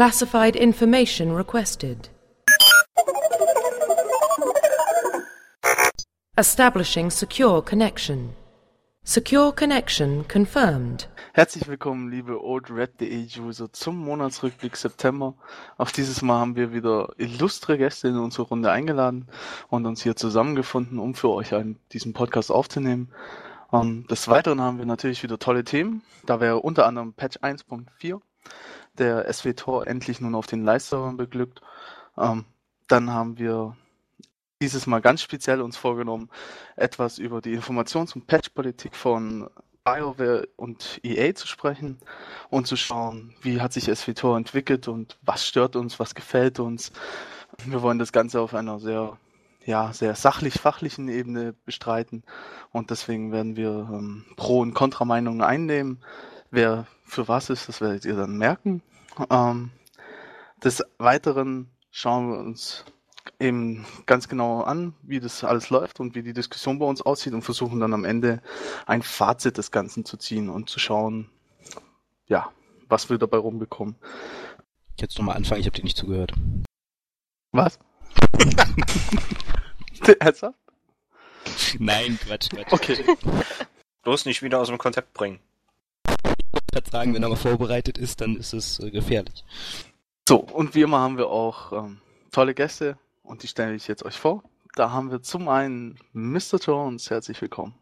Classified information requested. Establishing secure connection. Secure connection confirmed. Herzlich willkommen, liebe oldred.de User, zum Monatsrückblick September. Auch dieses Mal haben wir wieder illustre Gäste in unsere Runde eingeladen und uns hier zusammengefunden, um für euch einen, diesen Podcast aufzunehmen. Um, des Weiteren haben wir natürlich wieder tolle Themen. Da wäre unter anderem Patch 1.4, der SW-Tor endlich nun auf den Live-Servern beglückt. Um, dann haben wir dieses Mal ganz speziell uns vorgenommen, etwas über die Informations- und Patch-Politik von BioWare und EA zu sprechen und zu schauen, wie hat sich SWTOR entwickelt und was stört uns, was gefällt uns. Wir wollen das Ganze auf einer sehr, ja, sehr sachlich-fachlichen Ebene bestreiten und deswegen werden wir ähm, Pro- und Kontrameinungen einnehmen. Wer für was ist, das werdet ihr dann merken. Ähm, des Weiteren schauen wir uns eben ganz genau an, wie das alles läuft und wie die Diskussion bei uns aussieht und versuchen dann am Ende ein Fazit des Ganzen zu ziehen und zu schauen, ja, was wir dabei rumbekommen. Jetzt nochmal anfangen, ich habe dir nicht zugehört. Was? Ernsthaft? Nein, Quatsch, Quatsch. Okay. Bloß nicht wieder aus dem Konzept bringen. Würde sagen, wenn er mal vorbereitet ist, dann ist es äh, gefährlich. So, und wie immer haben wir auch ähm, tolle Gäste und die stelle ich jetzt euch vor. Da haben wir zum einen Mr. Jones, herzlich willkommen.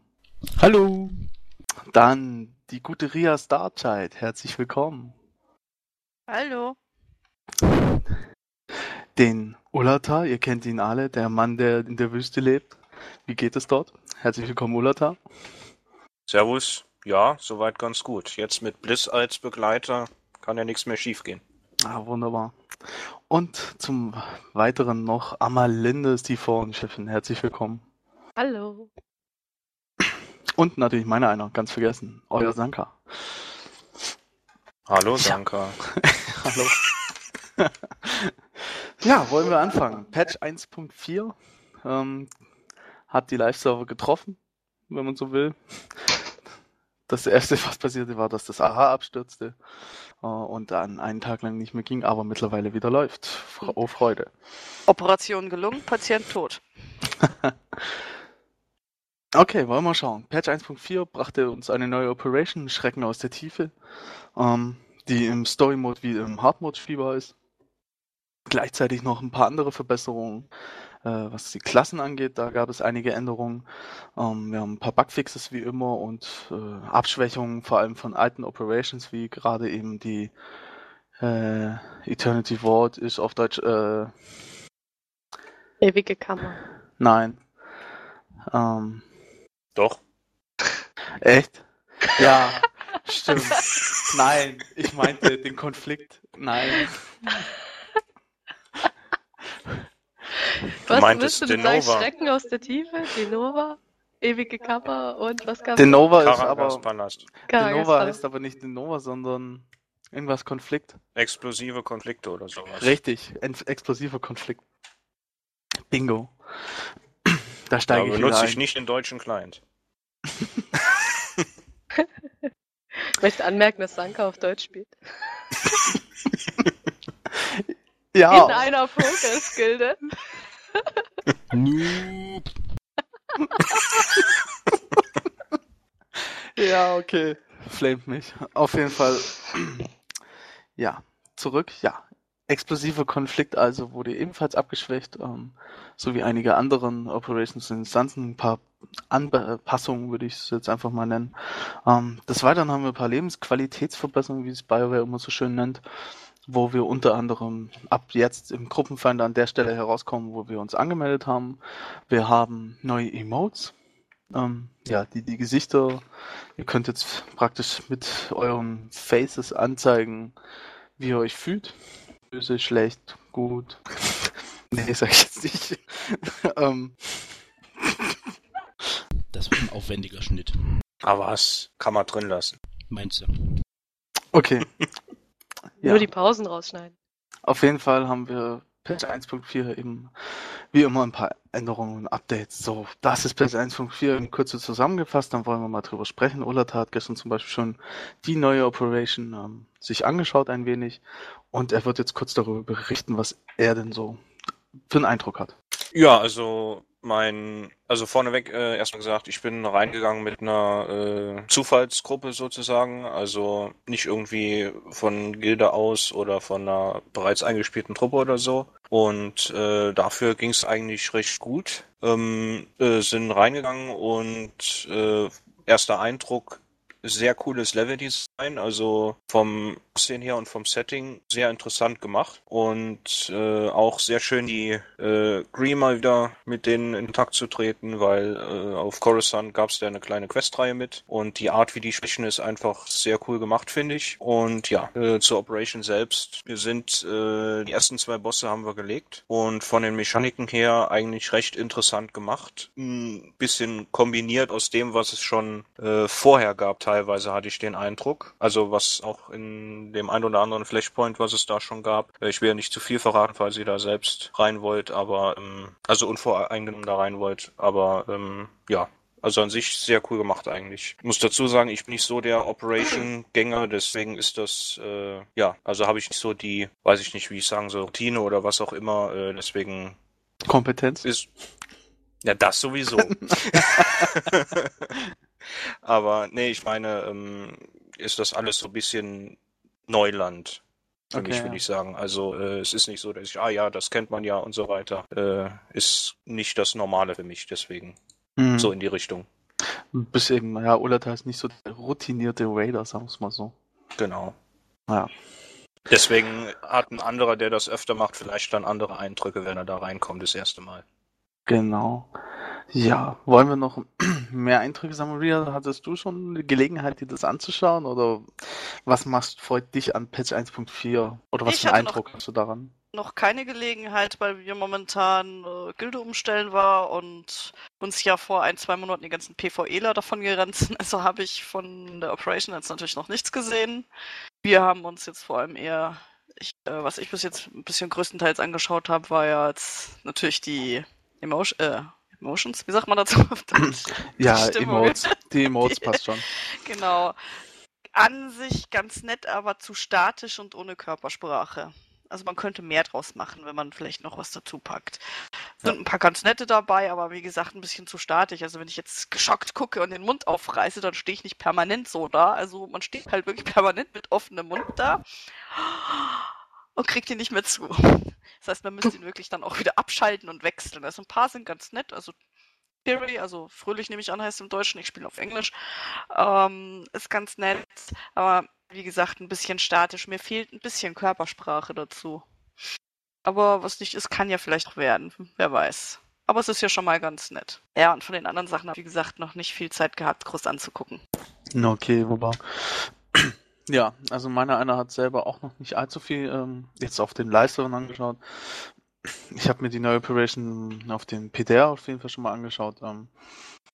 Hallo! Dann die gute Ria Starchild, herzlich willkommen. Hallo. Den Ulata, ihr kennt ihn alle, der Mann, der in der Wüste lebt. Wie geht es dort? Herzlich willkommen, Ulata. Servus. Ja, soweit ganz gut. Jetzt mit Bliss als Begleiter kann ja nichts mehr schiefgehen. Ah, wunderbar. Und zum Weiteren noch Amalinde ist die Forenchefin. Herzlich willkommen. Hallo. Und natürlich meine einer, ganz vergessen, euer Sanka. Hallo, Sanka. Hallo. ja, wollen wir anfangen. Patch 1.4 ähm, hat die Live-Server getroffen, wenn man so will. Das erste, was passierte, war, dass das AHA abstürzte äh, und dann einen Tag lang nicht mehr ging, aber mittlerweile wieder läuft. Fre- Oh Freude. Operation gelungen, Patient tot. Okay, wollen wir schauen. Patch 1.4 brachte uns eine neue Operation, Schrecken aus der Tiefe, ähm, die im Story-Mode wie im Hard-Mode spielbar ist. Gleichzeitig noch ein paar andere Verbesserungen, äh, was die Klassen angeht. Da gab es einige Änderungen. Ähm, wir haben ein paar Bugfixes wie immer und äh, Abschwächungen vor allem von alten Operations, wie gerade eben die äh, Eternity Vault ist auf Deutsch, äh, Ewige Kammer. nein. Ähm, Doch. Echt? Ja, stimmt. Nein, ich meinte den Konflikt. Nein. Was meintest willst du denn sagen? Denova. Schrecken aus der Tiefe, Denova, ewige Kammer und was gab's? Denova ist aber. Palast. Denova heißt aber nicht Denova, sondern irgendwas Konflikt. Explosive Konflikte oder sowas. Richtig, ein explosiver Konflikt. Bingo. Da steige ich benutze ich nicht den deutschen Client. Ich möchte anmerken, dass Sanka auf Deutsch spielt. In Ja, einer Pokerskilde. Noob! ja, okay. Flamet mich. Auf jeden Fall. Ja, zurück. Ja, explosiver Konflikt also wurde ebenfalls abgeschwächt, ähm, so wie einige anderen Operations Instanzen. Ein paar Anpassungen würde ich es jetzt einfach mal nennen. Ähm, des Weiteren haben wir ein paar Lebensqualitätsverbesserungen, wie es BioWare immer so schön nennt, wo wir unter anderem ab jetzt im Gruppenfinder an der Stelle herauskommen, wo wir uns angemeldet haben. Wir haben neue Emotes. Ähm, ja, die, die Gesichter, ihr könnt jetzt praktisch mit euren Faces anzeigen, wie ihr euch fühlt. Böse, schlecht, gut. nee, sag ich jetzt nicht. ähm, Das wird ein aufwendiger Schnitt. Aber was kann man drin lassen? Meinst du? okay. Ja. Nur die Pausen rausschneiden. Auf jeden Fall haben wir Patch 1.4 eben wie immer ein paar Änderungen und Updates. So, das ist Patch 1.4 in Kürze zusammengefasst, dann wollen wir mal drüber sprechen. Ullert hat gestern zum Beispiel schon die neue Operation ähm, sich angeschaut ein wenig und er wird jetzt kurz darüber berichten, was er denn so für einen Eindruck hat. Ja, also mein, also vorneweg äh, erstmal gesagt, ich bin reingegangen mit einer äh, Zufallsgruppe sozusagen, also nicht irgendwie von Gilde aus oder von einer bereits eingespielten Truppe oder so. Und äh, dafür ging es eigentlich recht gut. Ähm, äh, sind reingegangen und äh, erster Eindruck sehr cooles Leveldesign, also vom Aussehen her und vom Setting sehr interessant gemacht und äh, auch sehr schön die äh, Green wieder mit denen in Kontakt zu treten, weil äh, auf Coruscant gab es da eine kleine Questreihe mit und die Art, wie die sprechen, ist einfach sehr cool gemacht, finde ich. Und ja, äh, zur Operation selbst, wir sind äh, die ersten zwei Bosse haben wir gelegt und von den Mechaniken her eigentlich recht interessant gemacht. Ein bisschen kombiniert aus dem, was es schon äh, vorher gab, teilweise hatte ich den Eindruck. Also was auch in dem ein oder anderen Flashpoint, was es da schon gab. Äh, Ich will ja nicht zu viel verraten, falls ihr da selbst rein wollt, aber ähm, also unvoreingenommen da rein wollt. Aber ähm, ja, also an sich sehr cool gemacht eigentlich. Ich muss dazu sagen, ich bin nicht so der Operation-Gänger, deswegen ist das, äh, ja, also habe ich nicht so die, weiß ich nicht, wie ich sagen soll, Routine oder was auch immer, äh, deswegen Kompetenz? ist, ja, das sowieso. Aber nee, ich meine, ähm, ist das alles so ein bisschen Neuland für Okay, mich, ja. würde ich sagen. Also äh, es ist nicht so, dass ich, ah ja, das kennt man ja und so weiter. Äh, ist nicht das Normale für mich, deswegen Mhm. so in die Richtung. Bis eben, ja, Ullert ist nicht so der routinierte Raider, sagen wir es mal so. Genau. Ja. Deswegen hat ein anderer, der das öfter macht, vielleicht dann andere Eindrücke, wenn er da reinkommt das erste Mal. Genau. Ja, wollen wir noch mehr Eindrücke sammeln? Ria, hattest du schon die Gelegenheit, dir das anzuschauen? Oder was machst, freut dich an Patch 1.4? Oder was Ich für einen hatte noch- Eindruck hast du daran? noch keine Gelegenheit, weil wir momentan äh, Gilde umstellen war und uns ja vor ein, zwei Monaten die ganzen PvEler davon gerannt sind. Also habe ich von der Operation jetzt natürlich noch nichts gesehen. Wir haben uns jetzt vor allem eher, ich, äh, was ich bis jetzt ein bisschen größtenteils angeschaut habe, war ja jetzt natürlich die Emotion, äh, Emotions, wie sagt man dazu? Ja. Emotes. Die Emotes passt schon. Genau. An sich ganz nett, aber zu statisch und ohne Körpersprache. Also man könnte mehr draus machen, wenn man vielleicht noch was dazu packt. Sind ein paar ganz nette dabei, aber wie gesagt, ein bisschen zu statisch. Also wenn ich jetzt geschockt gucke und den Mund aufreiße, dann stehe ich nicht permanent so da. Also man steht halt wirklich permanent mit offenem Mund da und kriegt ihn nicht mehr zu. Das heißt, man müsste ihn wirklich dann auch wieder abschalten und wechseln. Also ein paar sind ganz nett. Also Theory, also fröhlich nehme ich an, heißt im Deutschen, ich spiele auf Englisch. Ähm, ist ganz nett, aber wie gesagt, ein bisschen statisch. Mir fehlt ein bisschen Körpersprache dazu. Aber was nicht ist, kann ja vielleicht noch werden. Wer weiß. Aber es ist ja schon mal ganz nett. Ja, und von den anderen Sachen habe ich, wie gesagt, noch nicht viel Zeit gehabt, groß anzugucken. Okay, wunderbar. Ja, also meiner einer hat selber auch noch nicht allzu viel ähm, jetzt auf den Livestream angeschaut. Ich habe mir die neue Operation auf dem PDR auf jeden Fall schon mal angeschaut. Ähm,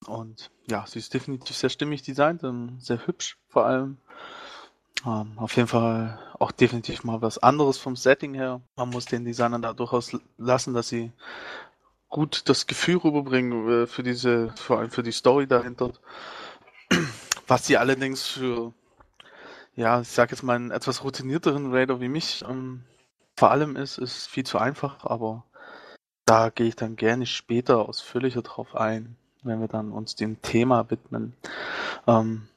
und ja, sie ist definitiv sehr stimmig designt, ähm, sehr hübsch vor allem. Ähm, auf jeden Fall auch definitiv mal was anderes vom Setting her. Man muss den Designern da durchaus lassen, dass sie gut das Gefühl rüberbringen äh, für diese, vor allem für die Story dahinter. Was sie allerdings für, ja, ich sag jetzt mal einen etwas routinierteren Raider wie mich ähm, vor allem ist, ist viel zu einfach, aber da gehe ich dann gerne später ausführlicher drauf ein, wenn wir dann uns dem Thema widmen. Ähm,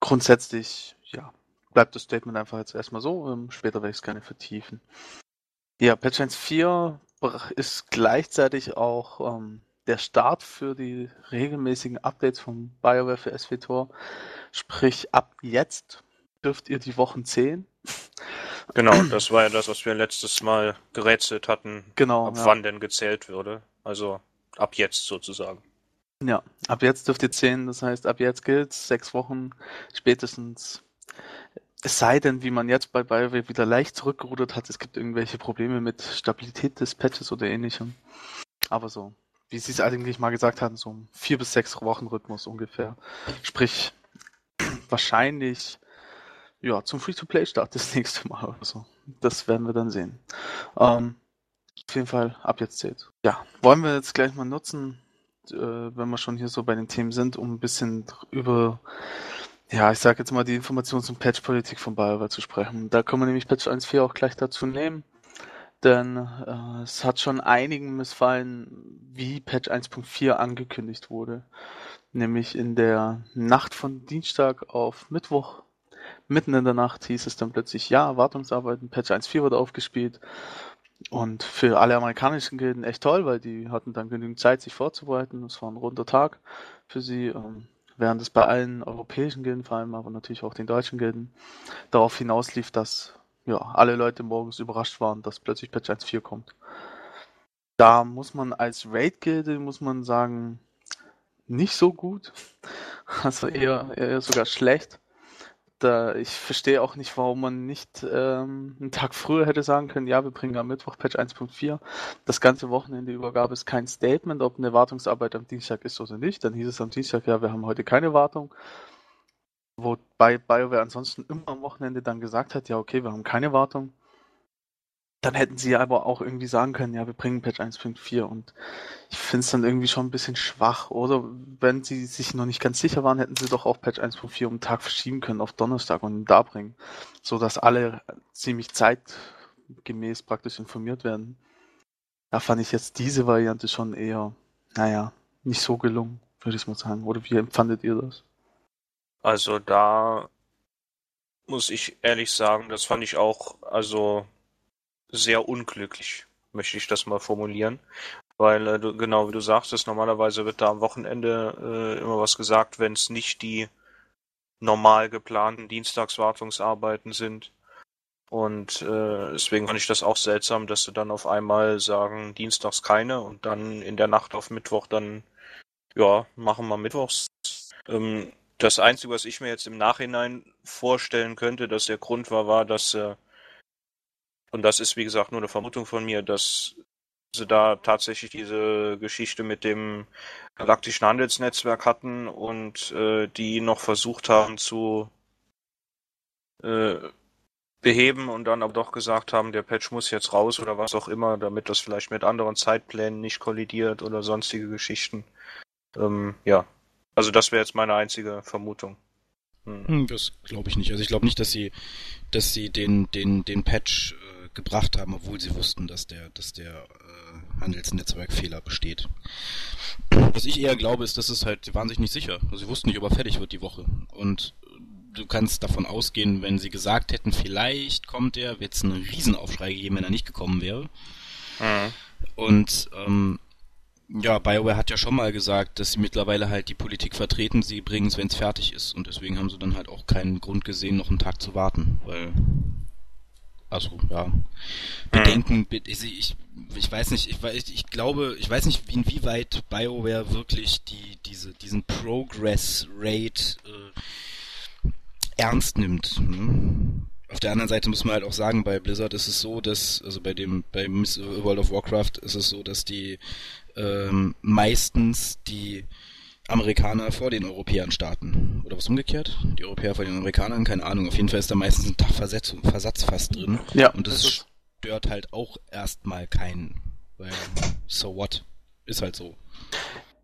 grundsätzlich, ja, bleibt das Statement einfach jetzt erstmal so, ähm, später werde ich es gerne vertiefen. Ja, Patch 1.4 br- ist gleichzeitig auch ähm, der Start für die regelmäßigen Updates von BioWare für SWTOR. Sprich, ab jetzt dürft ihr die Wochen zählen. Genau, das war ja das, was wir letztes Mal gerätselt hatten, Genau. ab ja. wann denn gezählt würde. Also ab jetzt sozusagen. Ja, ab jetzt dürft ihr zählen, das heißt, ab jetzt gilt sechs Wochen spätestens. Es sei denn, wie man jetzt bei BioWare wieder leicht zurückgerudert hat, es gibt irgendwelche Probleme mit Stabilität des Patches oder ähnlichem. Aber so, wie sie es eigentlich mal gesagt hatten, so ein vier bis sechs Wochen Rhythmus ungefähr. Sprich, wahrscheinlich ja zum Free-to-Play-Start das nächste Mal oder so. Das werden wir dann sehen. Ähm, auf jeden Fall ab jetzt zählt. Ja, wollen wir jetzt gleich mal nutzen, äh, wenn wir schon hier so bei den Themen sind, um ein bisschen über, ja, ich sag jetzt mal die Informations- und Patch-Politik von BioWare zu sprechen. Da können wir nämlich Patch 1.4 auch gleich dazu nehmen, denn äh, es hat schon einigen missfallen, wie Patch 1.4 angekündigt wurde. Nämlich in der Nacht von Dienstag auf Mittwoch mitten in der Nacht hieß es dann plötzlich, ja, Wartungsarbeiten, Patch 1.4 wird aufgespielt. Und für alle amerikanischen Gilden echt toll, weil die hatten dann genügend Zeit, sich vorzubereiten. Es war ein runder Tag für sie, ähm, während es bei allen europäischen Gilden, vor allem aber natürlich auch den deutschen Gilden, darauf hinauslief, dass ja, alle Leute morgens überrascht waren, dass plötzlich Patch 1.4 kommt. Da muss man als Raid-Gilde, muss man sagen, nicht so gut. Also eher, eher sogar schlecht da, ich verstehe auch nicht, warum man nicht ähm, einen Tag früher hätte sagen können, ja, wir bringen am Mittwoch Patch 1.4. Das ganze Wochenende über gab es kein Statement, ob eine Wartungsarbeit am Dienstag ist oder nicht. Dann hieß es am Dienstag, ja, wir haben heute keine Wartung. Wobei BioWare ansonsten immer am Wochenende dann gesagt hat, ja, okay, wir haben keine Wartung. Dann hätten sie aber auch irgendwie sagen können, ja, wir bringen Patch 1.4 und ich finde es dann irgendwie schon ein bisschen schwach. Oder wenn sie sich noch nicht ganz sicher waren, hätten sie doch auch Patch 1.4 um den Tag verschieben können auf Donnerstag und ihn da bringen, so dass alle ziemlich zeitgemäß praktisch informiert werden. Da fand ich jetzt diese Variante schon eher, naja, nicht so gelungen, würde ich mal sagen. Oder wie empfandet ihr das? Also da muss ich ehrlich sagen, das fand ich auch, also sehr unglücklich, möchte ich das mal formulieren. Weil, äh, du, genau wie du sagtest, normalerweise wird da am Wochenende äh, immer was gesagt, wenn es nicht die normal geplanten Dienstagswartungsarbeiten sind. Und äh, deswegen fand ich das auch seltsam, dass sie dann auf einmal sagen, dienstags keine und dann in der Nacht auf Mittwoch dann, ja, machen wir Mittwochs. Ähm, das Einzige, was ich mir jetzt im Nachhinein vorstellen könnte, dass der Grund war, war, dass äh, und das ist, wie gesagt, nur eine Vermutung von mir, dass sie da tatsächlich diese Geschichte mit dem galaktischen Handelsnetzwerk hatten und äh, die noch versucht haben zu äh, beheben und dann aber doch gesagt haben, der Patch muss jetzt raus oder was auch immer, damit das vielleicht mit anderen Zeitplänen nicht kollidiert oder sonstige Geschichten. Ähm, ja, also das wäre jetzt meine einzige Vermutung. Hm. hm das glaube ich nicht. Also ich glaube nicht, dass sie, dass sie den, den, den Patch gebracht haben, obwohl sie wussten, dass der, dass der äh, Handelsnetzwerkfehler besteht. Was ich eher glaube, ist, dass es halt, sie waren sich nicht sicher. Sie wussten nicht, ob er fertig wird die Woche. Und du kannst davon ausgehen, wenn sie gesagt hätten, vielleicht kommt er, wird es einen Riesenaufschrei gegeben, wenn er nicht gekommen wäre. Mhm. Und ähm, ja, BioWare hat ja schon mal gesagt, dass sie mittlerweile halt die Politik vertreten, sie bringen es, wenn es fertig ist. Und deswegen haben sie dann halt auch keinen Grund gesehen, noch einen Tag zu warten, weil also ja, Bedenken, ich, ich, weiß nicht, ich, ich glaube, ich weiß nicht, inwieweit BioWare wirklich die, diese, diesen Progress Rate äh, ernst nimmt. Ne? Auf der anderen Seite muss man halt auch sagen, bei Blizzard ist es so, dass, also bei dem, bei World of Warcraft ist es so, dass die ähm, meistens die Amerikaner vor den Europäern starten. Oder was umgekehrt? Die Europäer vor den Amerikanern? Keine Ahnung. Auf jeden Fall ist da meistens ein Tag Versatz, Versatz fast drin. Ja. Und das, das stört halt auch erstmal keinen. Weil, so what? Ist halt so.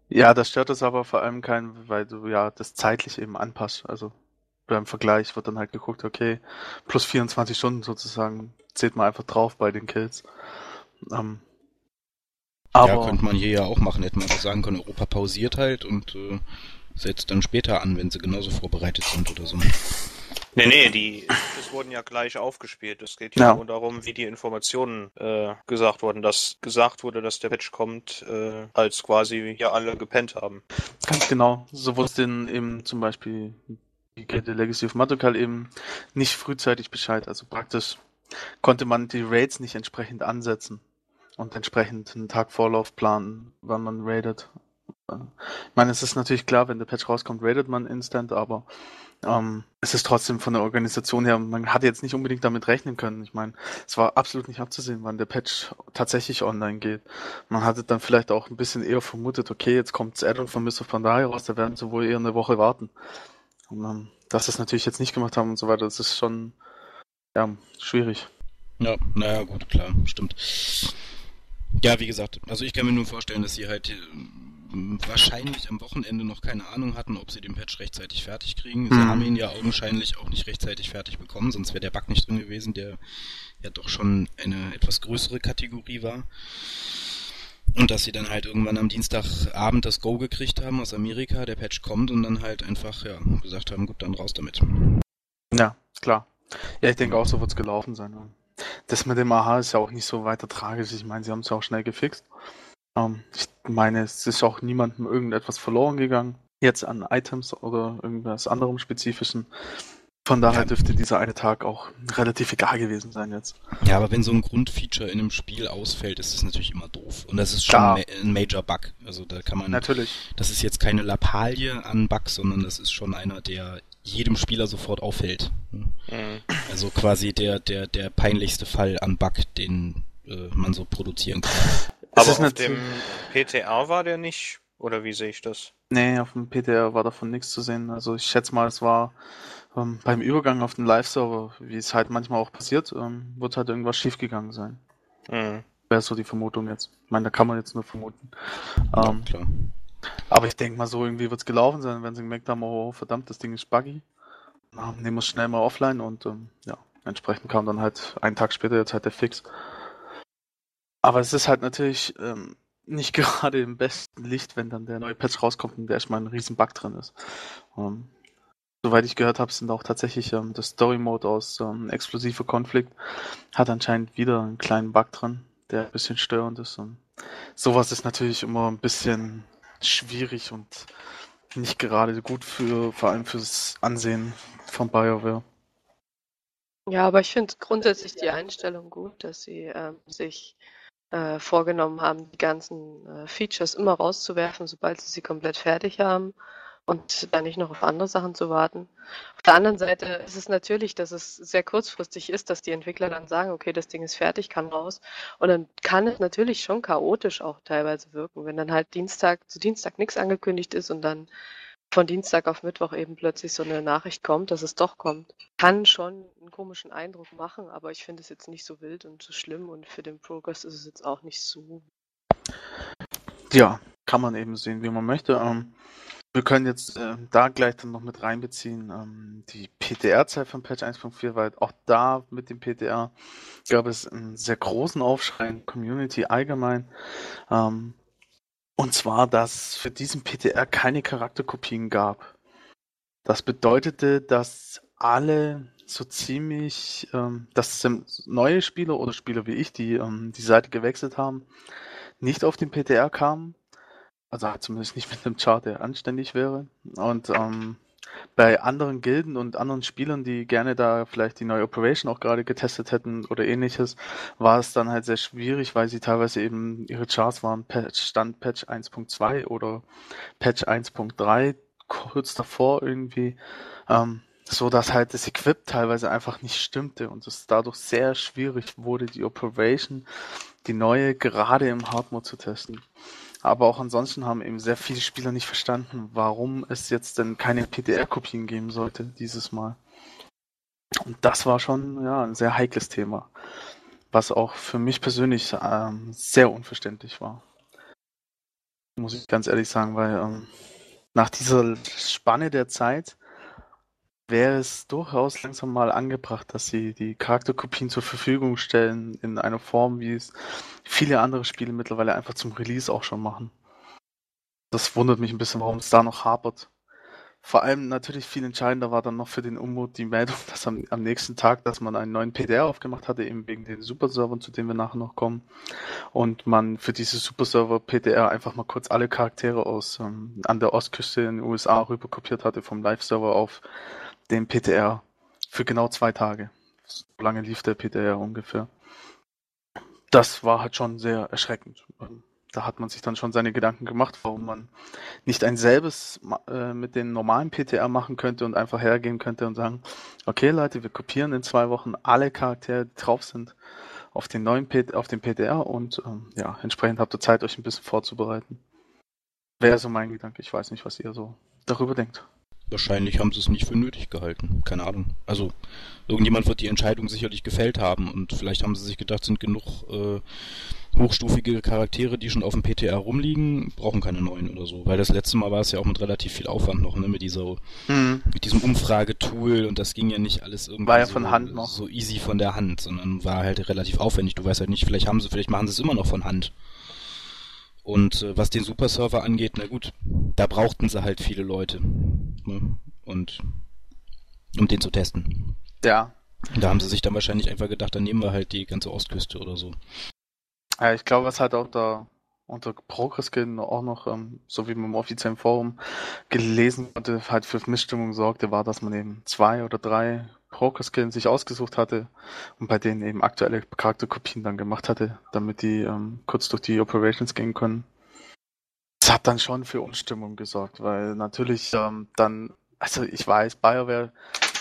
Ja, das stört es aber vor allem keinen, weil du ja das zeitlich eben anpasst. Also beim Vergleich wird dann halt geguckt, okay, plus 24 Stunden sozusagen zählt man einfach drauf bei den Kills. Ähm, aber ja, könnte man hier ja auch machen. Hätte man einfach sagen können, Europa pausiert halt und äh, setzt dann später an, wenn sie genauso vorbereitet sind oder so. Nee, nee, die das wurden ja gleich aufgespielt. Es geht ja, ja. nur darum, wie die Informationen äh, gesagt wurden. Dass gesagt wurde, dass der Patch kommt, äh, als quasi ja alle gepennt haben. Ganz genau. So wusste eben zum Beispiel die Legacy of Matokal eben nicht frühzeitig Bescheid. Also praktisch konnte man die Raids nicht entsprechend ansetzen und entsprechend einen Tag Vorlauf planen, wann man raidet. Ich meine, es ist natürlich klar, wenn der Patch rauskommt, raidet man instant, aber ähm, es ist trotzdem von der Organisation her, man hat jetzt nicht unbedingt damit rechnen können. Ich meine, es war absolut nicht abzusehen, wann der Patch tatsächlich online geht. Man hatte dann vielleicht auch ein bisschen eher vermutet, okay, jetzt kommt das Add-on von Mr. Pandaria raus, da werden sie wohl eher eine Woche warten. Und ähm, dass sie es natürlich jetzt nicht gemacht haben und so weiter, das ist schon ja, schwierig. Ja, naja, gut, klar, stimmt. Ja, wie gesagt, also ich kann mir nur vorstellen, dass sie halt äh, wahrscheinlich am Wochenende noch keine Ahnung hatten, ob sie den Patch rechtzeitig fertig kriegen. Sie Mhm. haben ihn ja augenscheinlich auch nicht rechtzeitig fertig bekommen, sonst wäre der Bug nicht drin gewesen, der ja doch schon eine etwas größere Kategorie war. Und dass sie dann halt irgendwann am Dienstagabend das Go gekriegt haben aus Amerika, der Patch kommt und dann halt einfach, ja, gesagt haben, gut, dann raus damit. Ja, klar. Ja, ich denke auch, so wird es gelaufen sein. Das mit dem AHA ist ja auch nicht so weiter tragisch. Ich meine, sie haben es ja auch schnell gefixt. Ähm, ich meine, es ist auch niemandem irgendetwas verloren gegangen. Jetzt an Items oder irgendwas anderem Spezifischen. Von daher Ja. dürfte dieser eine Tag auch relativ egal gewesen sein jetzt. Ja, aber wenn so ein Grundfeature in einem Spiel ausfällt, ist das natürlich immer doof. Und das ist schon Ja. ein Major Bug. Also da kann man Natürlich. Das ist jetzt keine Lappalie an Bug, sondern das ist schon einer, der jedem Spieler sofort auffällt. Mhm. Also quasi der, der, der peinlichste Fall an Bug, den äh, man so produzieren kann. Aber ist auf dem PTA war der nicht, oder wie sehe ich das? Nee, auf dem PTR war davon nichts zu sehen. Also ich schätze mal, es war ähm, beim Übergang auf den Live-Server, wie es halt manchmal auch passiert, ähm, wird halt irgendwas schiefgegangen sein. Mhm. Wäre so die Vermutung jetzt. Ich meine, da kann man jetzt nur vermuten. Ja, Ähm, klar. Aber ich denke mal, so irgendwie wird es gelaufen sein, wenn sie gemerkt haben, oh verdammt, das Ding ist buggy. Nehmen wir es schnell mal offline und ähm, ja, entsprechend kam dann halt einen Tag später jetzt halt der Fix. Aber es ist halt natürlich ähm, nicht gerade im besten Licht, wenn dann der neue Patch rauskommt und da erstmal ein riesen Bug drin ist. Ähm, soweit ich gehört habe, sind auch tatsächlich ähm, das Story Mode aus ähm, explosive Konflikt hat anscheinend wieder einen kleinen Bug drin, der ein bisschen störend ist. Und sowas ist natürlich immer ein bisschen schwierig und nicht gerade gut für, vor allem fürs Ansehen von BioWare. Ja, aber ich finde grundsätzlich die Einstellung gut, dass sie ähm, sich äh, vorgenommen haben, die ganzen äh, Features immer rauszuwerfen, sobald sie sie komplett fertig haben und dann nicht noch auf andere Sachen zu warten. Auf der anderen Seite ist es natürlich, dass es sehr kurzfristig ist, dass die Entwickler dann sagen, okay, das Ding ist fertig, kann raus. Und dann kann es natürlich schon chaotisch auch teilweise wirken, wenn dann halt Dienstag zu Dienstag nichts angekündigt ist und dann von Dienstag auf Mittwoch eben plötzlich so eine Nachricht kommt, dass es doch kommt. Kann schon einen komischen Eindruck machen, aber ich finde es jetzt nicht so wild und so schlimm und für den Progress ist es jetzt auch nicht so. Ja, kann man eben sehen, wie man möchte. Ähm, wir können jetzt äh, da gleich dann noch mit reinbeziehen, ähm, die PTR-Zeit von Patch 1.4, weil auch da mit dem PTR gab es einen sehr großen Aufschrei in der Community allgemein. Ähm, und zwar, dass es für diesen PTR keine Charakterkopien gab. Das bedeutete, dass alle so ziemlich, ähm, dass neue Spieler oder Spieler wie ich, die ähm, die Seite gewechselt haben, nicht auf den PTR kamen. Also zumindest nicht mit einem Chart, der anständig wäre. Und ähm, bei anderen Gilden und anderen Spielern, die gerne da vielleicht die neue Operation auch gerade getestet hätten oder ähnliches, war es dann halt sehr schwierig, weil sie teilweise eben ihre Charts waren Patch, Stand Patch 1.2 oder Patch 1.3 kurz davor irgendwie, ähm, so dass halt das Equip teilweise einfach nicht stimmte und es dadurch sehr schwierig wurde, die Operation, die neue, gerade im Hardmode zu testen. Aber auch ansonsten haben eben sehr viele Spieler nicht verstanden, warum es jetzt denn keine PTR-Kopien geben sollte dieses Mal. Und das war schon ja, ein sehr heikles Thema, was auch für mich persönlich ähm, sehr unverständlich war. Muss ich ganz ehrlich sagen, weil ähm, nach dieser Spanne der Zeit wäre es durchaus langsam mal angebracht, dass sie die Charakterkopien zur Verfügung stellen in einer Form, wie es viele andere Spiele mittlerweile einfach zum Release auch schon machen. Das wundert mich ein bisschen, warum es da noch hapert. Vor allem natürlich viel entscheidender war dann noch für den Unmut die Meldung, dass am, am nächsten Tag, dass man einen neuen PDR aufgemacht hatte, eben wegen den Superservern, zu denen wir nachher noch kommen. Und man für diese Superserver PDR einfach mal kurz alle Charaktere aus ähm, an der Ostküste in den USA rüber kopiert hatte vom Live-Server auf den PTR für genau zwei Tage. So lange lief der PTR ungefähr. Das war halt schon sehr erschreckend. Da hat man sich dann schon seine Gedanken gemacht, warum man nicht ein selbes äh, mit den normalen PTR machen könnte und einfach hergehen könnte und sagen, okay Leute, wir kopieren in zwei Wochen alle Charaktere, die drauf sind, auf den neuen P auf den PTR und ähm, ja, entsprechend habt ihr Zeit, euch ein bisschen vorzubereiten. Wäre so mein Gedanke. Ich weiß nicht, was ihr so darüber denkt. Wahrscheinlich haben sie es nicht für nötig gehalten. Keine Ahnung. Also, irgendjemand wird die Entscheidung sicherlich gefällt haben und vielleicht haben sie sich gedacht, sind genug äh, hochstufige Charaktere, die schon auf dem PTR rumliegen, brauchen keine neuen oder so. Weil das letzte Mal war es ja auch mit relativ viel Aufwand noch, ne, mit dieser, Mhm. mit diesem Umfragetool und das ging ja nicht alles irgendwie War ja so, von Hand noch. so easy von der Hand, sondern war halt relativ aufwendig. Du weißt halt nicht, vielleicht haben sie, vielleicht machen sie es immer noch von Hand. Und äh, was den Super-Server angeht, na gut, da brauchten sie halt viele Leute. Ne? Und um den zu testen. Ja. Da haben sie sich dann wahrscheinlich einfach gedacht, dann nehmen wir halt die ganze Ostküste oder so. Ja, ich glaube, was halt auch da unter Progress Skin auch noch, ähm, so wie man im offiziellen Forum gelesen hatte, halt für Missstimmung sorgte, war, dass man eben zwei oder drei Progress Skin sich ausgesucht hatte und bei denen eben aktuelle Charakterkopien dann gemacht hatte, damit die ähm, kurz durch die Operations gehen können. Das hat dann schon für Unstimmung gesorgt, weil natürlich ähm, dann, also ich weiß, BioWare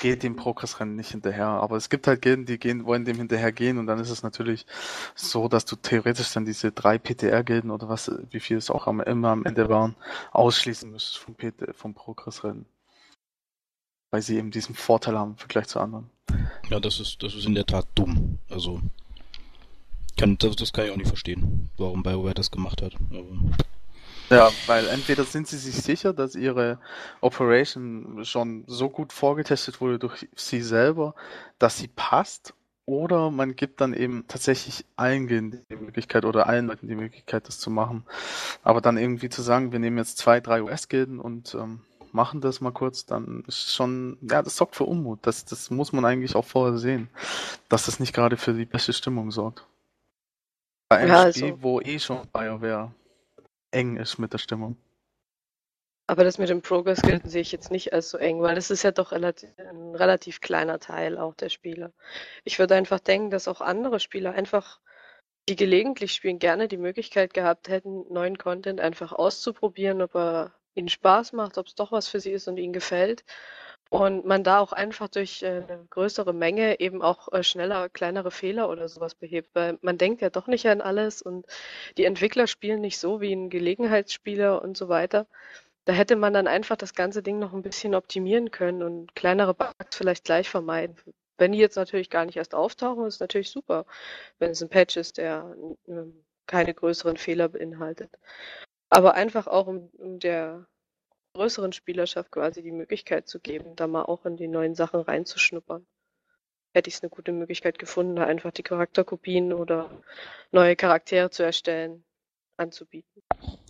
geht dem Progressrennen nicht hinterher, aber es gibt halt Gilden, die gehen, wollen dem hinterher gehen und dann ist es natürlich so, dass du theoretisch dann diese drei PTR-Gilden oder was, wie viel es auch immer am Ende waren, ausschließen müsstest vom, PT, vom Progressrennen. Weil sie eben diesen Vorteil haben im Vergleich zu anderen. Ja, das ist, das ist in der Tat dumm. Also, kann, das, das kann ich auch nicht verstehen, warum BioWare das gemacht hat. Aber, Ja, weil entweder sind sie sich sicher, dass ihre Operation schon so gut vorgetestet wurde durch sie selber, dass sie passt, oder man gibt dann eben tatsächlich allen die Möglichkeit oder allen Leuten die Möglichkeit, das zu machen. Aber dann irgendwie zu sagen, wir nehmen jetzt zwei, drei US-Gilden und ähm, machen das mal kurz, dann ist schon, ja, das sorgt für Unmut. Das, das muss man eigentlich auch vorher sehen, dass das nicht gerade für die beste Stimmung sorgt. Bei einem Ja, Spiel, also- wo eh schon BioWare eng ist mit der Stimmung. Aber das mit dem Progress Guilden sehe ich jetzt nicht als so eng, weil das ist ja doch relativ, ein relativ kleiner Teil auch der Spieler. Ich würde einfach denken, dass auch andere Spieler einfach, die gelegentlich spielen, gerne die Möglichkeit gehabt hätten, neuen Content einfach auszuprobieren, ob er ihnen Spaß macht, ob es doch was für sie ist und ihnen gefällt. Und man da auch einfach durch äh, eine größere Menge eben auch äh, schneller kleinere Fehler oder sowas behebt, weil man denkt ja doch nicht an alles und die Entwickler spielen nicht so wie ein Gelegenheitsspieler und so weiter. Da hätte man dann einfach das ganze Ding noch ein bisschen optimieren können und kleinere Bugs vielleicht gleich vermeiden. Wenn die jetzt natürlich gar nicht erst auftauchen, ist natürlich super, wenn es ein Patch ist, der ähm, keine größeren Fehler beinhaltet. Aber einfach auch um, um der größeren Spielerschaft quasi die Möglichkeit zu geben, da mal auch in die neuen Sachen reinzuschnuppern. Hätte ich es eine gute Möglichkeit gefunden, da einfach die Charakterkopien oder neue Charaktere zu erstellen, anzubieten.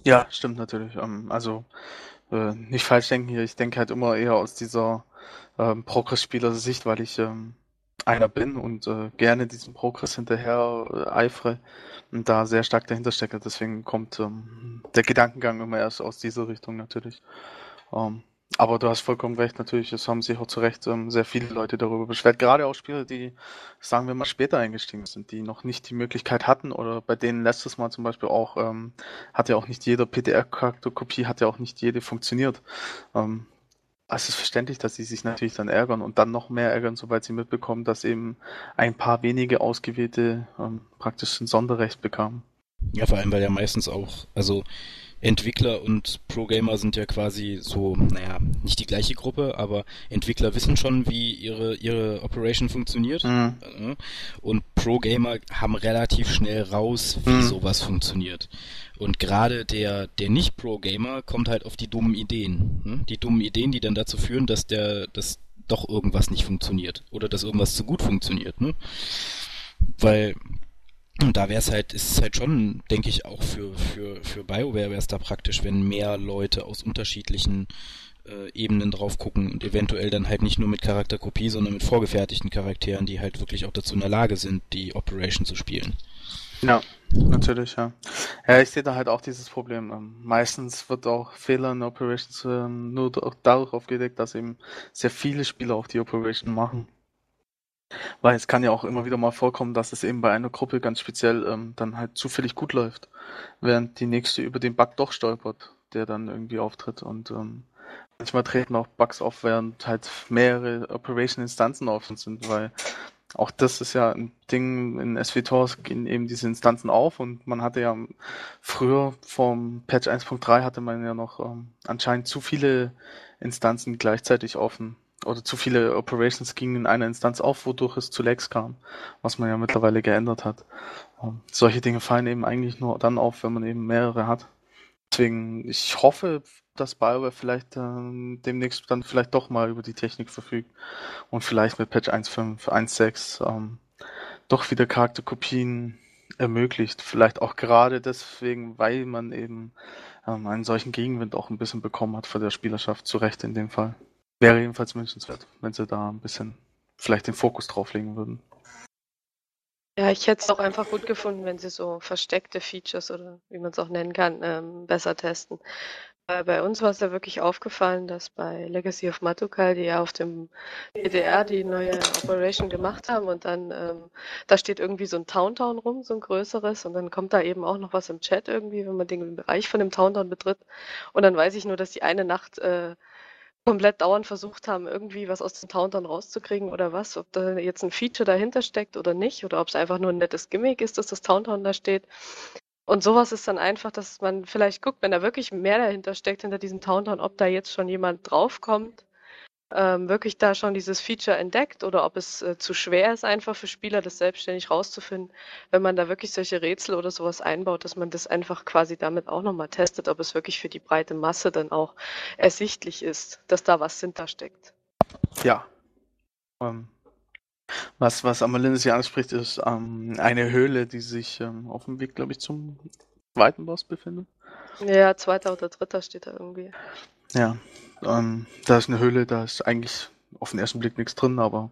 Ja, stimmt natürlich. Ähm, also äh, nicht falsch denken hier. Ich denke halt immer eher aus dieser ähm, Progress-Spieler-Sicht, weil ich ähm, einer bin und äh, gerne diesem Progress hinterher äh, eifere und da sehr stark dahinter stecke. Deswegen kommt ähm, der Gedankengang immer erst aus dieser Richtung natürlich. Ähm, aber du hast vollkommen recht, natürlich, es haben sich auch zu Recht ähm, sehr viele Leute darüber beschwert. Gerade auch Spieler, die, sagen wir mal, später eingestiegen sind, die noch nicht die Möglichkeit hatten oder bei denen letztes Mal zum Beispiel auch, ähm, hat ja auch nicht jeder PTR-Charakterkopie, hat ja auch nicht jede funktioniert. Ähm, es ist verständlich, dass sie sich natürlich dann ärgern und dann noch mehr ärgern, sobald sie mitbekommen, dass eben ein paar wenige ausgewählte ähm, praktisch ein Sonderrecht bekamen. ja, vor allem, weil ja meistens auch, also Entwickler und Pro-Gamer sind ja quasi so, naja, nicht die gleiche Gruppe, aber Entwickler wissen schon, wie ihre, ihre Operation funktioniert. Mhm. Äh, Und Pro-Gamer haben relativ schnell raus, wie Mhm. sowas funktioniert. Und gerade der, der Nicht-Pro-Gamer kommt halt auf die dummen Ideen. Ne? Die dummen Ideen, die dann dazu führen, dass der, dass doch irgendwas nicht funktioniert. Oder dass irgendwas zu gut funktioniert, ne? Weil, und da wäre es halt, ist es halt schon, denke ich, auch für, für, für BioWare wäre es da praktisch, wenn mehr Leute aus unterschiedlichen äh, Ebenen drauf gucken und eventuell dann halt nicht nur mit Charakterkopie, sondern mit vorgefertigten Charakteren, die halt wirklich auch dazu in der Lage sind, die Operation zu spielen. Ja, natürlich, ja. Ja, ich sehe da halt auch dieses Problem. Ähm, meistens wird auch Fehler in Operations ähm, nur da- dadurch aufgedeckt, dass eben sehr viele Spieler auch die Operation machen. Weil es kann ja auch immer wieder mal vorkommen, dass es eben bei einer Gruppe ganz speziell ähm, dann halt zufällig gut läuft, während die nächste über den Bug doch stolpert, der dann irgendwie auftritt. Und ähm, manchmal treten auch Bugs auf, während halt mehrere Operation-Instanzen offen sind, weil auch das ist ja ein Ding, in SWTORs gehen eben diese Instanzen auf und man hatte ja früher vom Patch 1.3 hatte man ja noch ähm, anscheinend zu viele Instanzen gleichzeitig offen. Oder zu viele Operations gingen in einer Instanz auf, wodurch es zu Lags kam, was man ja mittlerweile geändert hat. Ähm, solche Dinge fallen eben eigentlich nur dann auf, wenn man eben mehrere hat. Deswegen, ich hoffe, dass BioWare vielleicht ähm, demnächst dann vielleicht doch mal über die Technik verfügt und vielleicht mit Patch 1.5, 1.6 ähm, doch wieder Charakterkopien ermöglicht. Vielleicht auch gerade deswegen, weil man eben ähm, einen solchen Gegenwind auch ein bisschen bekommen hat von der Spielerschaft, zu Recht in dem Fall. Wäre jedenfalls wünschenswert, wenn sie da ein bisschen vielleicht den Fokus drauf legen würden. Ja, ich hätte es auch einfach gut gefunden, wenn sie so versteckte Features oder wie man es auch nennen kann, ähm, besser testen. Äh, bei uns war es ja wirklich aufgefallen, dass bei Legacy of Matukal, die ja auf dem PDR die neue Operation gemacht haben und dann, ähm, da steht irgendwie so ein Towntown rum, so ein größeres und dann kommt da eben auch noch was im Chat irgendwie, wenn man den Bereich von dem Towntown betritt und dann weiß ich nur, dass die eine Nacht äh, komplett dauernd versucht haben, irgendwie was aus dem Towntown rauszukriegen oder was, ob da jetzt ein Feature dahinter steckt oder nicht oder ob es einfach nur ein nettes Gimmick ist, dass das Towntown da steht. Und sowas ist dann einfach, dass man vielleicht guckt, wenn da wirklich mehr dahinter steckt, hinter diesem Towntown, ob da jetzt schon jemand draufkommt, ähm, wirklich da schon dieses Feature entdeckt oder ob es äh, zu schwer ist, einfach für Spieler das selbstständig rauszufinden, wenn man da wirklich solche Rätsel oder sowas einbaut, dass man das einfach quasi damit auch nochmal testet, ob es wirklich für die breite Masse dann auch ersichtlich ist, dass da was hintersteckt. Ja. Ähm, was, was Amalindis hier anspricht, ist ähm, eine Höhle, die sich ähm, auf dem Weg, glaube ich, zum zweiten Boss befindet. Ja, zweiter oder dritter steht da irgendwie. Ja, ähm, da ist eine Höhle, da ist eigentlich auf den ersten Blick nichts drin, aber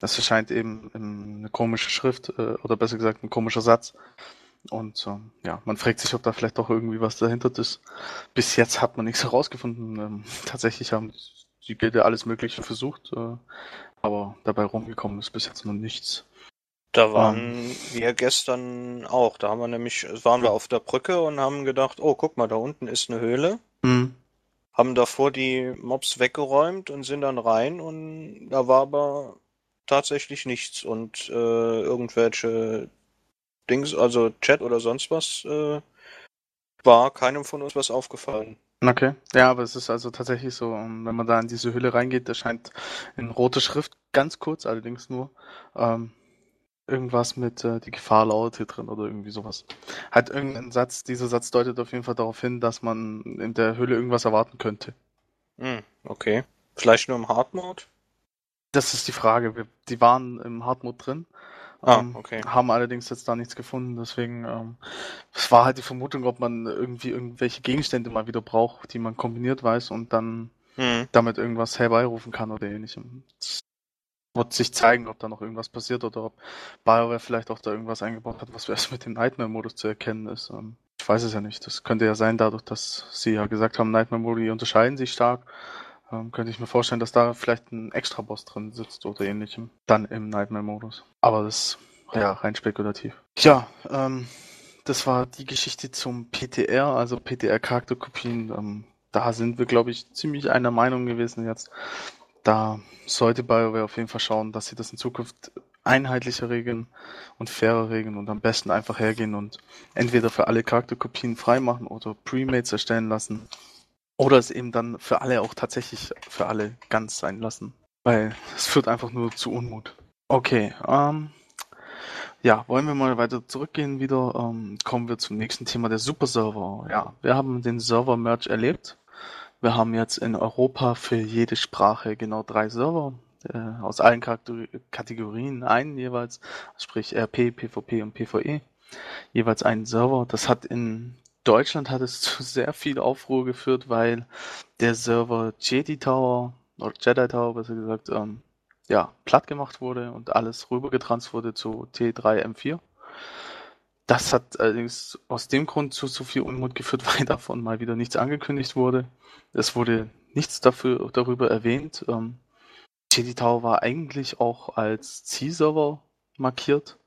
das erscheint eben eine komische Schrift äh, oder besser gesagt ein komischer Satz. Und ähm, ja, man fragt sich, ob da vielleicht doch irgendwie was dahinter ist. Bis jetzt hat man nichts herausgefunden. Ähm, tatsächlich haben die Gilde alles Mögliche versucht, äh, aber dabei rumgekommen ist bis jetzt noch nichts. Da waren ähm, wir gestern auch. Da haben wir nämlich, waren wir auf der Brücke und haben gedacht, oh, guck mal, da unten ist eine Höhle. Mhm. Haben davor die Mobs weggeräumt und sind dann rein und da war aber tatsächlich nichts und äh, irgendwelche Dings, also Chat oder sonst was, äh, war keinem von uns was aufgefallen. Okay, ja, aber es ist also tatsächlich so, ähm, wenn man da in diese Hülle reingeht, da scheint in rote Schrift, ganz kurz allerdings nur, ähm, irgendwas mit äh, die Gefahr lautet hier drin oder irgendwie sowas. Hat irgendein Satz, dieser Satz deutet auf jeden Fall darauf hin, dass man in der Hülle irgendwas erwarten könnte. Hm, okay. Vielleicht nur im Hard Mode? Das ist die Frage. Wir, die waren im Hard Mode drin Ah, ähm, okay. Haben allerdings jetzt da nichts gefunden, deswegen ähm, es war halt die Vermutung, ob man irgendwie irgendwelche Gegenstände mal wieder braucht, die man kombiniert weiß und dann hm. damit irgendwas herbeirufen kann oder ähnlichem. Es wird sich zeigen, ob da noch irgendwas passiert oder ob BioWare vielleicht auch da irgendwas eingebaut hat, was erst mit dem Nightmare-Modus zu erkennen ist. Ähm, ich weiß es ja nicht. Das könnte ja sein, dadurch, dass sie ja gesagt haben, Nightmare-Modi unterscheiden sich stark ähm, könnte ich mir vorstellen, dass da vielleicht ein Extra-Boss drin sitzt oder ähnlichem. Dann im Nightmare-Modus. Aber das ist ja rein spekulativ. Ja, ähm, das war die Geschichte zum PTR, also PTR-Charakterkopien. Ähm, da sind wir, glaube ich, ziemlich einer Meinung gewesen jetzt. Da sollte BioWare auf jeden Fall schauen, dass sie das in Zukunft einheitlicher regeln und fairer regeln und am besten einfach hergehen und entweder für alle Charakterkopien freimachen oder Premates erstellen lassen oder es eben dann für alle auch tatsächlich für alle ganz sein lassen. Weil es führt einfach nur zu Unmut. Okay, ähm, ja, wollen wir mal weiter zurückgehen wieder. Ähm, kommen wir zum nächsten Thema, der Super-Server. Ja, wir haben den Server-Merge erlebt. Wir haben jetzt in Europa für jede Sprache genau drei Server. Äh, aus allen Kategorien einen jeweils, sprich RP, PvP und PvE. Jeweils einen Server. Das hat in Deutschland hat es zu sehr viel Aufruhr geführt, weil der Server Jedi Tower oder Jedi Tower besser gesagt, ähm, ja, platt gemacht wurde und alles rübergetranst wurde zu T3M4. Das hat allerdings aus dem Grund zu so viel Unmut geführt, weil davon mal wieder nichts angekündigt wurde. Es wurde nichts dafür, darüber erwähnt. Ähm, Jedi Tower war eigentlich auch als Zielserver markiert,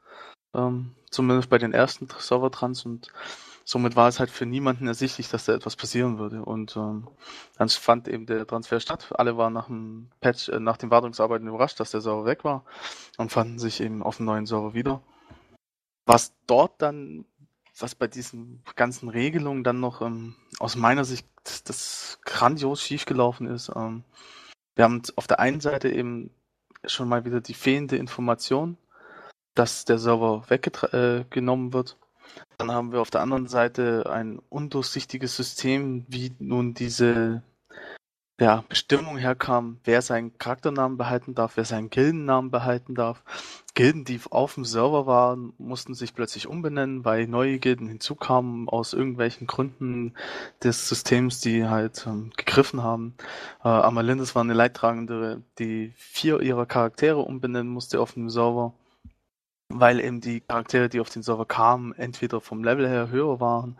ähm, zumindest bei den ersten Servertrans und somit war es halt für niemanden ersichtlich, dass da etwas passieren würde. Und ähm, dann fand eben der Transfer statt. Alle waren nach dem Patch, äh, nach den Wartungsarbeiten überrascht, dass der Server weg war und fanden sich eben auf dem neuen Server wieder. Was dort dann, was bei diesen ganzen Regelungen dann noch ähm, aus meiner Sicht das grandios schiefgelaufen ist, ähm, Wir haben auf der einen Seite eben schon mal wieder die fehlende Information, dass der Server weggenommen äh, wird. Dann haben wir auf der anderen Seite ein undurchsichtiges System, wie nun diese ja, Bestimmung herkam, wer seinen Charakternamen behalten darf, wer seinen Gildennamen behalten darf. Gilden, die auf dem Server waren, mussten sich plötzlich umbenennen, weil neue Gilden hinzukamen aus irgendwelchen Gründen des Systems, die halt ähm, gegriffen haben. Äh, Amalindis war eine Leidtragende, die vier ihrer Charaktere umbenennen musste auf dem Server, weil eben die Charaktere, die auf den Server kamen, entweder vom Level her höher waren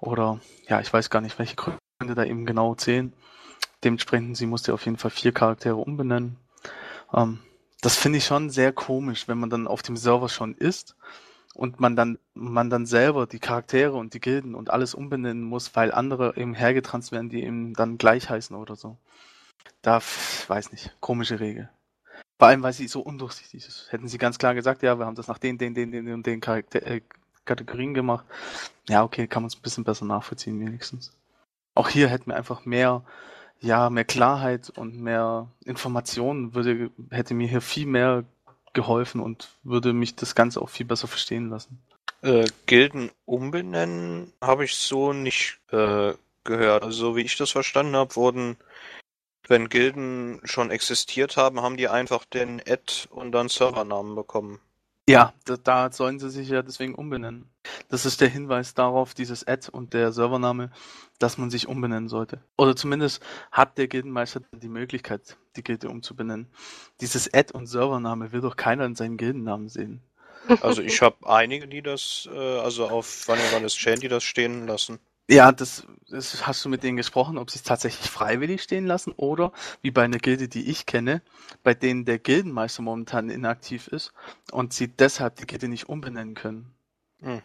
oder ja, ich weiß gar nicht, welche Gründe da eben genau zählen. Dementsprechend, sie musste auf jeden Fall vier Charaktere umbenennen. Ähm, das finde ich schon sehr komisch, wenn man dann auf dem Server schon ist und man dann, man dann selber die Charaktere und die Gilden und alles umbenennen muss, weil andere eben hergetranst werden, die eben dann gleich heißen oder so. Da, weiß nicht, komische Regel. Vor allem, weil sie so undurchsichtig ist. Hätten sie ganz klar gesagt, ja, wir haben das nach den, den, den, den und den Charakter äh, Kategorien gemacht. Ja, okay, kann man es ein bisschen besser nachvollziehen, wenigstens. Auch hier hätten wir einfach mehr ja, mehr Klarheit und mehr Informationen würde, hätte mir hier viel mehr geholfen und würde mich das Ganze auch viel besser verstehen lassen. Äh, Gilden umbenennen habe ich so nicht äh, gehört. Also so wie ich das verstanden habe, wurden, wenn Gilden schon existiert haben, haben die einfach den Ad und dann Servernamen bekommen. Ja, da, da, sollen sie sich ja deswegen umbenennen. Das ist der Hinweis darauf, dieses Ad und der Servername, dass man sich umbenennen sollte. Oder zumindest hat der Gildenmeister die Möglichkeit, die Gilde umzubenennen. Dieses Ad und Servername will doch keiner in seinen Gildennamen sehen. Also ich habe einige, die das, äh, also auf Vanilla Chain, die das stehen lassen. Ja, das, das hast du mit denen gesprochen, ob sie es tatsächlich freiwillig stehen lassen oder wie bei einer Gilde, die ich kenne, bei denen der Gildenmeister momentan inaktiv ist und sie deshalb die Gilde nicht umbenennen können. Hm.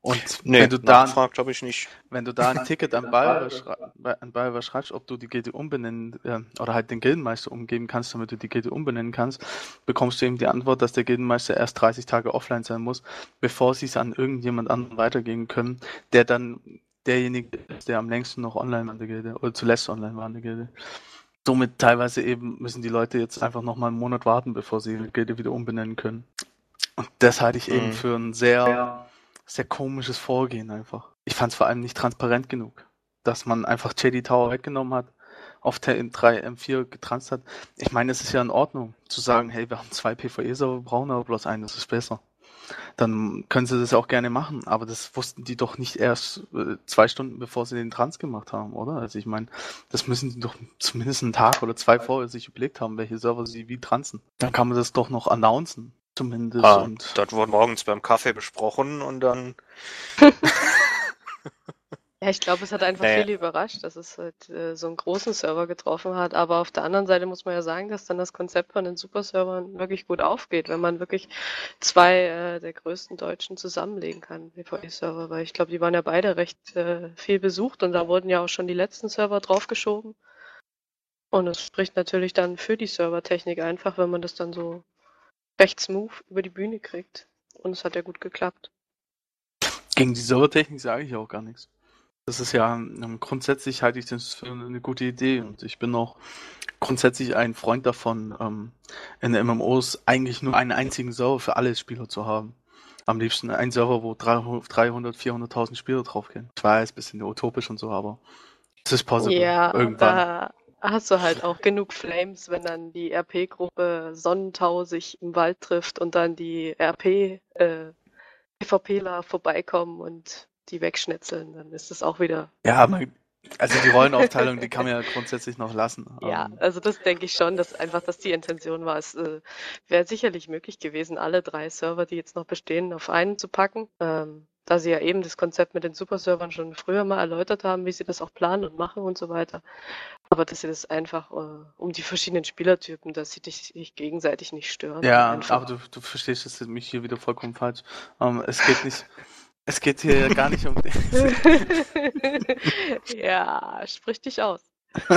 Und nee, wenn du da habe ich nicht. Wenn du da ein Ticket an Bayer schreibst, ob du die Gilde umbenennen äh, oder halt den Gildenmeister umgeben kannst, damit du die Gilde umbenennen kannst, bekommst du eben die Antwort, dass der Gildenmeister erst 30 Tage offline sein muss, bevor sie es an irgendjemand anderen weitergeben können, der dann derjenige ist, der am längsten noch online war in der Gilde oder zuletzt online war in der Gilde. Somit teilweise eben müssen die Leute jetzt einfach noch mal einen Monat warten, bevor sie ihre Gilde wieder umbenennen können. Und das halte ich mhm. eben für ein sehr, sehr komisches Vorgehen einfach. Ich fand es vor allem nicht transparent genug, dass man einfach JD Tower weggenommen hat, auf der M3, M4 getranst hat. Ich meine, es ist ja in Ordnung zu sagen, hey, wir haben zwei PvE-Server, brauchen aber bloß einen, das ist besser dann können sie das auch gerne machen. Aber das wussten die doch nicht erst äh, zwei Stunden, bevor sie den Trans gemacht haben, oder? Also ich meine, das müssen die doch zumindest einen Tag oder zwei vorher sich überlegt haben, welche Server sie wie transen. Dann kann man das doch noch announcen, zumindest. Ah, und das wurde morgens beim Kaffee besprochen und dann Ja, ich glaube, es hat einfach naja. viele überrascht, dass es halt äh, so einen großen Server getroffen hat. Aber auf der anderen Seite muss man ja sagen, dass dann das Konzept von den Superservern wirklich gut aufgeht, wenn man wirklich zwei äh, der größten Deutschen zusammenlegen kann, PvE-Server. Weil ich glaube, die waren ja beide recht äh, viel besucht und da wurden ja auch schon die letzten Server draufgeschoben. Und es spricht natürlich dann für die Servertechnik einfach, wenn man das dann so recht smooth über die Bühne kriegt. Und es hat ja gut geklappt. Gegen die Servertechnik sage ich auch gar nichts. Das ist ja ähm, grundsätzlich halte ich das für eine gute Idee und ich bin auch grundsätzlich ein Freund davon, ähm, in MMOs eigentlich nur einen einzigen Server für alle Spieler zu haben. Am liebsten ein Server, wo 300, 400.000 Spieler draufgehen. Ich weiß, bisschen utopisch und so, aber es ist possible. Ja, irgendwann. Da hast du halt auch genug Flames, wenn dann die RP-Gruppe Sonnentau sich im Wald trifft und dann die RP äh, PvPler vorbeikommen und die wegschnitzeln, dann ist das auch wieder. Ja, man, also die Rollenaufteilung, die kann man ja grundsätzlich noch lassen. Ja, ähm, also das denke ich schon, dass einfach das die Intention war. Es äh, wäre sicherlich möglich gewesen, alle drei Server, die jetzt noch bestehen, auf einen zu packen. Ähm, da sie ja eben das Konzept mit den Superservern schon früher mal erläutert haben, wie sie das auch planen und machen und so weiter. Aber dass sie das einfach äh, um die verschiedenen Spielertypen, dass sie sich gegenseitig nicht stören. Ja, einfach. aber du, du verstehst es mich hier wieder vollkommen falsch. Ähm, es geht nicht, es geht hier gar nicht um. ja, sprich dich aus.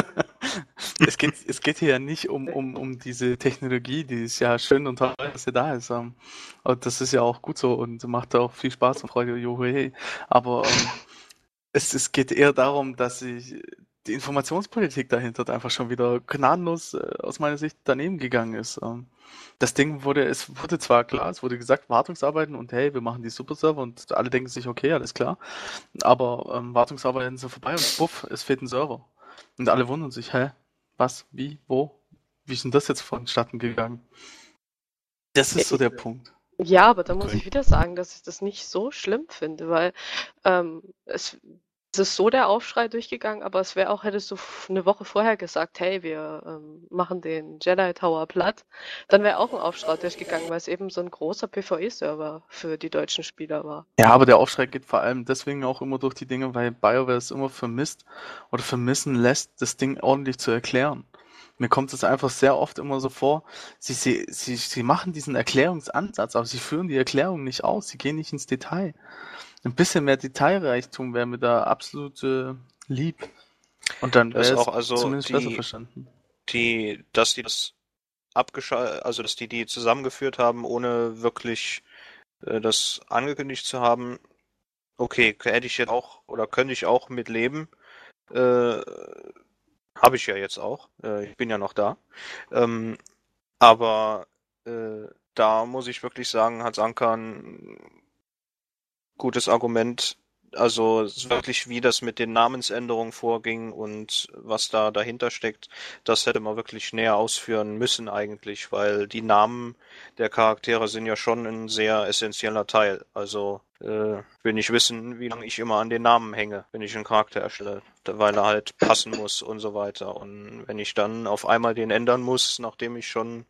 es, geht, es geht hier ja nicht um, um, um diese Technologie, die ist ja schön und toll, dass sie da ist. Ähm, und das ist ja auch gut so und macht auch viel Spaß und Freude. Johe. Aber ähm, es, es geht eher darum, dass ich die Informationspolitik dahinter einfach schon wieder gnadenlos äh, aus meiner Sicht daneben gegangen ist. Ähm, das Ding wurde, es wurde zwar klar, es wurde gesagt, Wartungsarbeiten und hey, wir machen die Superserver und alle denken sich, okay, alles klar, aber ähm, Wartungsarbeiten sind vorbei und buff, es fehlt ein Server. Und alle wundern sich, hä, was, wie, wo, wie ist denn das jetzt vonstatten gegangen? Das ist so der Punkt. Ja, aber da muss Okay. ich wieder sagen, dass ich das nicht so schlimm finde, weil ähm, es, es ist so der Aufschrei durchgegangen, aber es wäre auch, hättest du eine Woche vorher gesagt, hey, wir ähm, machen den Jedi Tower platt, dann wäre auch ein Aufschrei durchgegangen, weil es eben so ein großer PvE-Server für die deutschen Spieler war. Ja, aber der Aufschrei geht vor allem deswegen auch immer durch die Dinge, weil BioWare es immer vermisst oder vermissen lässt, das Ding ordentlich zu erklären. Mir kommt es einfach sehr oft immer so vor, sie, sie, sie, sie machen diesen Erklärungsansatz, aber sie führen die Erklärung nicht aus, sie gehen nicht ins Detail. Ein bisschen mehr Detailreichtum wäre mir da absolut äh, lieb. Und dann wäre es auch also zumindest die- besser verstanden. die, dass die das abgeschaltet, also dass die die zusammengeführt haben, ohne wirklich äh, das angekündigt zu haben. Okay, hätte ich jetzt auch oder könnte ich auch mit leben. Äh, Habe ich ja jetzt auch. Äh, ich bin ja noch da. Ähm, aber äh, da muss ich wirklich sagen, hat Sanka ein gutes Argument. Also wirklich, wie das mit den Namensänderungen vorging und was da dahinter steckt, das hätte man wirklich näher ausführen müssen eigentlich, weil die Namen der Charaktere sind ja schon ein sehr essentieller Teil. Also äh, will nicht wissen, wie lange ich immer an den Namen hänge, wenn ich einen Charakter erstelle, weil er halt passen muss und so weiter. Und wenn ich dann auf einmal den ändern muss, nachdem ich schon,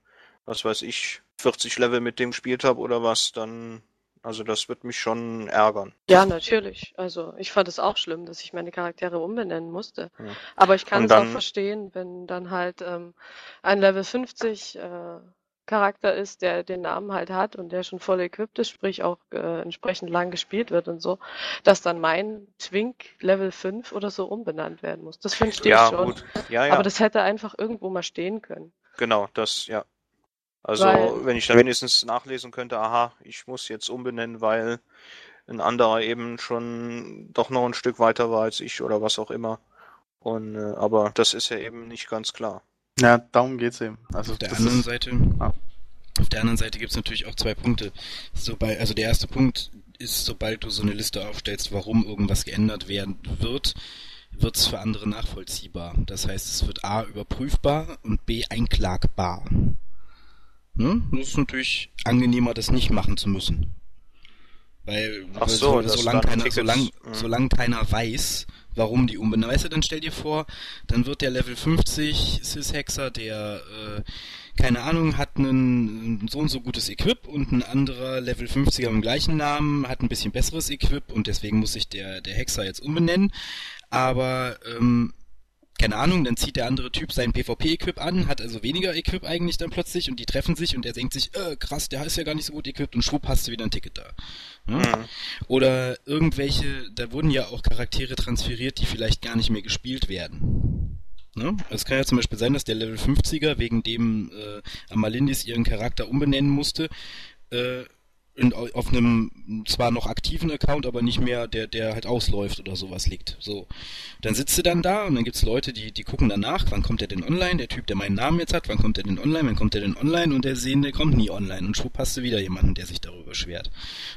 was weiß ich, 40 Level mit dem gespielt habe oder was, dann, also das wird mich schon ärgern. Ja, natürlich. Also ich fand es auch schlimm, dass ich meine Charaktere umbenennen musste. Ja. Aber ich kann Und es auch dann- verstehen, wenn dann halt ähm, ein Level 50 äh, Charakter ist, der den Namen halt hat und der schon voll equipped ist, sprich auch äh, entsprechend lang gespielt wird und so, dass dann mein Twink Level 5 oder so umbenannt werden muss. Das verstehe Ja, ich schon. gut. Ja, ja. Aber das hätte einfach irgendwo mal stehen können. Genau, das, ja. Also, Weil- wenn ich da wenigstens nachlesen könnte, aha, ich muss jetzt umbenennen, weil ein anderer eben schon doch noch ein Stück weiter war als ich oder was auch immer. Und, äh, aber das ist ja eben nicht ganz klar. Ja, darum geht's eben. Also Auf der anderen ist, Seite, Ja. auf der anderen Seite gibt es natürlich auch zwei Punkte. Sobald, also der erste Punkt ist, sobald du so eine Liste aufstellst, warum irgendwas geändert werden wird, wird es für andere nachvollziehbar. Das heißt, es wird A überprüfbar und B einklagbar. Ne? Das ist natürlich angenehmer, das nicht machen zu müssen. Weil, Ach weil so, dass solange keiner, Tickets- solang, Mhm. solange keiner weiß, warum die umbenennen. Weißt du, dann stell dir vor, dann wird der Level 50 Sys-Hexer, der, äh, keine Ahnung, hat einen so und so gutes Equip und ein anderer Level 50er mit dem gleichen Namen hat ein bisschen besseres Equip und deswegen muss sich der, der Hexer jetzt umbenennen. Aber, ähm, keine Ahnung, dann zieht der andere Typ sein PvP-Equip an, hat also weniger Equip eigentlich dann plötzlich und die treffen sich und er denkt sich, äh, krass, der ist ja gar nicht so gut equipped und schwupp hast du wieder ein Ticket da. Ja? Mhm. Oder irgendwelche, da wurden ja auch Charaktere transferiert, die vielleicht gar nicht mehr gespielt werden. Ne? Also Es kann ja zum Beispiel sein, dass der Level 50er, wegen dem äh, Amalindis ihren Charakter umbenennen musste, äh, in, auf einem zwar noch aktiven Account, aber nicht mehr, der, der halt ausläuft oder sowas liegt. So. Dann sitzt du dann da und dann gibt's Leute, die, die gucken danach, wann kommt der denn online, der Typ, der meinen Namen jetzt hat, wann kommt der denn online, wann kommt der denn online und der sehen, der kommt nie online und schwupp hast du wieder jemanden, der sich darüber beschwert.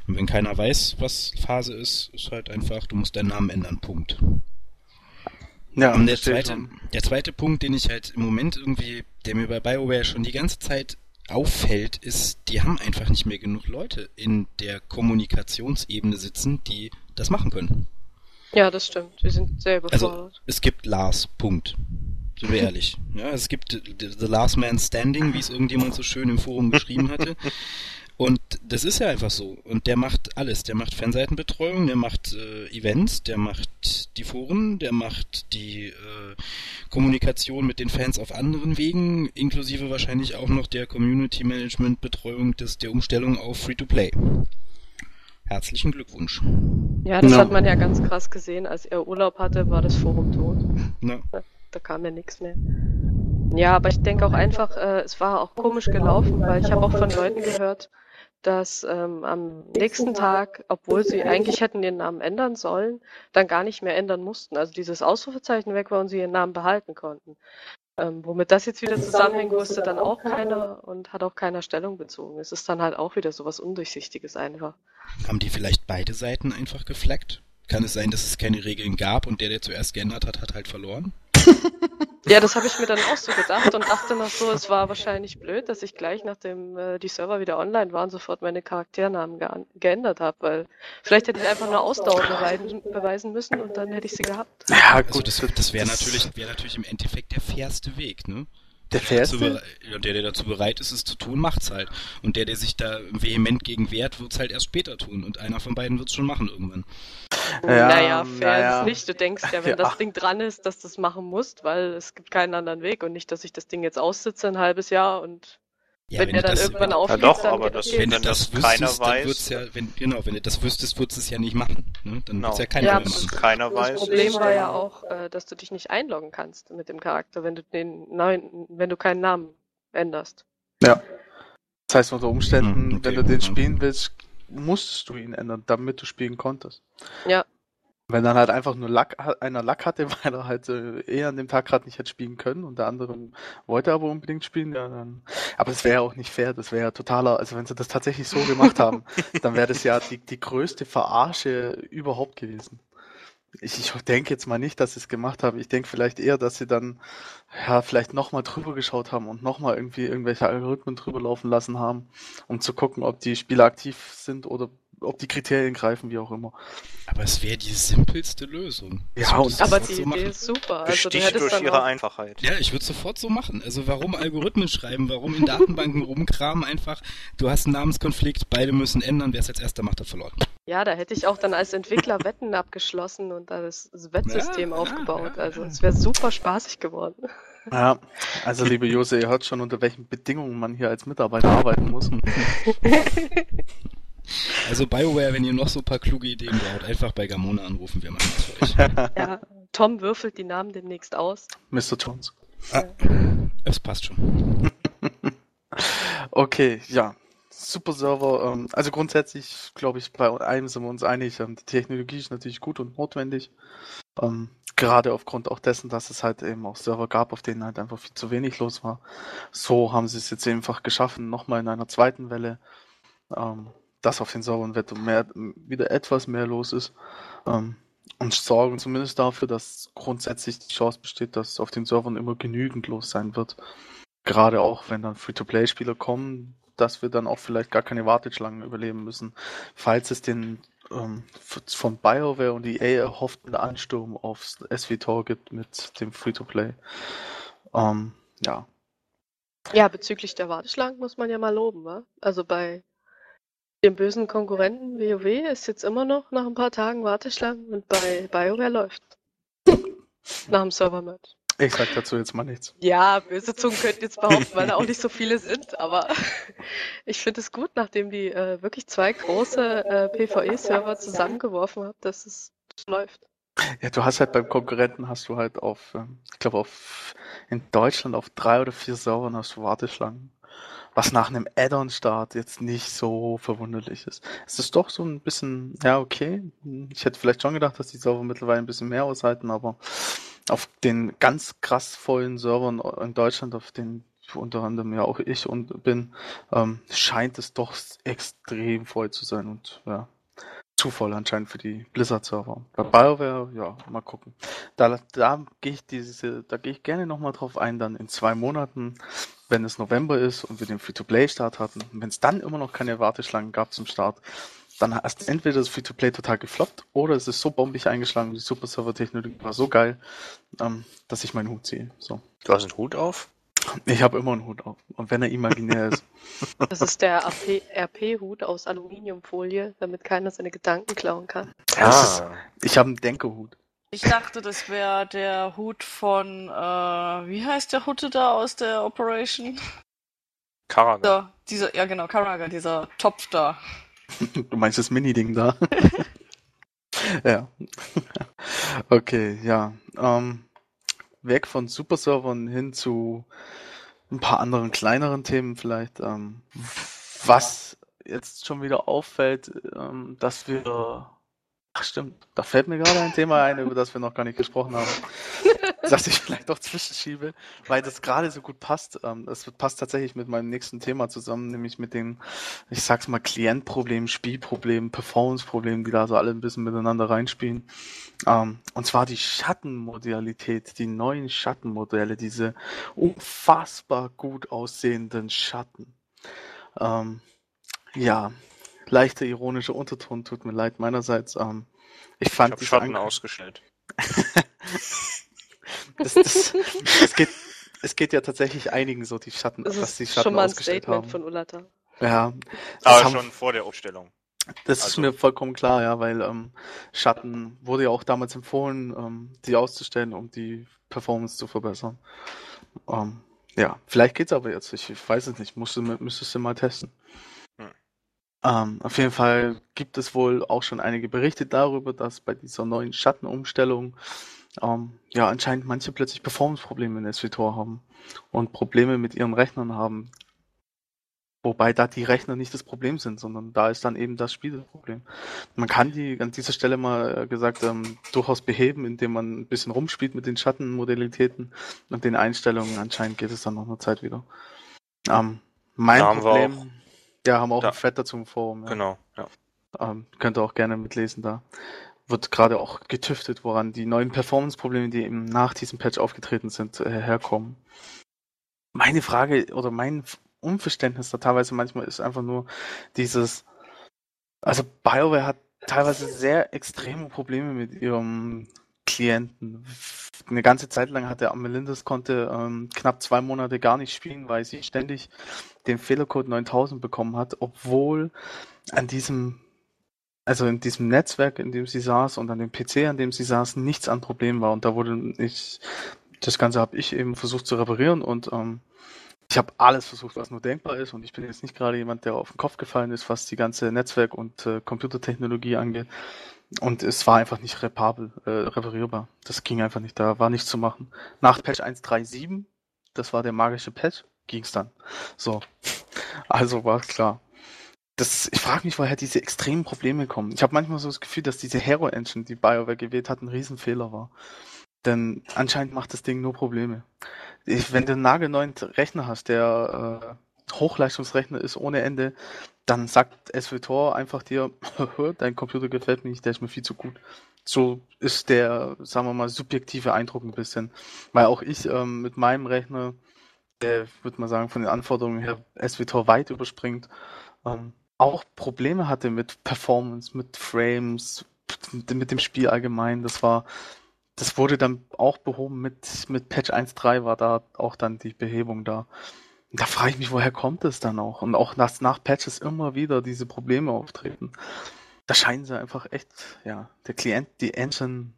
Und wenn keiner weiß, was Phase ist, ist halt einfach, du musst deinen Namen ändern, Punkt. ja, Und der zweite, schon. der zweite Punkt, den ich halt im Moment irgendwie, der mir bei BioWare schon die ganze Zeit auffällt, ist, die haben einfach nicht mehr genug Leute in der Kommunikationsebene sitzen, die das machen können. Ja, das stimmt. Wir sind sehr Also überfordert. es gibt Lars, Punkt. Sind wir ehrlich. Ja, es gibt The The Last Man Standing, wie es irgendjemand so schön im Forum geschrieben hatte. Und das ist ja einfach so. Und der macht alles. Der macht Fanseitenbetreuung, der macht äh, Events, der macht die Foren, der macht die äh, Kommunikation mit den Fans auf anderen Wegen, inklusive wahrscheinlich auch noch der Community Management Betreuung des, der Umstellung auf Free-to-Play. Herzlichen Glückwunsch. Ja, das Ja. hat man ja ganz krass gesehen. Als er Urlaub hatte, war das Forum tot. Na, Da kam ja nichts mehr. Ja, aber ich denke auch einfach, äh, es war auch komisch gelaufen, weil ich habe auch von Leuten gehört, dass ähm, am nächsten Tag, obwohl sie eigentlich hätten ihren Namen ändern sollen, dann gar nicht mehr ändern mussten. Also dieses Ausrufezeichen weg war und sie ihren Namen behalten konnten. Ähm, womit das jetzt wieder zusammenhängt, wusste dann auch keiner und hat auch keiner Stellung bezogen. Es ist dann halt auch wieder so was Undurchsichtiges einfach. Haben die vielleicht beide Seiten einfach gefleckt? Kann es sein, dass es keine Regeln gab und der, der zuerst geändert hat, hat halt verloren? Ja, das habe ich mir dann auch so gedacht und dachte noch so, es war wahrscheinlich blöd, dass ich gleich nachdem äh, die Server wieder online waren, sofort meine Charakternamen ge geändert habe, weil vielleicht hätte ich einfach nur Ausdauer beweisen, beweisen müssen und dann hätte ich sie gehabt. Ja, gut, also das, das wäre natürlich, wäre natürlich im Endeffekt der fairste Weg, ne? Der? Der, der, der dazu bereit ist, es zu tun, macht's halt. Und der, der sich da vehement gegen wehrt, wird's halt erst später tun. Und einer von beiden wird's schon machen irgendwann. Ja, naja, fair naja. ist nicht. Du denkst ja, wenn ja. das Ding dran ist, dass du es machen musst, weil es gibt keinen anderen Weg und nicht, dass ich das Ding jetzt aussitze ein halbes Jahr und ja, wenn, wenn der dann das, irgendwann aufgeht, ja doch, aber das, wenn, wenn das, das keiner wüsstest, weiß, dann wird's ja, wenn, genau, wenn du das wüsstest, würdest du es ja nicht machen. Ne? Dann genau. wird's ja keiner ja, mehr machen. Keiner das weiß. Problem war ja auch, äh, dass du dich nicht einloggen kannst mit dem Charakter, wenn du den neuen, wenn du keinen Namen änderst. Ja. Das heißt unter Umständen, hm, okay. wenn du den spielen willst, musstest du ihn ändern, damit du spielen konntest. Ja. Wenn dann halt einfach nur Lack, einer Lack hatte, weil er halt äh, eher an dem Tag gerade nicht hätte spielen können und der andere wollte aber unbedingt spielen, ja, dann. Aber das wäre ja auch nicht fair, das wäre ja totaler, also wenn sie das tatsächlich so gemacht haben, dann wäre das ja die, die größte Verarsche überhaupt gewesen. Ich, ich denke jetzt mal nicht, dass sie es gemacht haben. Ich denke vielleicht eher, dass sie dann ja vielleicht nochmal drüber geschaut haben und nochmal irgendwie irgendwelche Algorithmen drüber laufen lassen haben, um zu gucken, ob die Spieler aktiv sind oder ob die Kriterien greifen, wie auch immer. Aber es wäre die simpelste Lösung. Ja, und aber die so Idee ist super. Also Besticht durch ihre auch... Einfachheit. Ja, ich würde sofort so machen. Also warum Algorithmen schreiben, warum in Datenbanken rumkramen, einfach, du hast einen Namenskonflikt, beide müssen ändern, wer es als erster macht, hat verloren. Ja, da hätte ich auch dann als Entwickler Wetten abgeschlossen und da das Wettsystem ja, aufgebaut. Ja, ja, also es wäre super spaßig geworden. Ja, also liebe Jose, ihr hört schon, unter welchen Bedingungen man hier als Mitarbeiter arbeiten muss. Also BioWare, wenn ihr noch so ein paar kluge Ideen braucht, einfach bei Gamona anrufen, wir machen das für euch. Ja, Tom würfelt die Namen demnächst aus. Mr. Jones. Ah, es passt schon. okay, ja. Super Server. Ähm, also grundsätzlich, glaube ich, bei einem sind wir uns einig, ähm, die Technologie ist natürlich gut und notwendig. Ähm, gerade aufgrund auch dessen, dass es halt eben auch Server gab, auf denen halt einfach viel zu wenig los war. So haben sie es jetzt einfach geschaffen, nochmal in einer zweiten Welle dass auf den Servern mehr, wieder etwas mehr los ist. Ähm, und sorgen zumindest dafür, dass grundsätzlich die Chance besteht, dass auf den Servern immer genügend los sein wird. Gerade auch, wenn dann Free-to-Play-Spieler kommen, dass wir dann auch vielleicht gar keine Warteschlangen überleben müssen, falls es den ähm, von BioWare und EA erhofften Ansturm aufs SWTOR gibt mit dem Free-to-Play. Ähm, ja. Ja, bezüglich der Warteschlangen muss man ja mal loben, wa? Also bei dem bösen Konkurrenten WoW ist jetzt immer noch nach ein paar Tagen Warteschlangen und bei BioWare läuft. nach dem Server-Merge. Ich sag dazu jetzt mal nichts. Ja, böse Zungen könnten jetzt behaupten, weil da auch nicht so viele sind, aber ich finde es gut, nachdem die äh, wirklich zwei große äh, PvE-Server zusammengeworfen haben, dass es läuft. Ja, du hast halt beim Konkurrenten hast du halt auf, ähm, ich glaube auf in Deutschland auf drei oder vier Servern hast du Warteschlangen was nach einem Add-on-Start jetzt nicht so verwunderlich ist. Es ist doch so ein bisschen, ja, okay. Ich hätte vielleicht schon gedacht, dass die Server mittlerweile ein bisschen mehr aushalten, aber auf den ganz krass vollen Servern in Deutschland, auf den unter anderem ja auch ich und bin, ähm, scheint es doch extrem voll zu sein und ja, zu voll anscheinend für die Blizzard-Server. Bei BioWare, ja, mal gucken. Da, da gehe ich diese, da gehe ich gerne nochmal drauf ein, dann in zwei Monaten, wenn es November ist und wir den Free-to-Play-Start hatten, wenn es dann immer noch keine Warteschlangen gab zum Start, dann hast entweder das Free-to-Play total gefloppt oder es ist so bombig eingeschlagen, die Super-Server-Technologie war so geil, ähm, dass ich meinen Hut ziehe. So. Du hast einen Hut auf? Ich habe immer einen Hut auf. Und wenn er imaginär ist. Das ist der RP-Hut aus Aluminiumfolie, damit keiner seine Gedanken klauen kann. Ja, ah. ich habe einen Denkerhut. Ich dachte, das wäre der Hut von, äh, wie heißt der Hutte da aus der Operation? Karaga. Ja, dieser, ja genau, Karaga, dieser Topf da. Du meinst das Mini-Ding da? ja. Okay, ja. Ähm, weg von Superservern hin zu ein paar anderen kleineren Themen vielleicht. Ähm, was jetzt schon wieder auffällt, ähm, dass wir Ach stimmt, da fällt mir gerade ein Thema ein, über das wir noch gar nicht gesprochen haben. das ich vielleicht doch zwischenschiebe, weil das gerade so gut passt. Ähm, das passt tatsächlich mit meinem nächsten Thema zusammen, nämlich mit den, ich sag's mal, Klientproblemen, Spielproblemen, Performanceproblemen, die da so alle ein bisschen miteinander reinspielen. Ähm, und zwar die Schattenmodalität, die neuen Schattenmodelle, diese unfassbar gut aussehenden Schatten. Ähm, ja, leichter ironischer Unterton, tut mir leid meinerseits. Ähm, ich fand ich habe Schatten ausgestellt. das, das, es, geht, es geht ja tatsächlich einigen so, die Schatten, Das dass die ist Schatten schon mal ein ausgestellt Statement haben. von Ulata. Ja, Aber haben- schon vor der Aufstellung. Das ist Also- mir vollkommen klar, ja, weil ähm, Schatten wurde ja auch damals empfohlen, ähm, die auszustellen, um die Performance zu verbessern. Ähm, ja, vielleicht geht's aber jetzt. Ich, ich weiß es nicht. Musst du, müsstest du mal testen. Hm. Ähm, auf jeden Fall gibt es wohl auch schon einige Berichte darüber, dass bei dieser neuen Schattenumstellung ähm, ja anscheinend manche plötzlich Performance-Probleme in SVTOR haben und Probleme mit ihren Rechnern haben, Wobei da die Rechner nicht das Problem sind, sondern da ist dann eben das Spiel das Problem. Man kann die an dieser Stelle mal äh, gesagt ähm, durchaus beheben, indem man ein bisschen rumspielt mit den Schattenmodalitäten und den Einstellungen. Anscheinend geht es dann noch eine Zeit wieder. Ähm, mein Da Problem, ja, haben wir auch Da- ein Thread dazu im Forum. Ja. Genau, ja. Ähm, könnt ihr auch gerne mitlesen da. Wird gerade auch getüftet, woran die neuen Performance-Probleme, die eben nach diesem Patch aufgetreten sind, äh, herkommen. Meine Frage oder mein Unverständnis da teilweise manchmal ist einfach nur dieses, also BioWare hat teilweise sehr extreme Probleme mit ihrem Klienten. Eine ganze Zeit lang hat der Amelindes konnte ähm, knapp zwei Monate gar nicht spielen, weil sie ständig den Fehlercode 9000 bekommen hat, obwohl an diesem also in diesem Netzwerk, in dem sie saß und an dem PC, an dem sie saß, nichts an Problem war. Und da wurde ich, das Ganze habe ich eben versucht zu reparieren und ähm, ich habe alles versucht, was nur denkbar ist. Und ich bin jetzt nicht gerade jemand, der auf den Kopf gefallen ist, was die ganze Netzwerk- und äh, Computertechnologie angeht. Und es war einfach nicht reparabel, äh, reparierbar. Das ging einfach nicht, da war nichts zu machen. Nach Patch 1.3.7, das war der magische Patch, ging's dann. So. Also war klar das, ich frage mich, woher diese extremen Probleme kommen. Ich habe manchmal so das Gefühl, dass diese Hero Engine, die BioWare gewählt hat, ein Riesenfehler war. Denn anscheinend macht das Ding nur Probleme. Ich, wenn du einen nagelneuen Rechner hast, der äh, Hochleistungsrechner ist ohne Ende, dann sagt SVTOR einfach dir, dein Computer gefällt mir nicht, der ist mir viel zu gut. So ist der, sagen wir mal, subjektive Eindruck ein bisschen. Weil auch ich ähm, mit meinem Rechner, der, würde man sagen, von den Anforderungen her SVTOR weit überspringt, ähm, auch Probleme hatte mit Performance, mit Frames, mit dem Spiel allgemein. Das war, das wurde dann auch behoben mit, mit Patch 1.3 war da auch dann die Behebung da. Da frage ich mich, woher kommt es dann auch? Und auch nach, nach Patches immer wieder diese Probleme auftreten. Da scheinen sie einfach echt, ja, der Klient, die Engine,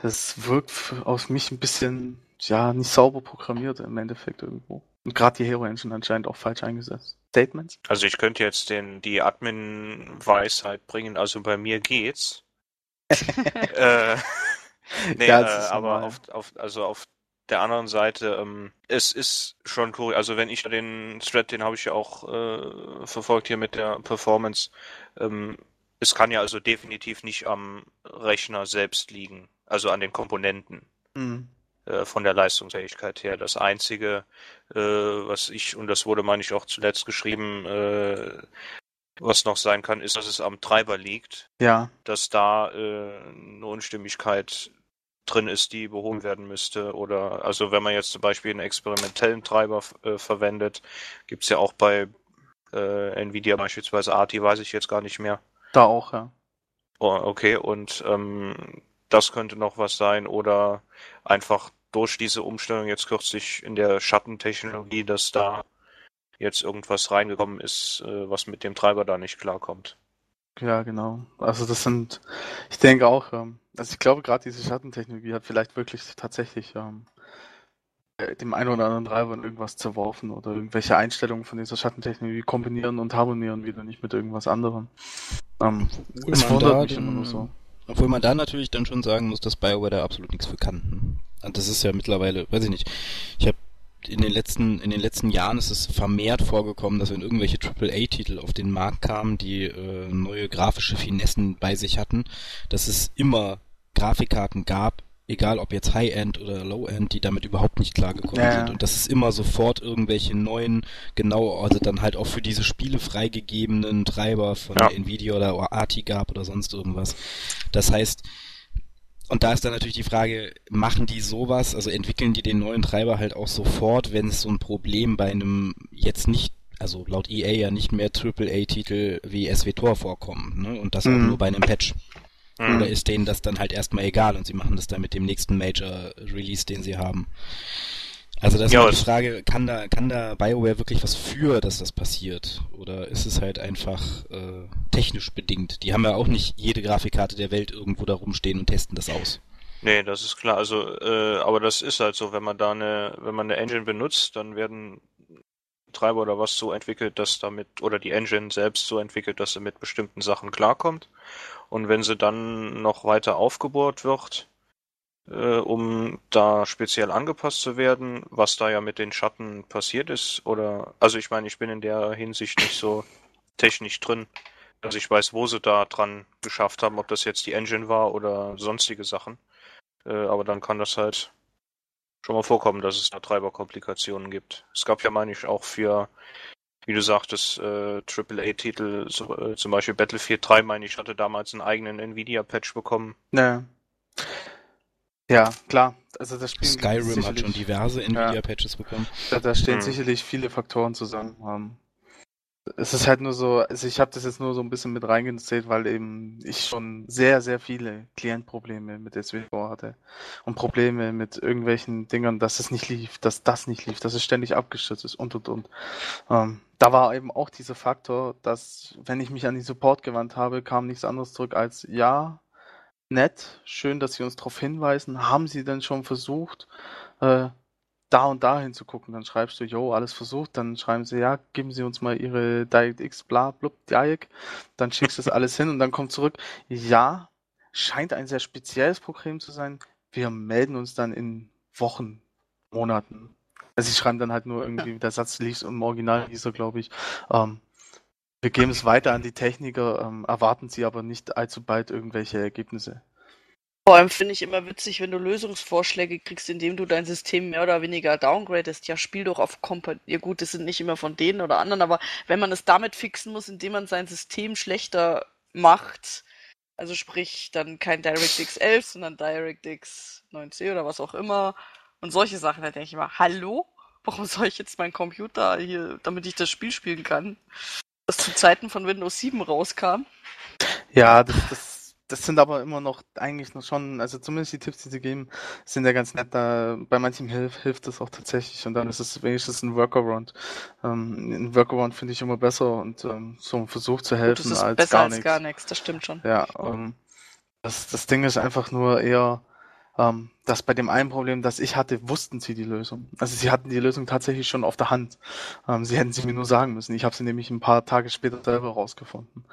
das wirkt auf mich ein bisschen, ja, nicht sauber programmiert im Endeffekt irgendwo. Und gerade die Hero Engine anscheinend auch falsch eingesetzt. Statements? Also ich könnte jetzt den, die Admin-Weisheit bringen, also bei mir geht's. äh, nee, Ja, äh, aber auf, auf, also auf der anderen Seite, ähm, es ist schon cool. Also wenn ich den Thread, den habe ich ja auch äh, verfolgt hier mit der Performance, ähm, es kann ja also definitiv nicht am Rechner selbst liegen, also an den Komponenten Mhm. äh, von der Leistungsfähigkeit her. Das Einzige, äh, was ich, und das wurde, meine ich, auch zuletzt geschrieben, äh, was noch sein kann, ist, dass es am Treiber liegt, Ja, dass da äh, eine Unstimmigkeit drin ist, die behoben werden müsste. Oder also wenn man jetzt zum Beispiel einen experimentellen Treiber äh, verwendet, gibt's ja auch bei äh, Nvidia beispielsweise ARTI, weiß ich jetzt gar nicht mehr. da auch, ja. Oh, okay, und ähm, das könnte noch was sein oder einfach durch diese Umstellung jetzt kürzlich in der Schattentechnologie, dass da jetzt irgendwas reingekommen ist, äh, was mit dem Treiber da nicht klarkommt. Ja, genau. Also das sind, ich denke auch, ähm, also ich glaube gerade diese Schattentechnologie hat vielleicht wirklich tatsächlich ähm, äh, dem einen oder anderen Treiber in irgendwas zerworfen oder irgendwelche Einstellungen von dieser Schattentechnologie kombinieren und harmonieren wieder nicht mit irgendwas anderem. Ähm, Obwohl es man wundert da mich immer nur so. Obwohl man da natürlich dann schon sagen muss, dass BioWare da absolut nichts für kann. Und das ist ja mittlerweile, weiß ich nicht. Ich habe in den letzten in den letzten Jahren ist es vermehrt vorgekommen, dass wenn irgendwelche AAA-Titel auf den Markt kamen, die äh, neue grafische Finessen bei sich hatten, dass es immer Grafikkarten gab, egal ob jetzt High-End oder Low-End, die damit überhaupt nicht klargekommen Ja. sind. Und dass es immer sofort irgendwelche neuen, genau, also dann halt auch für diese Spiele freigegebenen Treiber von Ja. Nvidia oder ATI gab oder sonst irgendwas. Das heißt, und da ist dann natürlich die Frage, machen die sowas, also entwickeln die den neuen Treiber halt auch sofort, wenn es so ein Problem bei einem jetzt nicht, also laut EA ja nicht mehr AAA-Titel wie SWTOR vorkommen, ne? Und das auch Mhm. nur bei einem Patch. Mhm. Oder ist denen das dann halt erstmal egal und sie machen das dann mit dem nächsten Major-Release, den sie haben? Also das ist Ja, immer die Frage, kann da, kann da BioWare wirklich was für, dass das passiert? Oder ist es halt einfach äh, technisch bedingt? Die haben ja auch nicht jede Grafikkarte der Welt irgendwo da rumstehen und testen das aus. Nee, das ist klar. Also, äh, aber das ist halt so, wenn man da eine, wenn man eine Engine benutzt, dann werden Treiber oder was so entwickelt, dass damit, oder die Engine selbst so entwickelt, dass sie mit bestimmten Sachen klarkommt. Und wenn sie dann noch weiter aufgebohrt wird, äh, um da speziell angepasst zu werden, was da ja mit den Schatten passiert ist, oder, also ich meine, ich bin in der Hinsicht nicht so technisch drin, dass ich weiß, wo sie da dran geschafft haben, ob das jetzt die Engine war oder sonstige Sachen. Äh, aber dann kann das halt schon mal vorkommen, dass es da Treiberkomplikationen gibt. Es gab ja, meine ich, auch für, wie du sagtest, äh, AAA-Titel, so, äh, zum Beispiel Battlefield 3, meine ich, hatte damals einen eigenen Nvidia-Patch bekommen. Ja. Ja, klar. Also das Spiel Skyrim hat schon diverse Nvidia-Patches bekommen. Da, da stehen Hm. sicherlich viele Faktoren zusammen. Ähm, es ist halt nur so, also ich habe das jetzt nur so ein bisschen mit reingezählt, weil eben ich schon sehr, sehr viele Klientprobleme mit SWTOR hatte. Und Probleme mit irgendwelchen Dingern, dass es nicht lief, dass das nicht lief, dass es ständig abgestürzt ist und und und. Ähm, da war eben auch dieser Faktor, dass wenn ich mich an den Support gewandt habe, kam nichts anderes zurück als ja, nett, schön, dass Sie uns darauf hinweisen. Haben Sie denn schon versucht, äh, da und da hinzugucken? Dann schreibst du, jo, alles versucht. Dann schreiben sie, ja, geben Sie uns mal Ihre DirectX, bla, blub, Diag. Dann schickst du das alles hin und dann kommt zurück, ja, scheint ein sehr spezielles Problem zu sein. Wir melden uns dann in Wochen, Monaten. Also sie schreiben dann halt nur irgendwie, der Satz lief im Original, hieß er, glaube ich, ähm, wir geben es weiter an die Techniker, ähm, erwarten sie aber nicht allzu bald irgendwelche Ergebnisse. Vor allem finde ich immer witzig, wenn du Lösungsvorschläge kriegst, indem du dein System mehr oder weniger downgradest. Ja, spiel doch auf Kompat. Ja gut, das sind nicht immer von denen oder anderen, aber wenn man es damit fixen muss, indem man sein System schlechter macht, also sprich dann kein DirectX 11, sondern DirectX 9C oder was auch immer und solche Sachen, da denke ich immer, hallo? Warum soll ich jetzt meinen Computer hier, damit ich das Spiel spielen kann? Das zu Zeiten von Windows 7 rauskam. Ja, das, das, das sind aber immer noch eigentlich noch schon, also zumindest die Tipps, die sie geben, sind ja ganz nett. Da, bei manchen hilft, hilft das auch tatsächlich und dann ist es wenigstens ein Workaround. Ähm, ein Workaround finde ich immer besser und ähm, so ein Versuch zu Gut, helfen das ist als besser gar als nichts. gar nichts, das stimmt schon. Ja, ähm, das, das Ding ist einfach nur eher, ähm, dass bei dem einen Problem, das ich hatte, wussten sie die Lösung. Also sie hatten die Lösung tatsächlich schon auf der Hand. Ähm, sie hätten sie mir nur sagen müssen. Ich habe sie nämlich ein paar Tage später selber rausgefunden.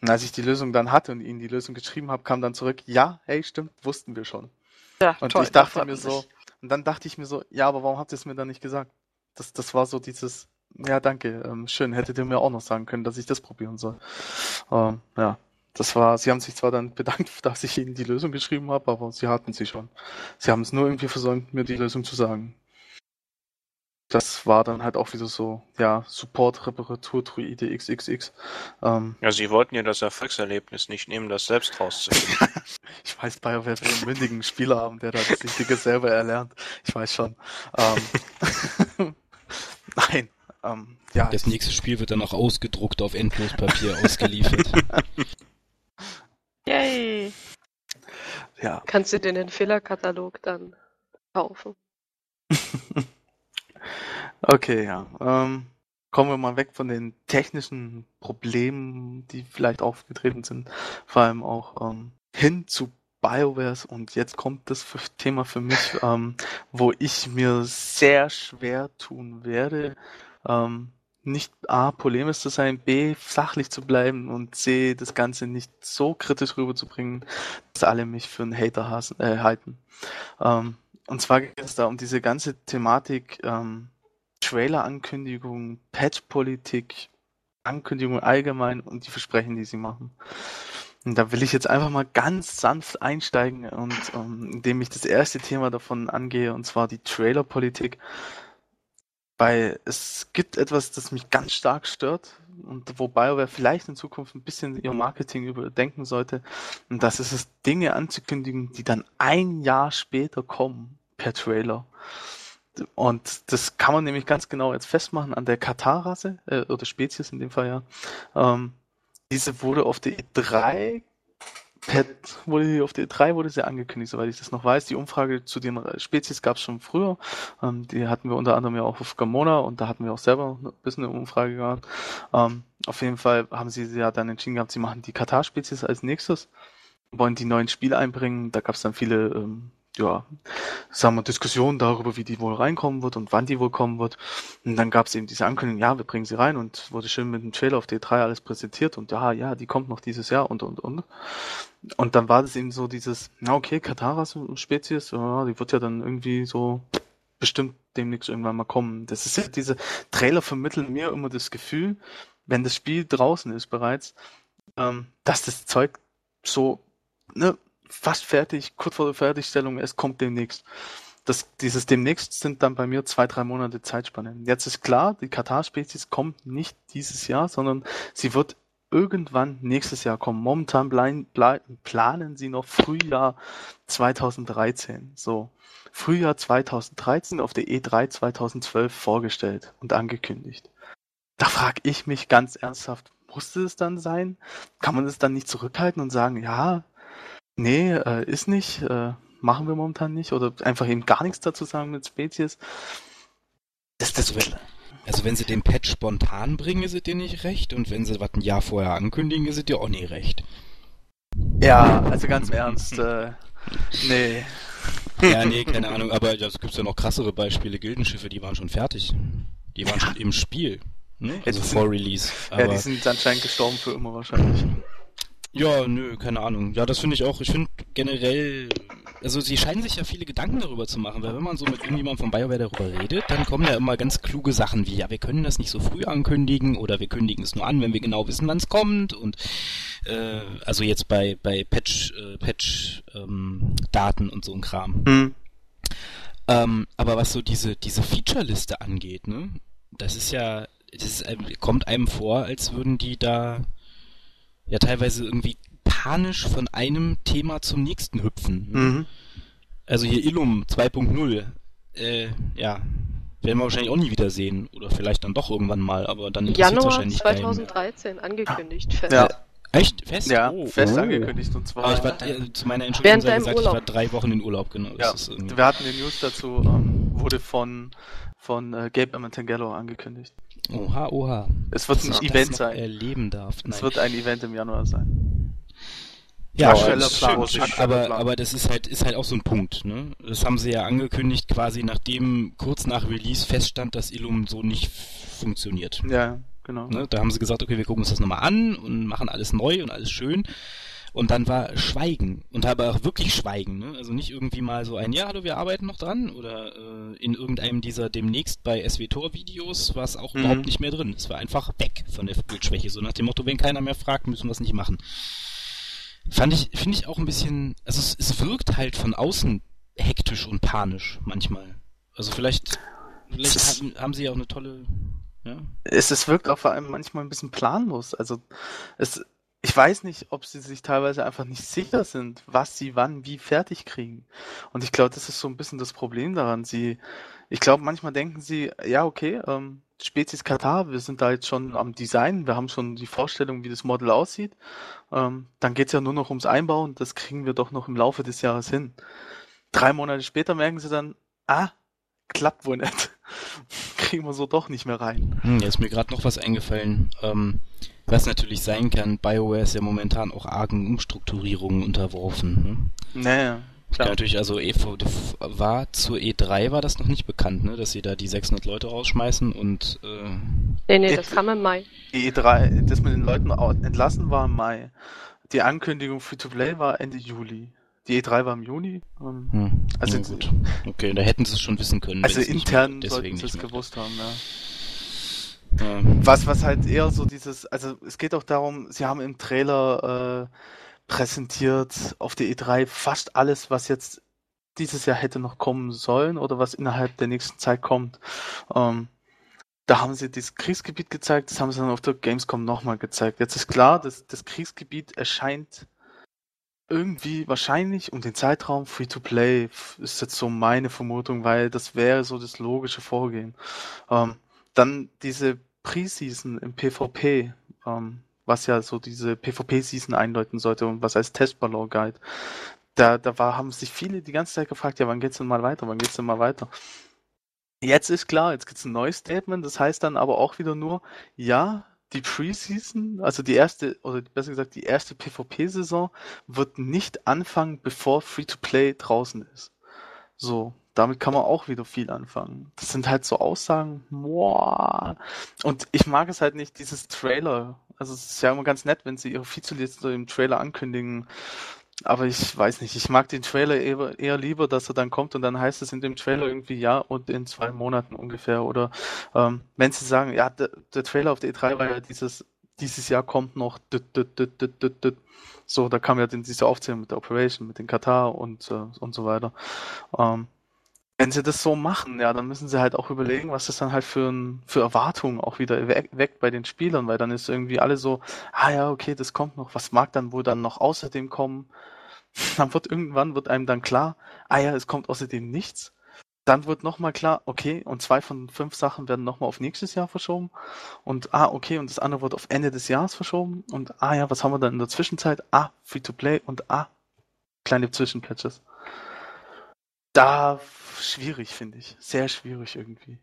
Und als ich die Lösung dann hatte und ihnen die Lösung geschrieben habe, kam dann zurück, ja, hey, stimmt, wussten wir schon. Ja, Und toll, ich da dachte mir so, und dann dachte ich mir so, ja, aber warum habt ihr es mir dann nicht gesagt? Das, das war so dieses, ja, danke, ähm, schön, hättet ihr mir auch noch sagen können, dass ich das probieren soll. Ähm, ja, das war, sie haben sich zwar dann bedankt, dass ich ihnen die Lösung geschrieben habe, aber sie hatten sie schon. Sie haben es nur irgendwie versäumt, mir die Lösung zu sagen. Das war dann halt auch wieder so, ja, Support, Reparatur, Druide XXX. Ähm, Ja, sie wollten ja das Erfolgserlebnis nicht nehmen, das selbst rauszufinden. Ich weiß, BioWare will einen mündigen Spieler haben, der da das Richtige selber erlernt. Ich weiß schon. Ähm, Nein. Ähm, ja, Das nächste Spiel wird dann auch ausgedruckt auf Endlospapier ausgeliefert. Yay! ja. Kannst du dir den Fehlerkatalog dann kaufen? Okay, ja. Ähm, kommen wir mal weg von den technischen Problemen, die vielleicht aufgetreten sind, vor allem auch ähm, hin zu BioWares und jetzt kommt das Thema für mich, ähm, wo ich mir sehr schwer tun werde, ähm, nicht A, polemisch zu sein, B, sachlich zu bleiben und C, das Ganze nicht so kritisch rüberzubringen, dass alle mich für einen Hater hassen, äh, halten. Ähm, und zwar geht es da um diese ganze Thematik, ähm, Trailer-Ankündigungen, Patch-Politik, Ankündigungen allgemein und die Versprechen, die sie machen. Und da will ich jetzt einfach mal ganz sanft einsteigen und ähm, indem ich das erste Thema davon angehe, und zwar die Trailer-Politik. Weil es gibt etwas, das mich ganz stark stört und wo BioWare vielleicht in Zukunft ein bisschen ihr Marketing überdenken sollte. Und das ist es, Dinge anzukündigen, die dann ein Jahr später kommen per Trailer. Und das kann man nämlich ganz genau jetzt festmachen an der Katar-Rasse, äh, oder Spezies in dem Fall ja. Ähm, diese wurde auf der E3 per, wurde auf der E3 wurde sie angekündigt, soweit ich das noch weiß. Die Umfrage zu den Spezies gab es schon früher. Ähm, die hatten wir unter anderem ja auch auf Gamona und da hatten wir auch selber ein bisschen eine Umfrage gehabt. Ähm, auf jeden Fall haben sie ja dann entschieden gehabt, sie machen die Katar-Spezies als nächstes, wollen die neuen Spiele einbringen. Da gab es dann viele ähm, ja, sagen wir, Diskussionen darüber, wie die wohl reinkommen wird und wann die wohl kommen wird. Und dann gab es eben diese Ankündigung, ja, wir bringen sie rein und wurde schön mit dem Trailer auf D3 alles präsentiert und ja, ja, die kommt noch dieses Jahr und und und. Und dann war das eben so dieses, na okay, Kataras Spezies, ja, die wird ja dann irgendwie so bestimmt demnächst irgendwann mal kommen. Das ist ja diese Trailer vermitteln mir immer das Gefühl, wenn das Spiel draußen ist bereits, ähm, dass das Zeug so ne, fast fertig, kurz vor der Fertigstellung, es kommt demnächst. Das, dieses demnächst sind dann bei mir zwei, drei Monate Zeitspanne. Jetzt ist klar, die Katar-Spezies kommt nicht dieses Jahr, sondern sie wird irgendwann nächstes Jahr kommen. Momentan blein, blein, planen sie noch Frühjahr 2013. So. Frühjahr 2013 auf der E3 2012 vorgestellt und angekündigt. Da frage ich mich ganz ernsthaft, musste es dann sein? Kann man es dann nicht zurückhalten und sagen, ja, Nee, äh, ist nicht. Äh, machen wir momentan nicht. Oder einfach eben gar nichts dazu sagen mit Spezies. Das, das wenn, also wenn sie den Patch spontan bringen, ist es dir nicht recht. Und wenn sie was ein Jahr vorher ankündigen, ist es dir auch nie recht. Ja, also ganz im Ernst, äh, nee. Ja, nee, keine Ahnung, aber es gibt ja noch krassere Beispiele. Gildenschiffe, die waren schon fertig. Die waren schon im Spiel. Ne? Also vor Release. Aber... Ja, die sind anscheinend gestorben für immer wahrscheinlich. Ja, nö, keine Ahnung. Ja, das finde ich auch. Ich finde generell, also sie scheinen sich ja viele Gedanken darüber zu machen, weil wenn man so mit irgendjemandem von BioWare darüber redet, dann kommen ja immer ganz kluge Sachen wie, ja, wir können das nicht so früh ankündigen oder wir kündigen es nur an, wenn wir genau wissen, wann es kommt und äh, also jetzt bei bei Patch äh, Patch ähm, Daten und so ein Kram. Mhm. Ähm, aber was so diese diese Feature-Liste angeht, ne, das ist ja, das ist, kommt einem vor, als würden die da ja teilweise irgendwie panisch von einem Thema zum nächsten hüpfen. Mhm. Also hier Illum 2.0, äh, ja, werden wir wahrscheinlich auch nie wieder sehen. Oder vielleicht dann doch irgendwann mal, aber dann interessiert Januar wahrscheinlich 2013 keinen. angekündigt, fest. Ja. Echt? Fest? Ja, oh. fest oh. angekündigt und zwar. Aber ich war, äh, zu meiner Entschuldigung sei gesagt, Urlaub. ich war drei Wochen in Urlaub, genau. Ja, wir hatten den News dazu, ähm, wurde von, von äh, Gabe Amantangello angekündigt. Oha, oha. Es wird ein Event sein. erleben darf. Nein. Es wird ein Event im Januar sein. Ja, ja Plan, schön, aber, aber das ist halt, ist halt auch so ein Punkt, ne? Das haben sie ja angekündigt, quasi nachdem kurz nach Release feststand, dass Illum so nicht funktioniert. Ja, genau. Ne? Da haben sie gesagt, okay, wir gucken uns das nochmal an und machen alles neu und alles schön. Und dann war Schweigen und aber auch wirklich Schweigen, ne? Also nicht irgendwie mal so ein, ja, hallo, wir arbeiten noch dran oder äh, in irgendeinem dieser demnächst bei SWTOR Videos war es auch mhm. überhaupt nicht mehr drin. Es war einfach weg von der Bildschwäche, so nach dem Motto, wenn keiner mehr fragt, müssen wir es nicht machen. Fand ich, finde ich auch ein bisschen, also es, es wirkt halt von außen hektisch und panisch manchmal. Also vielleicht, vielleicht haben, haben sie ja auch eine tolle ja. Es, es wirkt auch vor allem manchmal ein bisschen planlos. Also es, ich weiß nicht, ob sie sich teilweise einfach nicht sicher sind, was sie wann wie fertig kriegen. Und ich glaube, das ist so ein bisschen das Problem daran. Sie, ich glaube, manchmal denken sie, ja, okay, ähm, Spezies Katar, wir sind da jetzt schon am Design, wir haben schon die Vorstellung, wie das Model aussieht. Ähm, dann geht's ja nur noch ums Einbauen, das kriegen wir doch noch im Laufe des Jahres hin. Drei Monate später merken sie dann, ah, klappt wohl nicht. kriegen wir so doch nicht mehr rein. Hm, jetzt ist mir gerade noch was eingefallen. Ähm, was natürlich sein kann, BioWare ist ja momentan auch argen Umstrukturierungen unterworfen. Ne? Naja. Klar. natürlich, also EV war zur E3 war das noch nicht bekannt, ne, dass sie da die 600 Leute rausschmeißen und äh, Nee, nee, das kam im Mai. Die E3, das mit den Leuten entlassen war im Mai. Die Ankündigung für To Play war Ende Juli. die E3 war im Juni. Ähm, Hm. Also Also gut. Okay, da hätten sie es schon wissen können. also intern sollten sie es gewusst haben, ja. Ähm, Was, was halt eher so dieses, also es geht auch darum, sie haben im Trailer äh, präsentiert auf der E3 fast alles, was jetzt dieses Jahr hätte noch kommen sollen oder was innerhalb der nächsten Zeit kommt. Ähm, da haben sie das Kriegsgebiet gezeigt, das haben sie dann auf der Gamescom nochmal gezeigt. Jetzt ist klar, dass das Kriegsgebiet erscheint irgendwie wahrscheinlich um den Zeitraum Free-to-Play, f- ist jetzt so meine Vermutung, weil das wäre so das logische Vorgehen. Ähm, dann diese Preseason im PvP, ähm, was ja so diese PvP-Season einläuten sollte und was als Testballon galt. Da, da war, haben sich viele die ganze Zeit gefragt, ja, wann geht's denn mal weiter, wann geht's denn mal weiter? Jetzt ist klar, jetzt gibt's ein neues Statement, das heißt dann aber auch wieder nur, ja, die Preseason, also die erste, oder besser gesagt, die erste PvP-Saison wird nicht anfangen, bevor Free-to-Play draußen ist. So, damit kann man auch wieder viel anfangen. Das sind halt so Aussagen, boah. Und ich mag es halt nicht, dieses Trailer. Also es ist ja immer ganz nett, wenn sie ihre Vizeliste im Trailer ankündigen. Aber ich weiß nicht, ich mag den Trailer eher, eher lieber, dass er dann kommt und dann heißt es in dem Trailer irgendwie ja und in zwei Monaten ungefähr. Oder ähm, wenn sie sagen, ja, der, der Trailer auf der E3 war ja dieses, dieses Jahr kommt noch düt, düt, düt. so, da kam ja dann diese Aufzählung mit der Operation, mit den Katar und, äh, und so weiter. Ähm, wenn sie das so machen, ja, dann müssen sie halt auch überlegen, was das dann halt für, ein, für Erwartungen auch wieder we- weckt bei den Spielern, weil dann ist irgendwie alle so, ah ja, okay, das kommt noch, was mag dann wohl dann noch außerdem kommen? Dann wird irgendwann wird einem dann klar, ah ja, es kommt außerdem nichts. Dann wird nochmal klar, okay, und zwei von fünf Sachen werden nochmal auf nächstes Jahr verschoben. Und ah, okay, und das andere wird auf Ende des Jahres verschoben. Und ah ja, was haben wir dann in der Zwischenzeit? Ah, Free-to-Play und ah, kleine Zwischenpatches. Da schwierig, finde ich. Sehr schwierig irgendwie.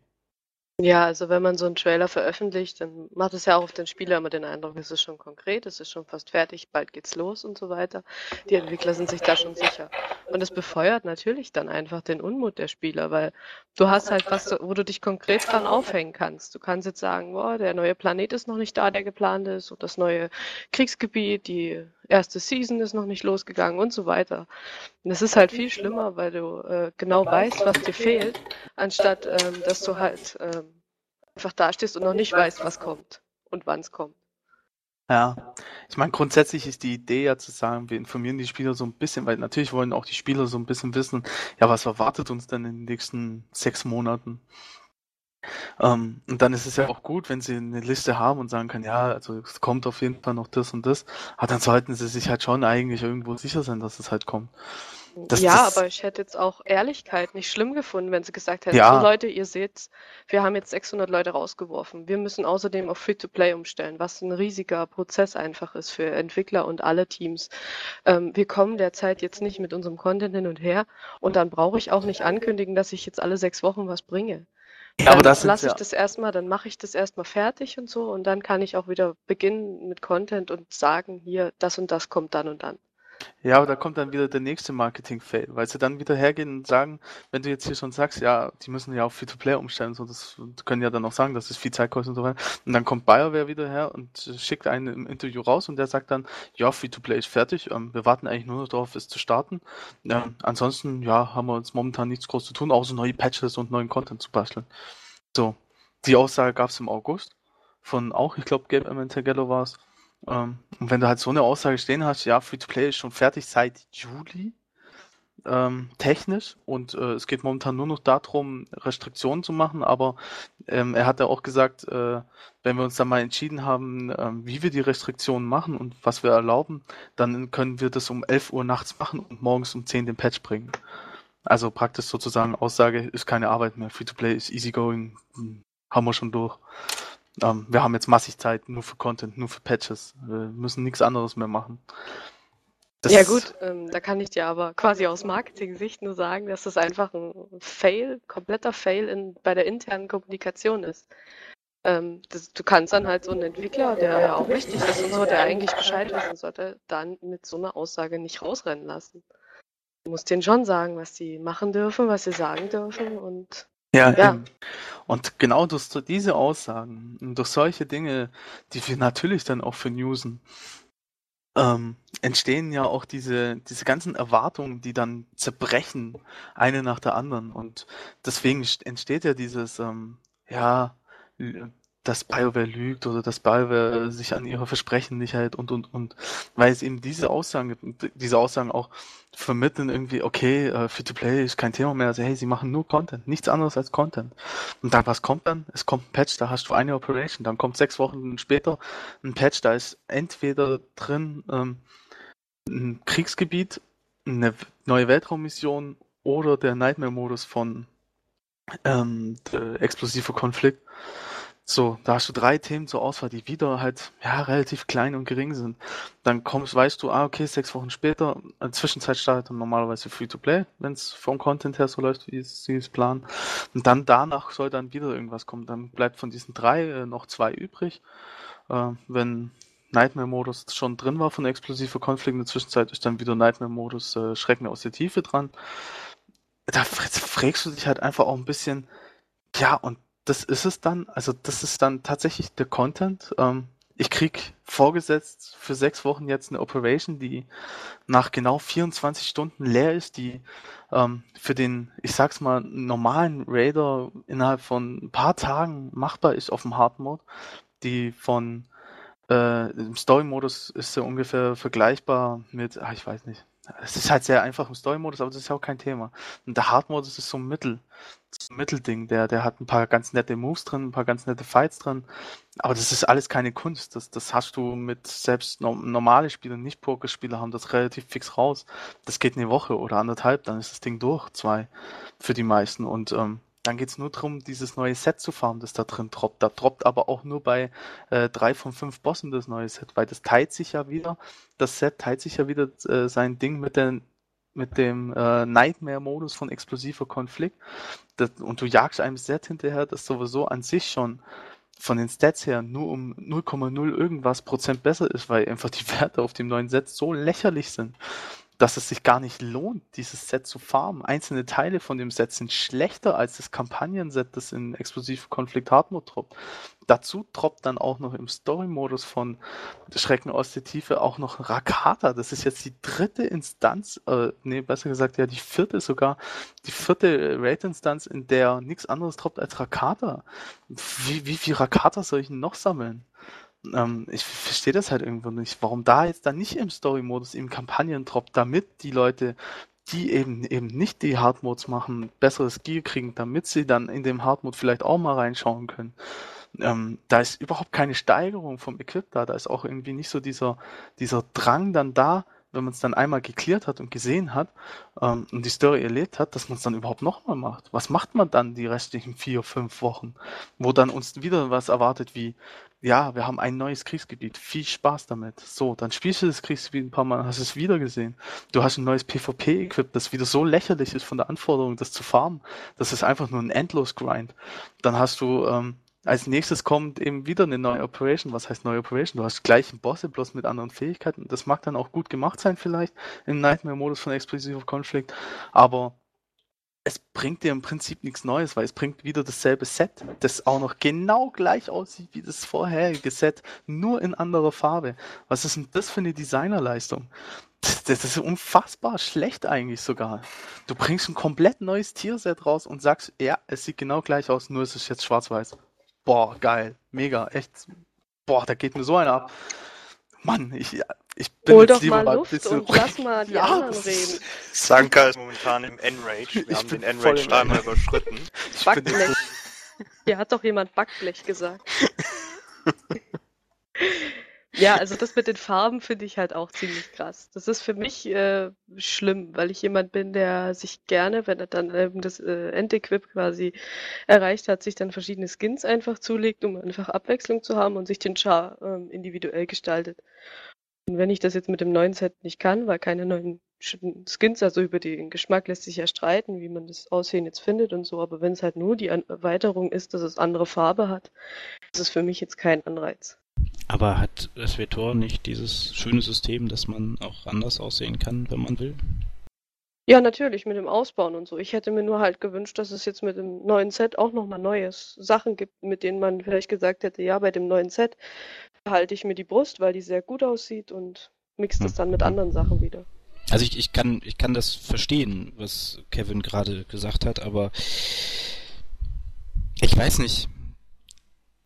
Ja, also wenn man so einen Trailer veröffentlicht, dann macht es ja auch auf den Spieler immer den Eindruck, es ist schon konkret, es ist schon fast fertig, bald geht's los und so weiter. Die Entwickler sind sich da schon sicher. Und es befeuert natürlich dann einfach den Unmut der Spieler, weil du hast halt was, wo du dich konkret dran aufhängen kannst. Du kannst jetzt sagen, boah, der neue Planet ist noch nicht da, der geplant ist, und das neue Kriegsgebiet, die erste Season ist noch nicht losgegangen und so weiter. Und es ist halt viel schlimmer, weil du äh, genau weißt, was dir fehlt, anstatt ähm, dass du halt ähm, einfach dastehst und noch nicht weißt, was kommt und wann es kommt. Ja, ich meine, grundsätzlich ist die Idee ja zu sagen, wir informieren die Spieler so ein bisschen, weil natürlich wollen auch die Spieler so ein bisschen wissen, ja, was erwartet uns denn in den nächsten sechs Monaten? Ähm, und dann ist es ja auch gut, wenn sie eine Liste haben und sagen können, ja, also es kommt auf jeden Fall noch das und das, aber dann sollten sie sich halt schon eigentlich irgendwo sicher sein, dass es halt kommt. Das- ja, das- aber ich hätte jetzt auch Ehrlichkeit nicht schlimm gefunden, wenn sie gesagt hätten, Ja. so Leute, ihr seht, wir haben jetzt 600 Leute rausgeworfen. Wir müssen außerdem auf Free-to-Play umstellen, was ein riesiger Prozess einfach ist für Entwickler und alle Teams. Ähm, wir kommen derzeit jetzt nicht mit unserem Content hin und her und dann brauche ich auch nicht ankündigen, dass ich jetzt alle sechs Wochen was bringe. Ja, aber Dann das lasse ja, ich das erstmal, dann mache ich das erstmal fertig und so und dann kann ich auch wieder beginnen mit Content und sagen, hier, das und das kommt dann und dann. Ja, aber da kommt dann wieder der nächste Marketing-Fail, weil sie dann wieder hergehen und sagen, wenn du jetzt hier schon sagst, ja, die müssen ja auf Free-to-Play umstellen, so das können ja dann auch sagen, dass es viel Zeit kostet und so weiter. Und dann kommt BioWare wieder her und schickt einen im Interview raus und der sagt dann, ja, Free-to-Play ist fertig, ähm, wir warten eigentlich nur noch darauf, es zu starten. Ja, ansonsten, ja, haben wir uns momentan nichts groß zu tun, außer neue Patches und neuen Content zu basteln. So, die Aussage gab es im August von auch, ich glaube, Gabe Amentegello war es. Ähm, und wenn du halt so eine Aussage stehen hast, ja, Free-to-Play ist schon fertig seit Juli, ähm, technisch, und äh, es geht momentan nur noch darum, Restriktionen zu machen, aber ähm, er hat ja auch gesagt, äh, wenn wir uns dann mal entschieden haben, ähm, wie wir die Restriktionen machen und was wir erlauben, dann können wir das um 11 Uhr nachts machen und morgens um 10 den Patch bringen. Also praktisch sozusagen Aussage, ist keine Arbeit mehr, Free-to-Play ist easygoing, hm, haben wir schon durch. Ähm, wir haben jetzt massig Zeit nur für Content, nur für Patches. Wir müssen nichts anderes mehr machen. Das Ja gut, ähm, da kann ich dir aber quasi aus Marketing-Sicht nur sagen, dass das einfach ein Fail, kompletter Fail in, bei der internen Kommunikation ist. Ähm, das, du kannst dann halt so einen Entwickler, der ja auch wichtig ist und so, der eigentlich Bescheid wissen sollte, dann mit so einer Aussage nicht rausrennen lassen. Du musst denen schon sagen, was sie machen dürfen, was sie sagen dürfen und Ja, Ja. eben. Und genau durch diese Aussagen und durch solche Dinge, die wir natürlich dann auch für Newsen, ähm, entstehen ja auch diese, diese ganzen Erwartungen, die dann zerbrechen, eine nach der anderen. Und deswegen entsteht ja dieses, ähm, ja, dass BioWare lügt oder dass BioWare sich an ihre Versprechen nicht hält und und und weil es eben diese Aussagen gibt, diese Aussagen auch vermitteln irgendwie, okay, äh, Free-to-Play ist kein Thema mehr, also hey, sie machen nur Content, nichts anderes als Content. Und dann, was kommt dann? Es kommt ein Patch, da hast du eine Operation, dann kommt sechs Wochen später ein Patch, da ist entweder drin ähm, ein Kriegsgebiet, eine neue Weltraummission oder der Nightmare-Modus von ähm, explosiver Konflikt. So, da hast du drei Themen zur Auswahl, die wieder halt ja relativ klein und gering sind. Dann kommst, weißt du, ah, okay, sechs Wochen später, in der Zwischenzeit startet dann normalerweise Free-to-Play, wenn es vom Content her so läuft, wie sie es planen. Und dann danach soll dann wieder irgendwas kommen. Dann bleibt von diesen drei äh, noch zwei übrig. Äh, wenn Nightmare-Modus schon drin war von explosiver Konflikt, in der Zwischenzeit ist dann wieder Nightmare-Modus äh, Schrecken aus der Tiefe dran. Da fragst du dich halt einfach auch ein bisschen, ja, und das ist es dann. Also das ist dann tatsächlich der Content. Ähm, ich krieg vorgesetzt für sechs Wochen jetzt eine Operation, die nach genau 24 Stunden leer ist, die ähm, für den, ich sag's mal, normalen Raider innerhalb von ein paar Tagen machbar ist auf dem Hard Mode, die von äh, im Story-Modus ist sie ungefähr vergleichbar mit, ah, ich weiß nicht, es ist halt sehr einfach im Story-Modus, aber das ist ja auch kein Thema. Und der Hard-Modus ist so ein Mittel, so ein Mittelding. Der, der hat ein paar ganz nette Moves drin, ein paar ganz nette Fights drin. Aber das ist alles keine Kunst. Das, das hast du mit selbst normale Spieler, nicht Pokerspieler haben das relativ fix raus. Das geht eine Woche oder anderthalb, dann ist das Ding durch, zwei für die meisten. Und ähm, dann geht es nur darum, dieses neue Set zu farmen, das da drin droppt. Da droppt aber auch nur bei äh, drei von fünf Bossen das neue Set, weil das teilt sich ja wieder, das Set teilt sich ja wieder äh, sein Ding mit, den, mit dem äh, Nightmare-Modus von explosiver Konflikt. Das, und du jagst einem Set hinterher, das sowieso an sich schon von den Stats her nur um 0,0 irgendwas Prozent besser ist, weil einfach die Werte auf dem neuen Set so lächerlich sind dass es sich gar nicht lohnt, dieses Set zu farmen. Einzelne Teile von dem Set sind schlechter als das Kampagnen-Set, das in Explosiv Konflikt Hard Mode droppt. Dazu droppt dann auch noch im Story-Modus von Schrecken aus der Tiefe auch noch Rakata. Das ist jetzt die dritte Instanz, äh, nee, besser gesagt, ja, die vierte sogar, die vierte Raid-Instanz, in der nichts anderes droppt als Rakata. Wie, wie viel Rakata soll ich denn noch sammeln? Ähm, ich verstehe das halt irgendwo nicht, warum da jetzt dann nicht im Story-Modus im Kampagnen-Drop, damit die Leute, die eben eben nicht die Hard-Modes machen, besseres Gear kriegen, damit sie dann in dem Hard-Mode vielleicht auch mal reinschauen können. Ähm, da ist überhaupt keine Steigerung vom Equip da, da ist auch irgendwie nicht so dieser, dieser Drang dann da, wenn man es dann einmal geklärt hat und gesehen hat ähm, und die Story erlebt hat, dass man es dann überhaupt nochmal macht. Was macht man dann die restlichen vier, fünf Wochen, wo dann uns wieder was erwartet wie, ja, wir haben ein neues Kriegsgebiet, viel Spaß damit. So, dann spielst du das Kriegsgebiet ein paar Mal, hast es wieder gesehen. Du hast ein neues PvP-Equip, das wieder so lächerlich ist von der Anforderung, das zu farmen. Das ist einfach nur ein Endlos-Grind. Dann hast du ähm, als nächstes kommt eben wieder eine neue Operation. Was heißt neue Operation? Du hast gleichen Bosse, bloß mit anderen Fähigkeiten. Das mag dann auch gut gemacht sein vielleicht im Nightmare-Modus von Explosive Conflict, aber es bringt dir im Prinzip nichts Neues, weil es bringt wieder dasselbe Set, das auch noch genau gleich aussieht wie das vorherige Set, nur in anderer Farbe. Was ist denn das für eine Designerleistung? Das, das ist unfassbar schlecht eigentlich sogar. Du bringst ein komplett neues Tierset raus und sagst, ja, es sieht genau gleich aus, nur ist es jetzt schwarz-weiß boah, geil, mega, echt, boah, da geht mir so einer ab. Mann, ich, ich bin Hol jetzt doch lieber mal Luft und lass mal die Ja, anderen reden. Sanka ist momentan im N-Rage. Wir Ich haben bin den N-Rage im dreimal überschritten. Backblech. Hier hat doch jemand Backblech gesagt. Ja, also das mit den Farben finde ich halt auch ziemlich krass. Das ist für mich äh, schlimm, weil ich jemand bin, der sich gerne, wenn er dann eben das äh, Endequip quasi erreicht hat, sich dann verschiedene Skins einfach zulegt, um einfach Abwechslung zu haben und sich den Char ähm, individuell gestaltet. Und wenn ich das jetzt mit dem neuen Set nicht kann, weil keine neuen Skins, also über den Geschmack lässt sich ja streiten, wie man das Aussehen jetzt findet und so, aber wenn es halt nur die Erweiterung ist, dass es andere Farbe hat, ist es für mich jetzt kein Anreiz. Aber hat SWTOR nicht dieses schöne System, dass man auch anders aussehen kann, wenn man will? Ja, natürlich, mit dem Ausbauen und so. Ich hätte mir nur halt gewünscht, dass es jetzt mit dem neuen Set auch nochmal neues Sachen gibt, mit denen man vielleicht gesagt hätte, ja, bei dem neuen Set behalte ich mir die Brust, weil die sehr gut aussieht und mixt es Hm. dann mit anderen Sachen wieder. Also ich, ich kann ich kann das verstehen, was Kevin gerade gesagt hat, aber ich weiß nicht.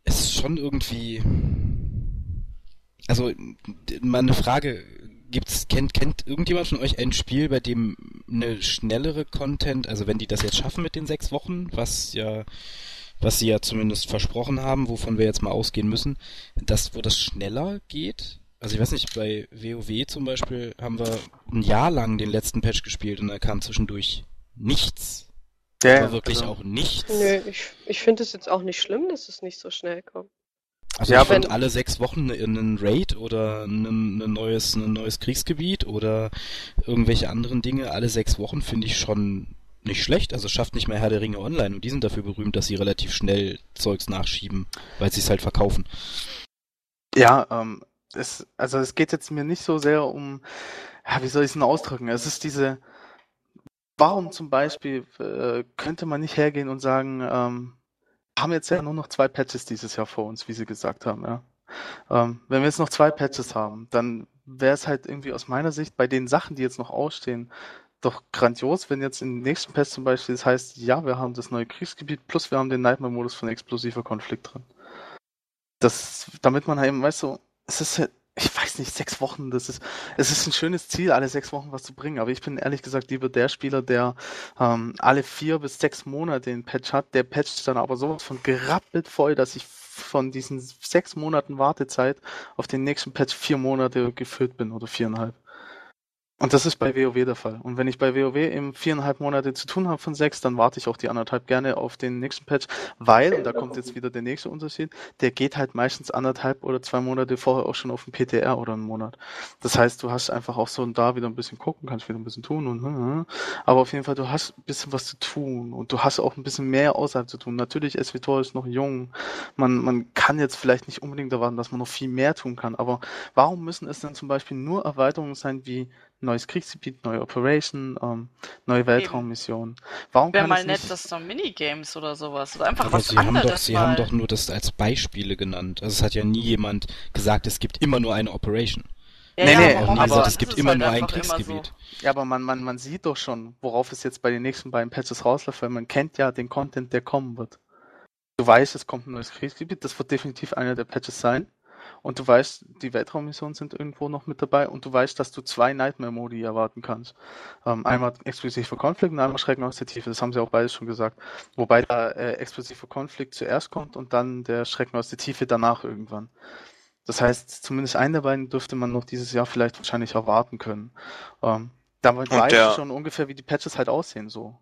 Es ist schon irgendwie also d- mal eine Frage, gibt's kennt kennt irgendjemand von euch ein Spiel, bei dem eine schnellere Content, also wenn die das jetzt schaffen mit den sechs Wochen, was ja was sie ja zumindest versprochen haben, wovon wir jetzt mal ausgehen müssen, dass wo das schneller geht. Also ich weiß nicht, bei WoW zum Beispiel haben wir ein Jahr lang den letzten Patch gespielt und da kam zwischendurch nichts. Ja, Aber wirklich also- auch nichts. Nö, ich, ich finde es jetzt auch nicht schlimm, dass es nicht so schnell kommt. Also Ja, ich fand wenn- alle sechs Wochen einen Raid oder ein, ein neues ein neues Kriegsgebiet oder irgendwelche anderen Dinge alle sechs Wochen finde ich schon nicht schlecht. Also schafft nicht mehr Herr der Ringe online und die sind dafür berühmt, dass sie relativ schnell Zeugs nachschieben, weil sie es halt verkaufen. Ja, ähm, es, also es geht jetzt mir nicht so sehr um, ja, wie soll ich es denn ausdrücken? Es ist diese, warum zum Beispiel äh, könnte man nicht hergehen und sagen, ähm, haben jetzt ja nur noch zwei Patches dieses Jahr vor uns, wie Sie gesagt haben, ja. Ähm, wenn wir jetzt noch zwei Patches haben, dann wäre es halt irgendwie aus meiner Sicht bei den Sachen, die jetzt noch ausstehen, doch grandios, wenn jetzt im nächsten Patch zum Beispiel das heißt, ja, wir haben das neue Kriegsgebiet plus wir haben den Nightmare-Modus von explosiver Konflikt drin. Das, damit man eben, weißt du, es ist halt, ich weiß nicht, sechs Wochen, das ist, es ist ein schönes Ziel, alle sechs Wochen was zu bringen, aber ich bin ehrlich gesagt lieber der Spieler, der ähm, alle vier bis sechs Monate den Patch hat, der patcht dann aber sowas von gerappelt voll, dass ich von diesen sechs Monaten Wartezeit auf den nächsten Patch vier Monate gefüllt bin oder viereinhalb. Und das ist bei WoW der Fall. Und wenn ich bei WoW eben viereinhalb Monate zu tun habe von sechs, dann warte ich auch die anderthalb gerne auf den nächsten Patch, weil, und da kommt jetzt wieder der nächste Unterschied, der geht halt meistens anderthalb oder zwei Monate vorher auch schon auf den PTR oder einen Monat. Das heißt, du hast einfach auch so und da wieder ein bisschen gucken, kannst wieder ein bisschen tun und, aber auf jeden Fall, du hast ein bisschen was zu tun und du hast auch ein bisschen mehr außerhalb zu tun. Natürlich, SWTOR ist noch jung. Man, man kann jetzt vielleicht nicht unbedingt erwarten, dass man noch viel mehr tun kann, aber warum müssen es denn zum Beispiel nur Erweiterungen sein wie neues Kriegsgebiet, neue Operation, ähm, neue Weltraummissionen? Warum Wäre kann mal es nett, nicht... dass da Minigames oder sowas. Oder einfach Aber was sie haben anderes doch, sie mal. haben doch nur das als Beispiele genannt. Also es hat ja nie jemand gesagt, es gibt immer nur eine Operation. ja, Nee, ja, nee, aber auch nie aber- gesagt, es gibt immer halt nur ein immer so. Kriegsgebiet. Ja, aber man, man, man sieht doch schon, worauf es jetzt bei den nächsten beiden Patches rausläuft, weil man kennt ja den Content, der kommen wird. Du weißt, es kommt ein neues Kriegsgebiet, das wird definitiv einer der Patches sein. Und du weißt, die Weltraummissionen sind irgendwo noch mit dabei und du weißt, dass du zwei Nightmare-Modi erwarten kannst. Ähm, einmal exklusiv für Konflikt und einmal Schrecken aus der Tiefe. Das haben sie auch beides schon gesagt. Wobei da äh, exklusive Konflikt zuerst kommt und dann der Schrecken aus der Tiefe danach irgendwann. Das heißt, zumindest einen der beiden dürfte man noch dieses Jahr vielleicht wahrscheinlich erwarten können. Ähm, damit Und weiß ich schon ungefähr, wie die Patches halt aussehen so.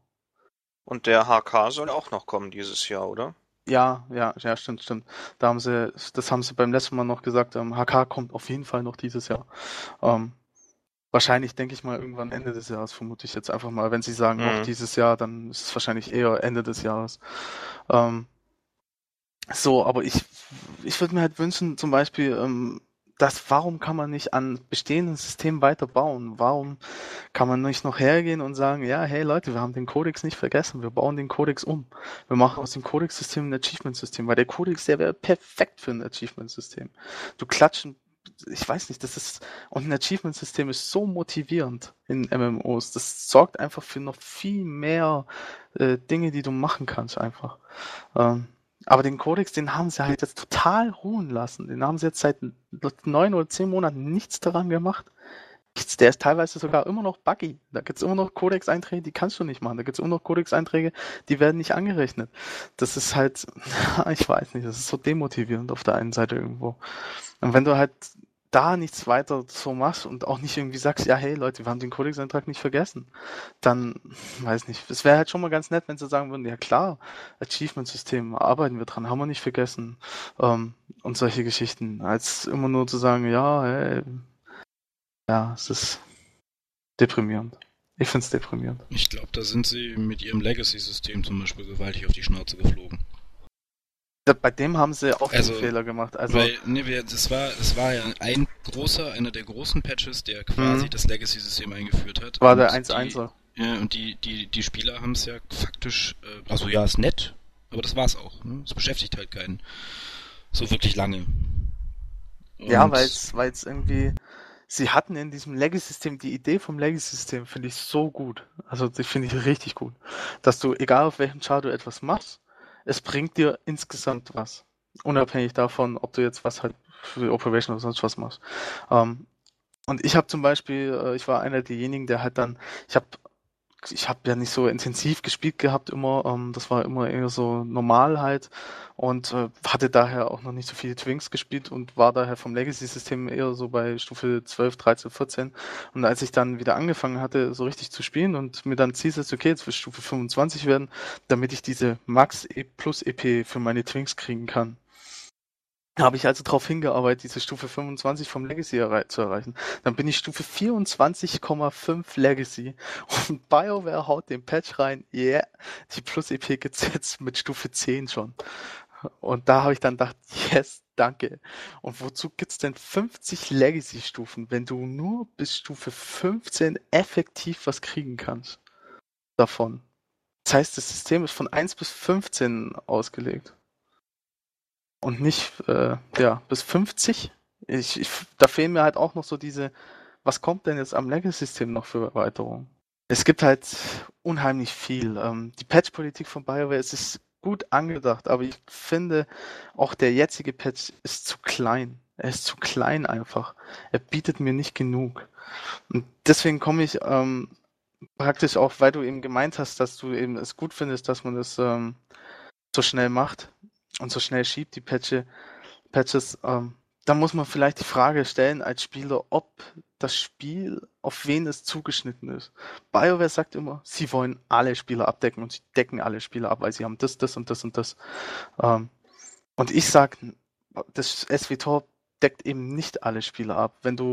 Und der HK soll auch noch kommen dieses Jahr, oder? Ja, ja, ja, stimmt, stimmt. Da haben sie, das haben sie beim letzten Mal noch gesagt, ähm, HK kommt auf jeden Fall noch dieses Jahr. Ähm, wahrscheinlich denke ich mal irgendwann Ende des Jahres, vermute ich jetzt einfach mal. Wenn sie sagen noch Mhm. dieses Jahr, dann ist es wahrscheinlich eher Ende des Jahres. Ähm, so, aber ich, ich würde mir halt wünschen, zum Beispiel, ähm, dass, warum kann man nicht an bestehenden Systemen weiterbauen? Warum kann man nicht noch hergehen und sagen, ja, hey Leute, wir haben den Codex nicht vergessen, wir bauen den Codex um. Wir machen aus dem Codex-System ein Achievement-System, weil der Codex, der wäre perfekt für ein Achievement-System. Du klatschen, ich weiß nicht, das ist, und ein Achievement-System ist so motivierend in MMOs. Das sorgt einfach für noch viel mehr äh, Dinge, die du machen kannst, einfach. Ähm, aber den Codex, den haben sie halt jetzt total ruhen lassen. Den haben sie jetzt seit neun oder zehn Monaten nichts daran gemacht. Nichts. Der ist teilweise sogar immer noch buggy. Da gibt es immer noch Codex-Einträge, die kannst du nicht machen. Da gibt es immer noch Codex-Einträge, die werden nicht angerechnet. Das ist halt, ich weiß nicht, das ist so demotivierend auf der einen Seite irgendwo. Und wenn du halt da nichts weiter so machst und auch nicht irgendwie sagst, ja, hey Leute, wir haben den Codex-Eintrag nicht vergessen, dann, weiß nicht, es wäre halt schon mal ganz nett, wenn sie sagen würden, ja klar, Achievement-System, arbeiten wir dran, haben wir nicht vergessen, ähm, und solche Geschichten, als immer nur zu sagen, ja, hey, ja, es ist deprimierend. Ich finde es deprimierend. Ich glaube, da sind sie mit ihrem Legacy-System zum Beispiel gewaltig auf die Schnauze geflogen. Bei dem haben sie auch Also, den Fehler gemacht. Also, Weil, ne, wir, das war, das war ja ein großer, einer der großen Patches, der quasi Mhm. das Legacy-System eingeführt hat. war der die- 1-1er. Ja, und die, die, die Spieler haben es ja faktisch, äh, also ja, ist nett, aber das war's auch. Ne? Es beschäftigt halt keinen so wirklich lange. Ja, Und- weil es weil es irgendwie, sie hatten in diesem Legacy-System, die Idee vom Legacy-System finde ich so gut. Also die finde ich richtig gut. Dass du, egal auf welchem Chart du etwas machst, es bringt dir insgesamt was. Unabhängig davon, ob du jetzt was halt für Operation oder sonst was machst. Ähm, und ich habe zum Beispiel, äh, ich war einer derjenigen, der halt dann, ich habe ich habe ja nicht so intensiv gespielt gehabt immer. Ähm, das war immer eher so normal halt und äh, hatte daher auch noch nicht so viele Twinks gespielt und war daher vom Legacy-System eher so bei Stufe 12, 13, 14. Und als ich dann wieder angefangen hatte, so richtig zu spielen und mir dann zielst, okay, jetzt will Stufe 25 werden, damit ich diese Max E plus EP für meine Twinks kriegen kann habe ich also darauf hingearbeitet, diese Stufe 25 vom Legacy errei zu erreichen. Dann bin ich Stufe 24,5 Legacy und BioWare haut den Patch rein, yeah, die Plus-EP gesetzt mit Stufe 10 schon. Und da habe ich dann gedacht, yes, danke. Und wozu gibt's denn 50 Legacy-Stufen, wenn du nur bis Stufe 15 effektiv was kriegen kannst davon? Das heißt, das System ist von 1 bis 15 ausgelegt und nicht äh, ja, bis 50. Ich, ich, da fehlen mir halt auch noch so diese, was kommt denn jetzt am Legacy-System noch für Erweiterungen? Es gibt halt unheimlich viel. Ähm, die Patch-Politik von BioWare es ist gut angedacht, aber ich finde, auch der jetzige Patch ist zu klein. Er ist zu klein einfach. Er bietet mir nicht genug. Und deswegen komme ich ähm, praktisch auch, weil du eben gemeint hast, dass du eben es gut findest, dass man das ähm, so schnell macht und so schnell schiebt die Patche, Patches, ähm, da muss man vielleicht die Frage stellen als Spieler, ob das Spiel auf wen es zugeschnitten ist. BioWare sagt immer, sie wollen alle Spieler abdecken und sie decken alle Spieler ab, weil sie haben das, das und das und das. Ähm, und ich sag, das SWTOR deckt eben nicht alle Spieler ab. Wenn du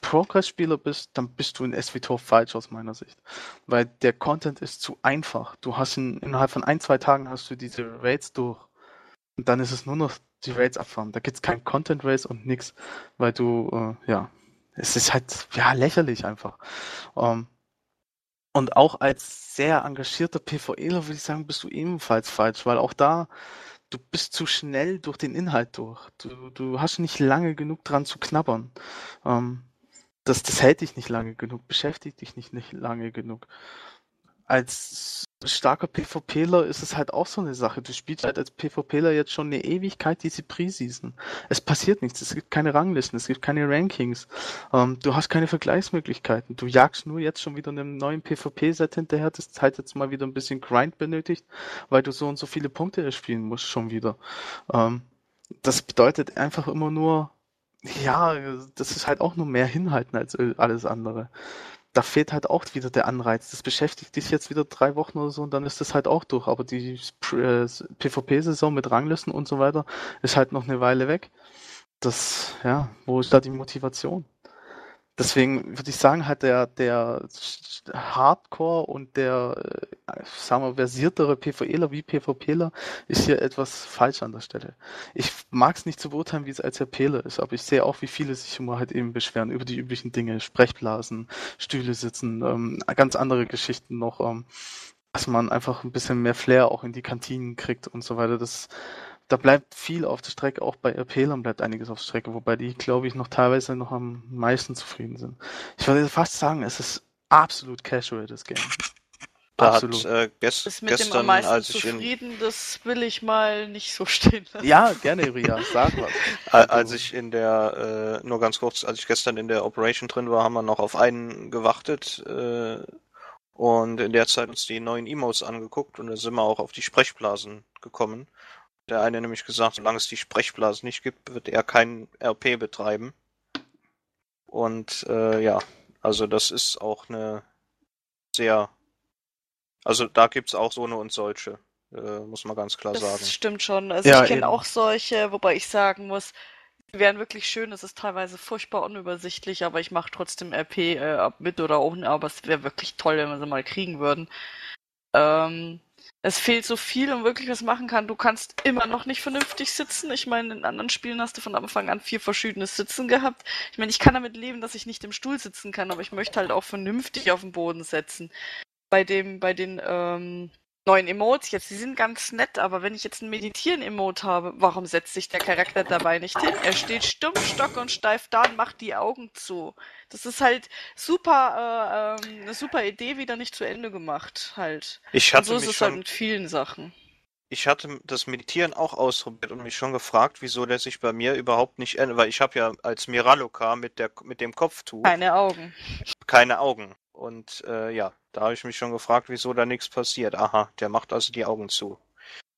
Progress-Spieler bist, dann bist du in SWTOR falsch aus meiner Sicht. Weil der Content ist zu einfach. Du hast in, innerhalb von ein, zwei Tagen hast du diese Raids durch. Und dann ist es nur noch die Raids abfahren. Da gibt es kein Content Race und nix, weil du, äh, ja, es ist halt, ja, lächerlich einfach. Ähm, und auch als sehr engagierter PvEler würde ich sagen, bist du ebenfalls falsch, weil auch da, du bist zu schnell durch den Inhalt durch. Du, du hast nicht lange genug dran zu knabbern. Ähm, das, das hält dich nicht lange genug, beschäftigt dich nicht, nicht lange genug als starker PvPler ist es halt auch so eine Sache. Du spielst halt als PvPler jetzt schon eine Ewigkeit diese Preseason. Es passiert nichts. Es gibt keine Ranglisten, es gibt keine Rankings. Ähm, du hast keine Vergleichsmöglichkeiten. Du jagst nur jetzt schon wieder einem neuen PvP-Set hinterher, das halt jetzt mal wieder ein bisschen Grind benötigt, weil du so und so viele Punkte erspielen musst schon wieder. Ähm, das bedeutet einfach immer nur, ja, das ist halt auch nur mehr hinhalten als alles andere da fehlt halt auch wieder der Anreiz. Das beschäftigt dich jetzt wieder drei Wochen oder so und dann ist das halt auch durch. Aber die äh, PvP-Saison mit Ranglisten und so weiter ist halt noch eine Weile weg. Das, ja, wo ist da die Motivation? Deswegen würde ich sagen, halt der, der Hardcore und der, äh, sagen wir, versiertere PvEler wie PvPler ist hier etwas falsch an der Stelle. Ich mag es nicht zu beurteilen, wie es als RPler ist, aber ich sehe auch, wie viele sich immer halt eben beschweren über die üblichen Dinge, Sprechblasen, Stühle sitzen, ähm, ganz andere Geschichten noch, ähm, dass man einfach ein bisschen mehr Flair auch in die Kantinen kriegt und so weiter. Das da bleibt viel auf der Strecke, auch bei RPlern bleibt einiges auf der Strecke, wobei die, glaube ich, noch teilweise noch am meisten zufrieden sind. Ich würde fast sagen, es ist absolut casual, das Game. Da Absolut. Hat, äh, gest ist mit gestern, dem am meisten als zufrieden, das will ich mal nicht so stehen lassen. Ja, gerne, Ria, sag was. als ich in der, äh, nur ganz kurz, als ich gestern in der Operation drin war, haben wir noch auf einen gewartet äh, und in der Zeit uns die neuen Emotes angeguckt und da sind wir auch auf die Sprechblasen gekommen der eine nämlich gesagt, solange es die Sprechblase nicht gibt, wird er kein RP betreiben. Und äh, ja, also das ist auch eine sehr. Also da gibt es auch so eine und solche, äh, muss man ganz klar das sagen. Das stimmt schon. Also ja, ich kenne auch solche, wobei ich sagen muss, die wären wirklich schön, es ist teilweise furchtbar unübersichtlich, aber ich mache trotzdem RP äh, mit oder ohne, aber es wäre wirklich toll, wenn wir sie mal kriegen würden. Ähm, es fehlt so viel, um wirklich was machen kann. Du kannst immer noch nicht vernünftig sitzen. Ich meine, in anderen Spielen hast du von Anfang an vier verschiedene Sitzen gehabt. Ich meine, ich kann damit leben, dass ich nicht im Stuhl sitzen kann, aber ich möchte halt auch vernünftig auf den Boden setzen. Bei dem, bei den ähm, neuen Emotes jetzt, die sind ganz nett, aber wenn ich jetzt ein Meditieren-Emote habe, warum setzt sich der Charakter dabei nicht hin? Er steht stumm, stock und steif da und macht die Augen zu. Das ist halt super, äh, ähm, eine super Idee, wieder nicht zu Ende gemacht, halt. Ich Und hatte so ist mich es halt schon, mit vielen Sachen. ich hatte das Meditieren auch ausprobiert und mich schon gefragt, wieso der sich bei mir überhaupt nicht ändert, weil ich habe ja als Miraloka mit der mit dem Kopftuch Keine Augen. keine Augen. Und äh, ja, da habe ich mich schon gefragt, wieso da nichts passiert. Aha, der macht also die Augen zu.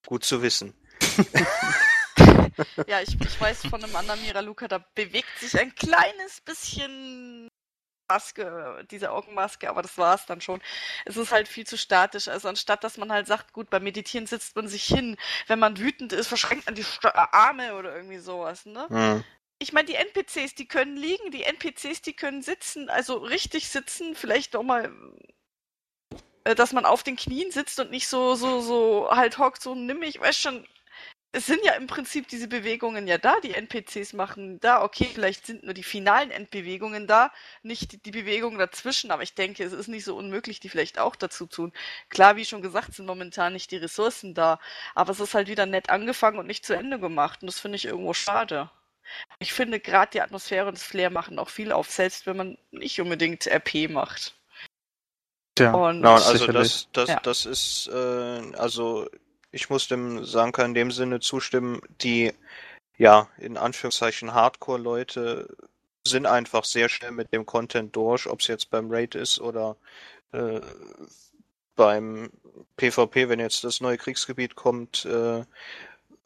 Gut zu wissen. Ja, ich, ich weiß von einem anderen Miraluka, da bewegt sich ein kleines bisschen Maske, diese Augenmaske, aber das war's dann schon. Es ist halt viel zu statisch. Also anstatt dass man halt sagt, gut, beim Meditieren sitzt man sich hin, wenn man wütend ist, verschränkt man die Arme oder irgendwie sowas, ne? Hm. Ich meine, die NPCs, die können liegen, die NPCs, die können sitzen, also richtig sitzen, vielleicht auch mal, äh, dass man auf den Knien sitzt und nicht so, so, so halt hockt, so nimm ich, weiß schon, es sind ja im Prinzip diese Bewegungen ja da, die NPCs machen da, okay, vielleicht sind nur die finalen Endbewegungen da, nicht die, die Bewegungen dazwischen, aber ich denke, es ist nicht so unmöglich, die vielleicht auch dazu tun. Klar, wie schon gesagt, sind momentan nicht die Ressourcen da, aber es ist halt wieder nett angefangen und nicht zu Ende gemacht und das finde ich irgendwo schade. Ich finde gerade die Atmosphäre und das Flair machen auch viel auf, selbst wenn man nicht unbedingt RP macht. Tja, Und Genau, also Sicherlich. das, das, Ja. das ist, äh, also ich muss dem Sanka in dem Sinne zustimmen, die, ja, in Anführungszeichen Hardcore-Leute sind einfach sehr schnell mit dem Content durch, ob es jetzt beim Raid ist oder äh, beim PvP, wenn jetzt das neue Kriegsgebiet kommt, äh,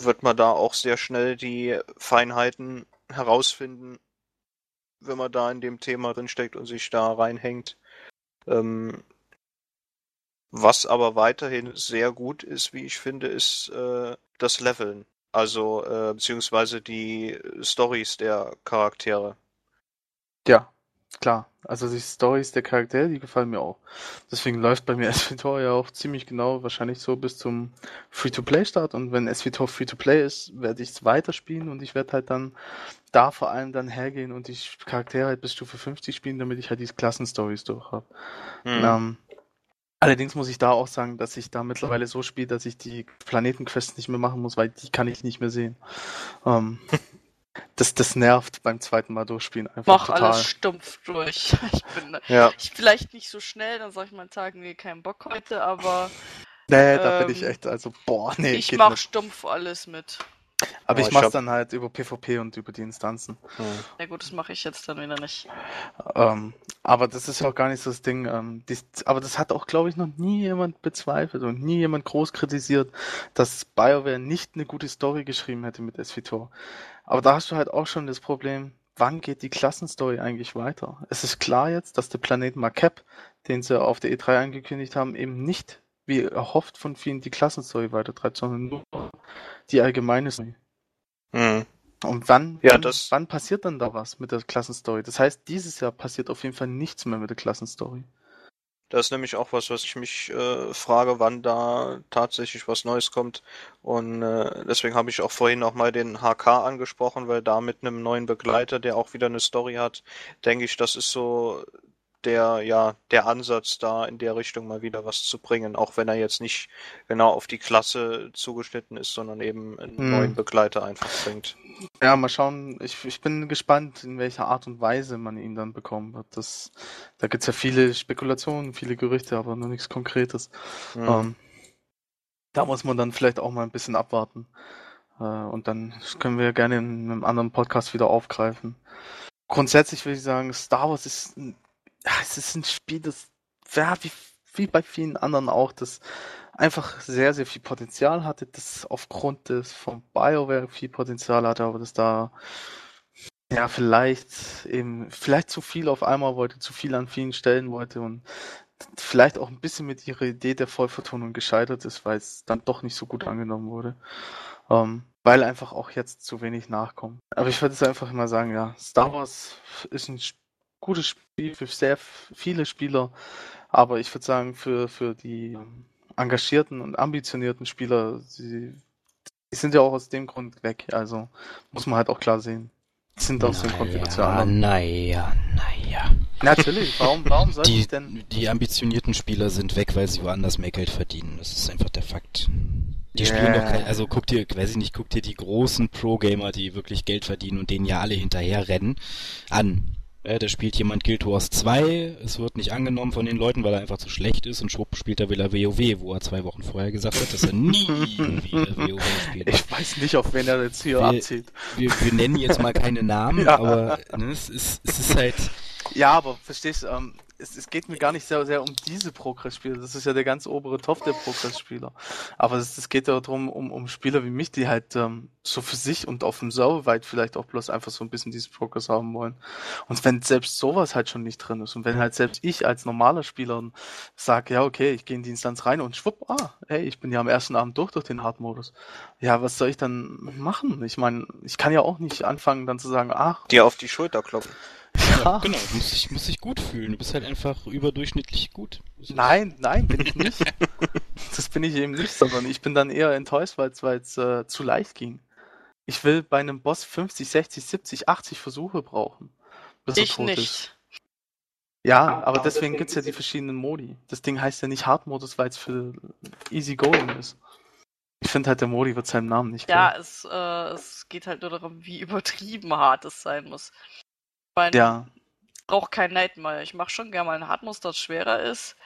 wird man da auch sehr schnell die Feinheiten herausfinden, wenn man da in dem Thema drinsteckt und sich da reinhängt. Ähm, was aber weiterhin sehr gut ist, wie ich finde, ist äh, das Leveln. Also, äh, beziehungsweise die Stories der Charaktere. Ja, klar. Also die Stories der Charaktere, die gefallen mir auch. Deswegen läuft bei mir SVTOR ja auch ziemlich genau, wahrscheinlich so bis zum Free-to-Play-Start. Und wenn SVTOR Free-to-Play ist, werde ich es weiterspielen und ich werde halt dann da vor allem dann hergehen und die Charaktere halt bis Stufe 50 spielen, damit ich halt diese Klassenstories durch habe. Hm. Ähm, allerdings muss ich da auch sagen, dass ich da mittlerweile so spiele, dass ich die Planetenquests nicht mehr machen muss, weil die kann ich nicht mehr sehen. Ähm, das, das nervt beim zweiten Mal durchspielen einfach mach total. alles stumpf durch. Ich bin Ja, ich vielleicht nicht so schnell, dann sag ich mal einen Tag, nee, keinen Bock heute, aber Nee, da bin ich Ähm, echt, also, boah, nee, ich mach nicht. stumpf alles mit. Aber Oh, ich ich mach's hab- dann halt über PvP und über die Instanzen. hm. Na gut, das mache ich jetzt dann wieder nicht. Ähm, aber das ist ja auch gar nicht so das Ding. Ähm, dies, aber das hat auch, glaube ich, noch nie jemand bezweifelt und nie jemand groß kritisiert, dass BioWare nicht eine gute Story geschrieben hätte mit SVTOR. Aber da hast du halt auch schon das Problem, wann geht die Klassenstory eigentlich weiter? Es ist klar jetzt, dass der Planet Macap, den sie auf der E3 angekündigt haben, eben nicht, wie erhofft von vielen, die Klassenstory weitertreibt, sondern nur die allgemeine Story. Hm. Und wann, Ja, wann, das- wann passiert dann da was mit der Klassenstory? Das heißt, dieses Jahr passiert auf jeden Fall nichts mehr mit der Klassenstory. Das ist nämlich auch was, was ich mich äh, frage, wann da tatsächlich was Neues kommt. Und äh, deswegen habe ich auch vorhin auch mal den HK angesprochen, weil da mit einem neuen Begleiter, der auch wieder eine Story hat, denke ich, das ist so der, ja, der Ansatz da in der Richtung mal wieder was zu bringen, auch wenn er jetzt nicht genau auf die Klasse zugeschnitten ist, sondern eben einen Hm. neuen Begleiter einfach bringt. Ja, mal schauen. Ich, ich bin gespannt, in welcher Art und Weise man ihn dann bekommen wird. Das, da gibt's ja viele Spekulationen, viele Gerüchte, aber noch nichts Konkretes. Hm. Ähm, da muss man dann vielleicht auch mal ein bisschen abwarten. Äh, und dann können wir gerne in einem anderen Podcast wieder aufgreifen. Grundsätzlich würde ich sagen, Star Wars ist ein, es ist ein Spiel, das, ja, wie, wie bei vielen anderen auch, das einfach sehr, sehr viel Potenzial hatte, das aufgrund des von BioWare viel Potenzial hatte, aber das da ja vielleicht eben vielleicht zu viel auf einmal wollte, zu viel an vielen Stellen wollte und vielleicht auch ein bisschen mit ihrer Idee der Vollvertonung gescheitert ist, weil es dann doch nicht so gut angenommen wurde. Ähm, weil einfach auch jetzt zu wenig nachkommt. Aber ich würde jetzt einfach mal sagen, ja, Star Wars ist ein sp- gutes Spiel für sehr viele Spieler, aber ich würde sagen, für, für die engagierten und ambitionierten Spieler, sie, die sind ja auch aus dem Grund weg. Also muss man halt auch klar sehen. Die sind aus dem Grund wieder zu anderen. naja, naja. Natürlich, warum, warum soll Die, ich denn? die ambitionierten Spieler sind weg, weil sie woanders mehr Geld verdienen. Das ist einfach der Fakt. Die spielen Yeah. doch kein, also guck dir, weiß ich nicht, guck dir die großen Pro-Gamer, die wirklich Geld verdienen und denen ja alle hinterher rennen, an. Ja, da spielt jemand Guild Wars 2, es wird nicht angenommen von den Leuten, weil er einfach zu schlecht ist und schwupp spielt er wieder WoW, wo er zwei Wochen vorher gesagt hat, dass er nie wieder WoW spielt. Ich weiß nicht, auf wen er jetzt hier Wir- abzieht. wir, wir nennen jetzt mal keine Namen, Ja. aber ne, es, ist, es ist halt, Ja, aber verstehst du, ähm, es, es geht mir gar nicht sehr, sehr um diese Progress-Spieler. Das ist ja der ganz obere Top der Progress-Spieler. Aber es, es geht ja darum, um, um Spieler wie mich, die halt ähm, so für sich und auf dem Server weit vielleicht auch bloß einfach so ein bisschen dieses Progress haben wollen. Und wenn selbst sowas halt schon nicht drin ist und wenn halt selbst ich als normaler Spieler sage, ja, okay, ich gehe in die Instanz rein und schwupp, ah, hey, ich bin ja am ersten Abend durch durch den Hard-Modus. Ja, was soll ich dann machen? Ich meine, ich kann ja auch nicht anfangen dann zu sagen, ach, Dir auf die Schulter klopfen. Ja, genau, du musst dich, musst dich gut fühlen. Du bist halt einfach überdurchschnittlich gut. Nein, nein, bin ich nicht. das bin ich eben nicht, sondern ich bin dann eher enttäuscht, weil es äh, zu leicht ging. Ich will bei einem Boss 50, 60, 70, 80 Versuche brauchen. Bis er Ich tot nicht. Ist. Ja, aber deswegen gibt's ja die verschiedenen Modi. Das Ding heißt ja nicht Hard-Modus, weil es für easy going ist. Ich finde halt, der Modi wird seinem Namen nicht Ja, es, äh, es geht halt nur darum, wie übertrieben hart es sein muss. Ich meine, Ja, ich brauche kein Nightmare. Ich mache schon gerne mal ein Hardmus, das schwerer ist.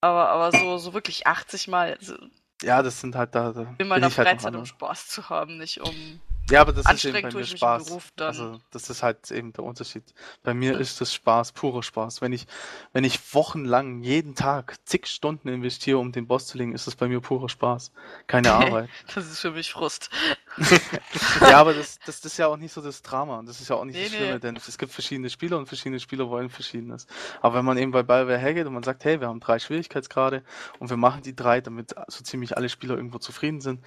Aber, aber so, so wirklich 80 Mal also ja, das sind halt da. da in meiner halt Freizeit, um anders. Spaß zu haben, nicht um. Ja, aber das ist eben bei mir Spaß. Beruf dann. Also das ist halt eben der Unterschied. Bei mir ist das Spaß, purer Spaß. Wenn ich, wenn ich wochenlang jeden Tag zig Stunden investiere, um den Boss zu legen, ist das bei mir purer Spaß. Keine Arbeit. Das ist für mich Frust. ja, aber das, das, das ist ja auch nicht so das Drama. Das ist ja auch nicht Nee, das nee. Schlimme, denn es gibt verschiedene Spieler und verschiedene Spieler wollen Verschiedenes. Aber wenn man eben bei BioWare hergeht und man sagt, hey, wir haben drei Schwierigkeitsgrade und wir machen die drei, damit so ziemlich alle Spieler irgendwo zufrieden sind,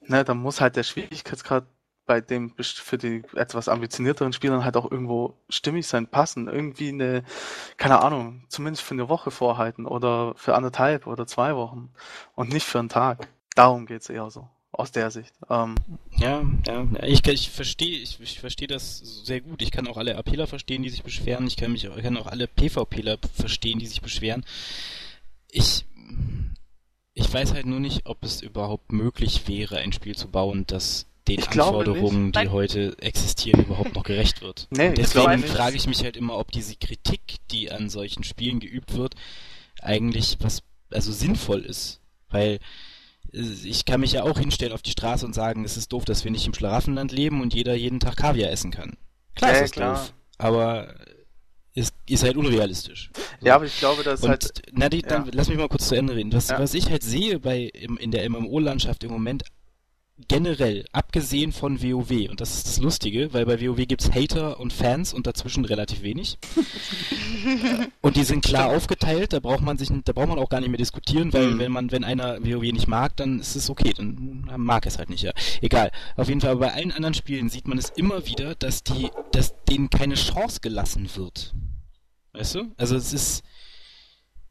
ne, dann muss halt der Schwierigkeitsgrad bei dem für die etwas ambitionierteren Spielern halt auch irgendwo stimmig sein, passen. Irgendwie eine, keine Ahnung, zumindest für eine Woche vorhalten oder für anderthalb oder zwei Wochen und nicht für einen Tag. Darum geht's eher so. Aus der Sicht. Ähm, Ja, ja, ich, ich verstehe, ich, ich verstehe das sehr gut. Ich kann auch alle APler verstehen, die sich beschweren. Ich kann mich, ich kann auch alle PvPler verstehen, die sich beschweren. Ich, ich weiß halt nur nicht, ob es überhaupt möglich wäre, ein Spiel zu bauen, das den Ich Anforderungen, die Nein. heute existieren, überhaupt noch gerecht wird. Nee, Deswegen frage ich mich halt immer, ob diese Kritik, die an solchen Spielen geübt wird, eigentlich was, also sinnvoll ist. Weil äh, ich kann mich ja auch hinstellen auf die Straße und sagen, es ist doof, dass wir nicht im Schlaraffenland leben und jeder jeden Tag Kaviar essen kann. Klar Ja, ist das klar. doof, aber es ist halt unrealistisch. So. Ja, aber ich glaube, dass und halt. na, die, dann ja. lass mich mal kurz zu Ende reden. Was, Ja. was ich halt sehe bei im, in der MMO-Landschaft im Moment generell, abgesehen von WoW, und das ist das Lustige, weil bei WoW gibt's Hater und Fans und dazwischen relativ wenig. und die sind klar aufgeteilt, da braucht man sich, da braucht man auch gar nicht mehr diskutieren, weil Mhm. wenn man, wenn einer WoW nicht mag, dann ist es okay, dann mag es halt nicht, ja. Egal. Auf jeden Fall, aber bei allen anderen Spielen sieht man es immer wieder, dass die, dass denen keine Chance gelassen wird. Weißt du? Also es ist,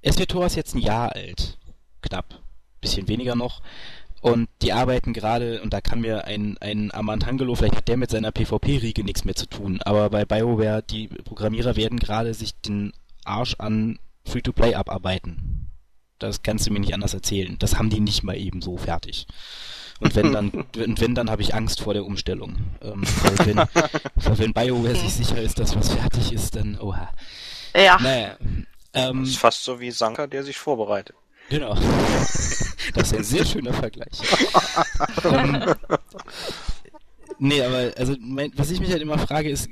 SWTOR ist jetzt ein Jahr alt. Knapp. Bisschen weniger noch. Und die arbeiten gerade, und da kann mir ein, ein Amantangelo, vielleicht hat der mit seiner PvP-Riege nichts mehr zu tun, aber bei BioWare, die Programmierer werden gerade sich den Arsch an Free-to-Play abarbeiten. Das kannst du mir nicht anders erzählen. Das haben die nicht mal eben so fertig. Und wenn dann, und wenn dann habe ich Angst vor der Umstellung. Ähm, weil wenn, weil wenn BioWare sich sicher ist, dass was fertig ist, dann, oha. Ja, Naja. Ähm, Das ist fast so wie Sanka, der sich vorbereitet. Genau. Das ist ein sehr schöner Vergleich. ähm, nee, aber also mein, was ich mich halt immer frage ist,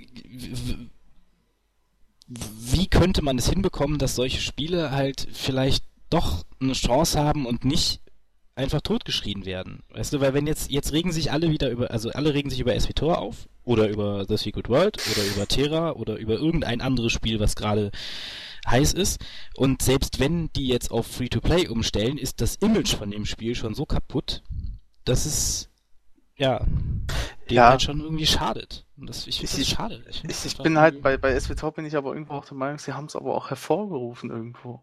wie könnte man es hinbekommen, dass solche Spiele halt vielleicht doch eine Chance haben und nicht einfach totgeschrien werden. Weißt du, weil wenn jetzt, jetzt regen sich alle wieder über, also alle regen sich über SWTOR auf oder über The Secret World oder über Terra oder über irgendein anderes Spiel, was gerade heiß ist. Und selbst wenn die jetzt auf Free-to-Play umstellen, ist das Image von dem Spiel schon so kaputt, dass es, ja, dem Ja. halt schon irgendwie schadet. Und das, ich finde Ich- das schade. Ich, Ich, das ich bin halt bei, bei SWTOR bin ich aber irgendwo auch der Meinung, sie haben es aber auch hervorgerufen irgendwo.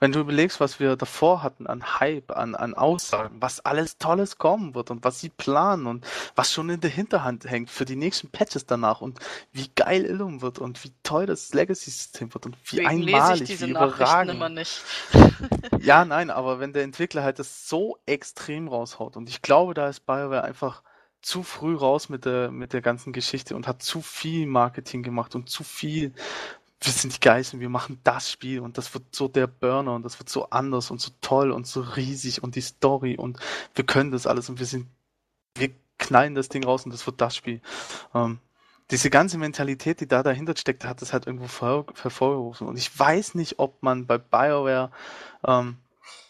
Wenn du überlegst, was wir davor hatten an Hype, an, an Aussagen, was alles Tolles kommen wird und was sie planen und was schon in der Hinterhand hängt für die nächsten Patches danach und wie geil Illum wird und wie toll das Legacy-System wird und wie Deswegen lese ich einmalig, diese wie Nachrichten überragend. immer nicht. Ja, nein, aber wenn der Entwickler halt das so extrem raushaut und ich glaube, da ist BioWare einfach zu früh raus mit der, mit der ganzen Geschichte und hat zu viel Marketing gemacht und zu viel, wir sind die Geisten, wir machen das Spiel und das wird so der Burner und das wird so anders und so toll und so riesig und die Story und wir können das alles und wir sind, wir knallen das Ding raus und das wird das Spiel. Ähm, diese ganze Mentalität, die da dahinter steckt, hat das halt irgendwo vor- hervorgerufen. Und ich weiß nicht, ob man bei BioWare, ähm,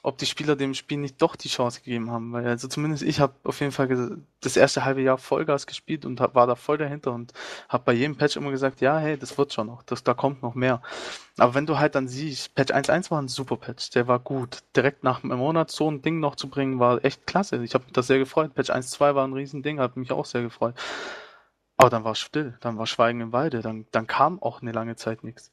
ob die Spieler dem Spiel nicht doch die Chance gegeben haben. Weil also zumindest ich habe auf jeden Fall das erste halbe Jahr Vollgas gespielt und hab, war da voll dahinter und habe bei jedem Patch immer gesagt, ja, hey, das wird schon noch, das, da kommt noch mehr. Aber wenn du halt dann siehst, Patch 1.1 war ein super Patch, der war gut. Direkt nach einem Monat so ein Ding noch zu bringen, war echt klasse. Ich habe mich das sehr gefreut. Patch 1.2 war ein Riesending, hat mich auch sehr gefreut. Aber dann war es still, dann war Schweigen im Walde, dann, dann kam auch eine lange Zeit nichts.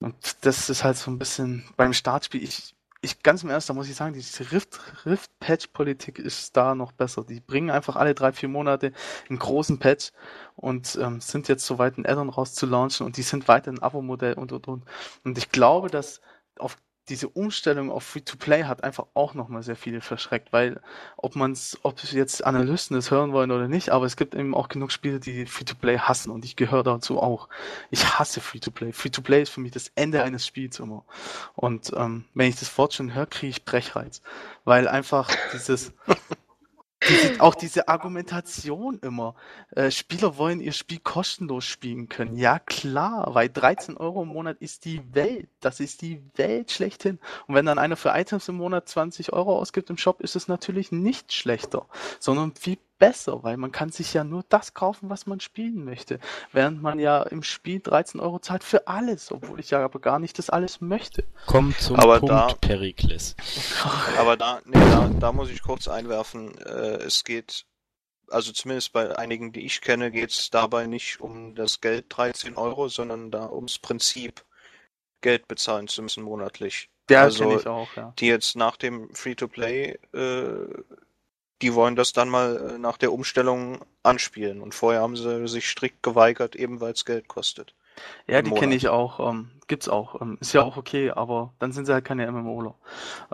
Und das ist halt so ein bisschen beim Startspiel, ich, ich ganz im Ernst, da muss ich sagen, diese Rift, Rift-Patch-Politik ist da noch besser. Die bringen einfach alle drei, vier Monate einen großen Patch und ähm, sind jetzt soweit, ein Add-on rauszulaunchen und die sind weiter ein Abo-Modell und und und. Und ich glaube, dass auf diese Umstellung auf Free-to-Play hat einfach auch nochmal sehr viele verschreckt, weil ob man es, ob jetzt Analysten es hören wollen oder nicht, aber es gibt eben auch genug Spiele, die Free-to-Play hassen und ich gehöre dazu auch. Ich hasse Free-to-Play. Free-to-Play ist für mich das Ende eines Spiels immer. Und ähm, wenn ich das Wort schon höre, kriege ich Brechreiz, weil einfach dieses auch diese Argumentation immer. Äh, Spieler wollen ihr Spiel kostenlos spielen können. Ja, klar, weil 13 Euro im Monat ist die Welt. Das ist die Welt schlechthin. Und wenn dann einer für Items im Monat 20 Euro ausgibt im Shop, ist es natürlich nicht schlechter, sondern viel besser, weil man kann sich ja nur das kaufen, was man spielen möchte. Während man ja im Spiel 13 Euro zahlt für alles, obwohl ich ja aber gar nicht das alles möchte. Komm zum Aber Punkt, da- Perikles. Aber da, nee, da, da muss ich kurz einwerfen, äh, es geht, also zumindest bei einigen, die ich kenne, geht es dabei nicht um das Geld 13 Euro, sondern da ums Prinzip, Geld bezahlen zu müssen monatlich. Ja, Also, kenne ich auch, ja. Die jetzt nach dem Free-to-Play, äh, die wollen das dann mal äh, nach der Umstellung anspielen. Und vorher haben sie sich strikt geweigert, eben weil es Geld kostet. Ja, die kenne ich auch. Ähm, gibt's auch. Ähm, ist ja auch okay, aber dann sind sie halt keine MMOler.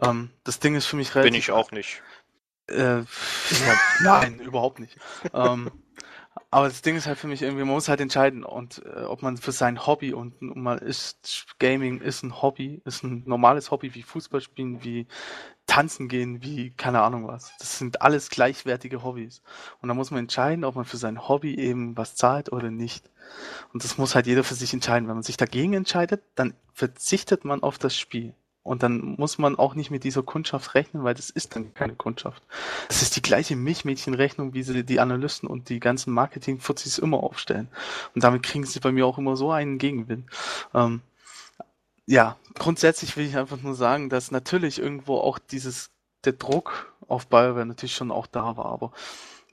Ähm, das Ding ist für mich relativ. Bin ich auch nicht. Äh, ja, nein, überhaupt nicht. ähm, aber das Ding ist halt für mich irgendwie, man muss halt entscheiden, und äh, ob man für sein Hobby und und mal ist Gaming ist ein Hobby, ist ein normales Hobby wie Fußball spielen, wie tanzen gehen, wie keine Ahnung was. Das sind alles gleichwertige Hobbys. Und da muss man entscheiden, ob man für sein Hobby eben was zahlt oder nicht. Und das muss halt jeder für sich entscheiden. Wenn man sich dagegen entscheidet, dann verzichtet man auf das Spiel. Und dann muss man auch nicht mit dieser Kundschaft rechnen, weil das ist dann keine Kundschaft. Das ist die gleiche Milchmädchenrechnung, wie sie die Analysten und die ganzen Marketing-Fuzzis immer aufstellen. Und damit kriegen sie bei mir auch immer so einen Gegenwind. Ähm, ja, grundsätzlich will ich einfach nur sagen, dass natürlich irgendwo auch dieses, der Druck auf BioWare natürlich schon auch da war, aber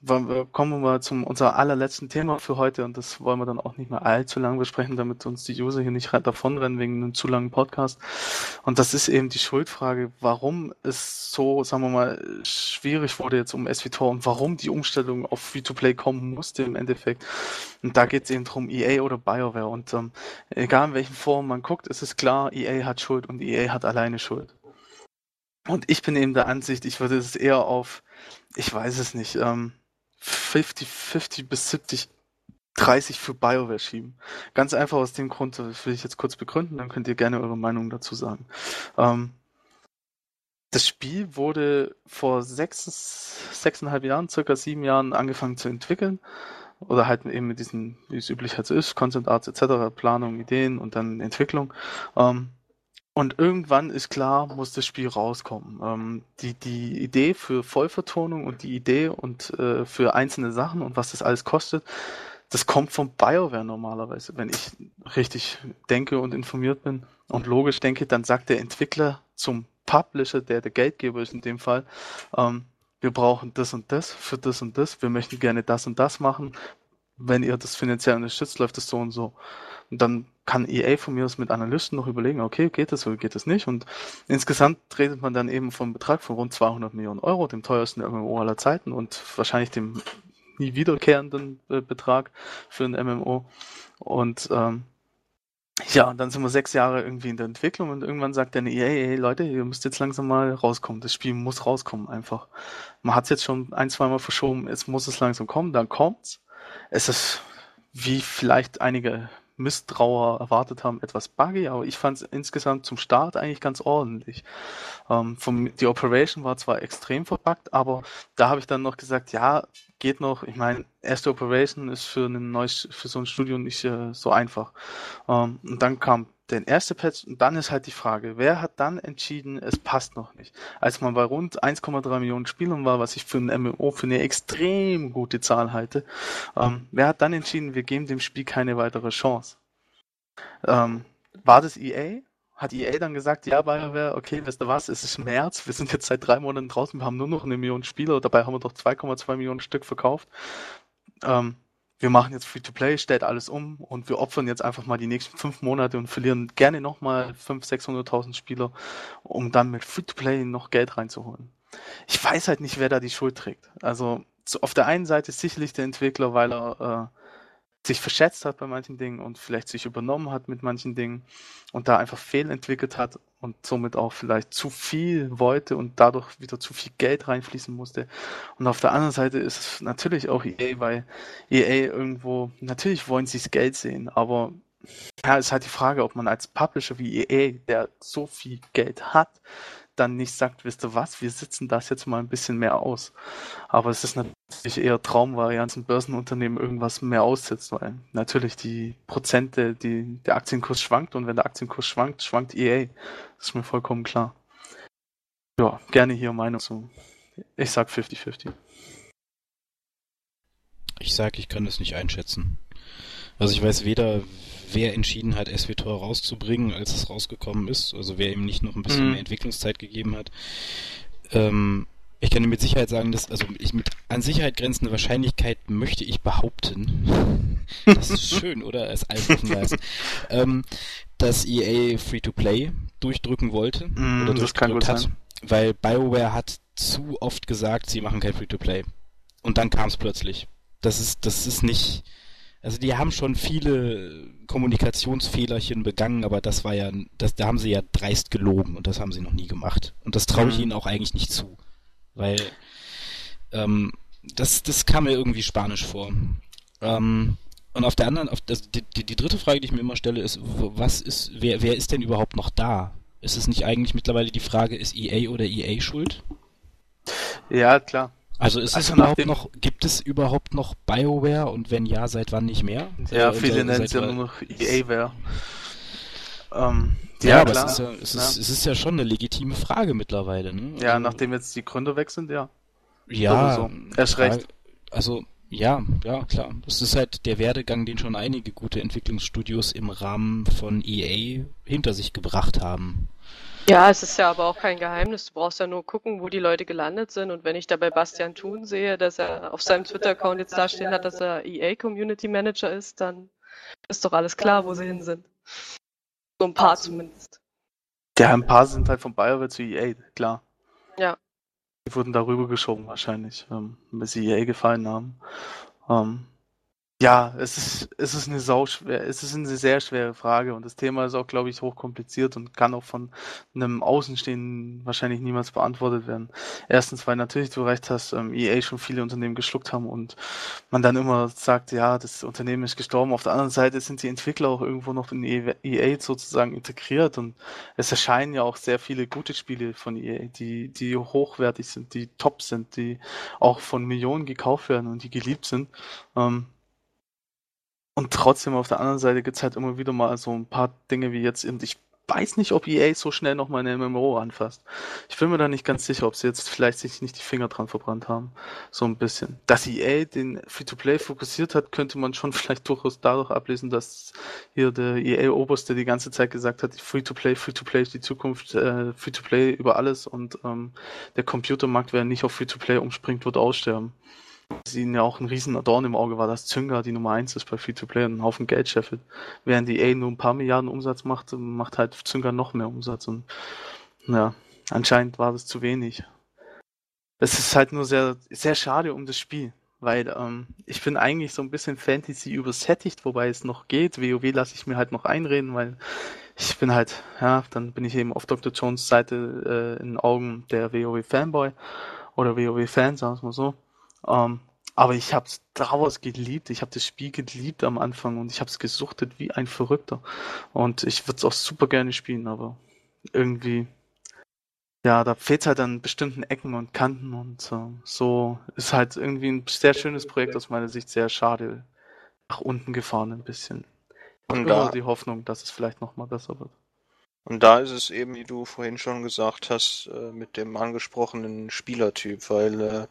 kommen wir mal zum unser allerletzten Thema für heute und das wollen wir dann auch nicht mehr allzu lang besprechen, damit uns die User hier nicht davonrennen wegen einem zu langen Podcast. Und das ist eben die Schuldfrage, warum es so, sagen wir mal, schwierig wurde jetzt um SVTOR und warum die Umstellung auf Free-to-Play kommen musste im Endeffekt. Und da geht es eben drum, EA oder BioWare. Und ähm, egal in welchen Form man guckt, ist es klar, EA hat Schuld und EA hat alleine Schuld. Und ich bin eben der Ansicht, ich würde es eher auf, ich weiß es nicht, ähm, 50, 50 bis 70, 30 für BioWare schieben. Ganz einfach aus dem Grund, das will ich jetzt kurz begründen, dann könnt ihr gerne eure Meinung dazu sagen. Ähm, das Spiel wurde vor sechs, sechseinhalb Jahren, circa sieben Jahren angefangen zu entwickeln. Oder halt eben mit diesen, wie es üblich halt so ist, Concept Arts etc., Planung, Ideen und dann Entwicklung. Ähm, und irgendwann ist klar, muss das Spiel rauskommen. Ähm, die, die Idee für Vollvertonung und die Idee und äh, für einzelne Sachen und was das alles kostet, das kommt von BioWare normalerweise. Wenn ich richtig denke und informiert bin und logisch denke, dann sagt der Entwickler zum Publisher, der der Geldgeber ist in dem Fall, ähm, wir brauchen das und das für das und das, wir möchten gerne das und das machen. Wenn ihr das finanziell unterstützt, läuft das so und so. Und dann kann EA von mir aus mit Analysten noch überlegen, okay, geht das oder geht das nicht? Und insgesamt redet man dann eben vom Betrag von rund 200 Millionen Euro, dem teuersten MMO aller Zeiten und wahrscheinlich dem nie wiederkehrenden äh, Betrag für ein MMO. Und ähm, ja, dann sind wir sechs Jahre irgendwie in der Entwicklung und irgendwann sagt dann EA, hey Leute, ihr müsst jetzt langsam mal rauskommen. Das Spiel muss rauskommen einfach. Man hat es jetzt schon ein, zweimal verschoben, jetzt muss es langsam kommen, dann kommt's. Es ist, wie vielleicht einige Misstrauer erwartet haben, etwas buggy, aber ich fand es insgesamt zum Start eigentlich ganz ordentlich. Ähm, vom, die Operation war zwar extrem verbuggt, aber da habe ich dann noch gesagt, ja, geht noch. Ich meine, erste Operation ist für ein neues, für so ein Studio nicht äh, so einfach. Ähm, und dann kam der erste Patch und dann ist halt die Frage, wer hat dann entschieden, es passt noch nicht? Als man bei rund 1,3 Millionen Spielern war, was ich für ein MMO für eine extrem gute Zahl halte, ähm, wer hat dann entschieden, wir geben dem Spiel keine weitere Chance? Ähm, war das EA? Hat EA dann gesagt, ja, BioWare, okay, weißt du was, es ist März, wir sind jetzt seit drei Monaten draußen, wir haben nur noch eine Million Spieler, dabei haben wir doch 2,2 Millionen Stück verkauft. Ähm, wir machen jetzt Free-to-Play, stellt alles um und wir opfern jetzt einfach mal die nächsten fünf Monate und verlieren gerne nochmal 500.000, 600.000 Spieler, um dann mit Free-to-Play noch Geld reinzuholen. Ich weiß halt nicht, wer da die Schuld trägt. Also so auf der einen Seite sicherlich der Entwickler, weil er äh, sich verschätzt hat bei manchen Dingen und vielleicht sich übernommen hat mit manchen Dingen und da einfach fehlentwickelt hat und somit auch vielleicht zu viel wollte und dadurch wieder zu viel Geld reinfließen musste. Und auf der anderen Seite ist es natürlich auch EA, weil EA irgendwo, natürlich wollen sie das Geld sehen, aber ja, ist halt die Frage, ob man als Publisher wie EA, der so viel Geld hat, dann nicht sagt, wisst ihr was, wir sitzen das jetzt mal ein bisschen mehr aus. Aber es ist natürlich eher Traumvarianten, Börsenunternehmen irgendwas mehr aussetzt, weil natürlich die Prozente, die, der Aktienkurs schwankt und wenn der Aktienkurs schwankt, schwankt EA. Das ist mir vollkommen klar. Ja, gerne hier Meinung zu. Ich sag 50-50. Ich sag, ich kann das nicht einschätzen. Also ich weiß weder, wer entschieden hat, SWTOR rauszubringen, als es rausgekommen ist. Also wer ihm nicht noch ein bisschen mhm. mehr Entwicklungszeit gegeben hat. Ähm, ich kann dir mit Sicherheit sagen, dass, also ich mit an Sicherheit grenzende Wahrscheinlichkeit möchte ich behaupten, das ist schön, oder? Als Alpha ähm, dass EA Free-to-Play durchdrücken wollte. Mm, oder gut hat, sein. Weil BioWare hat zu oft gesagt, sie machen kein Free-to-Play. Und dann kam es plötzlich. Das ist, das ist nicht, also die haben schon viele Kommunikationsfehlerchen begangen, aber das war ja, das, da haben sie ja dreist gelogen und das haben sie noch nie gemacht. Und das traue ich mhm. ihnen auch eigentlich nicht zu. Weil ähm, das, das kam mir irgendwie spanisch vor. Ähm, und auf der anderen, auf das, die, die, die dritte Frage, die ich mir immer stelle, ist, was ist, wer, wer ist denn überhaupt noch da? Ist es nicht eigentlich mittlerweile die Frage, ist EA oder EA schuld? Ja, klar. Also ist also es überhaupt noch, gibt es überhaupt noch BioWare und wenn ja, seit wann nicht mehr? Ja, also, viele nennen es ja nur noch EA-Ware. Ähm, ja, ja, aber klar. Es, ist ja, es, Ist, es ist ja schon eine legitime Frage mittlerweile. Ne? Ja, also, nachdem jetzt die Gründer weg sind, ja. Ja, so. erst recht. Also, ja, ja, klar. Das ist halt der Werdegang, den schon einige gute Entwicklungsstudios im Rahmen von EA hinter sich gebracht haben. Ja, es ist ja aber auch kein Geheimnis. Du brauchst ja nur gucken, wo die Leute gelandet sind. Und wenn ich da bei Bastian Thun sehe, dass er auf seinem Twitter-Account jetzt dastehen hat, dass er EA Community Manager ist, dann ist doch alles klar, wo sie hin sind. So ein paar zumindest. Ja, ein paar sind halt von BioWare zu EA, klar. Ja. Die wurden darüber geschoben wahrscheinlich, ähm, bis sie EA gefallen haben. Ähm, ja, es ist, es ist eine sau schwer, es ist eine sehr schwere Frage und das Thema ist auch, glaube ich, hochkompliziert und kann auch von einem Außenstehenden wahrscheinlich niemals beantwortet werden. Erstens, weil natürlich du recht hast, ähm, EA schon viele Unternehmen geschluckt haben und man dann immer sagt, ja, das Unternehmen ist gestorben. Auf der anderen Seite sind die Entwickler auch irgendwo noch in EA e sozusagen integriert und es erscheinen ja auch sehr viele gute Spiele von EA, die, die hochwertig sind, die top sind, die auch von Millionen gekauft werden und die geliebt sind. Ähm, und trotzdem auf der anderen Seite gibt es halt immer wieder mal so ein paar Dinge wie jetzt eben, ich weiß nicht, ob EA so schnell nochmal eine MMO anfasst. Ich bin mir da nicht ganz sicher, ob sie jetzt vielleicht sich nicht die Finger dran verbrannt haben. So ein bisschen. Dass EA den Free-to-Play fokussiert hat, könnte man schon vielleicht durchaus dadurch ablesen, dass hier der EA-Oberste die ganze Zeit gesagt hat, Free-to-Play, Free-to-Play ist die Zukunft, äh, Free-to-Play über alles und ähm, der Computermarkt, wer nicht auf Free-to-Play umspringt, wird aussterben dass ihnen ja auch ein riesen Dorn im Auge war, dass Zynga die Nummer 1 ist bei Free-to-Play und einen Haufen Geld scheffelt. Während die A nur ein paar Milliarden Umsatz macht, macht halt Zynga noch mehr Umsatz und ja, anscheinend war das zu wenig. Es ist halt nur sehr, sehr schade um das Spiel, weil ähm, ich bin eigentlich so ein bisschen Fantasy übersättigt, wobei es noch geht. WoW lasse ich mir halt noch einreden, weil ich bin halt, ja, dann bin ich eben auf Dr. Jones Seite äh, in Augen der WoW-Fanboy oder WoW-Fan, sagen wir mal so. Ähm, aber ich habe es daraus geliebt. Ich habe das Spiel geliebt am Anfang und ich habe es gesuchtet wie ein Verrückter. Und ich würde es auch super gerne spielen, aber irgendwie, ja, da fehlt halt an bestimmten Ecken und Kanten und äh, so ist halt irgendwie ein sehr schönes Projekt aus meiner Sicht sehr schade nach unten gefahren ein bisschen. Und da die Hoffnung, dass es vielleicht nochmal besser wird. Und da ist es eben, wie du vorhin schon gesagt hast, äh, mit dem angesprochenen Spielertyp, weil äh,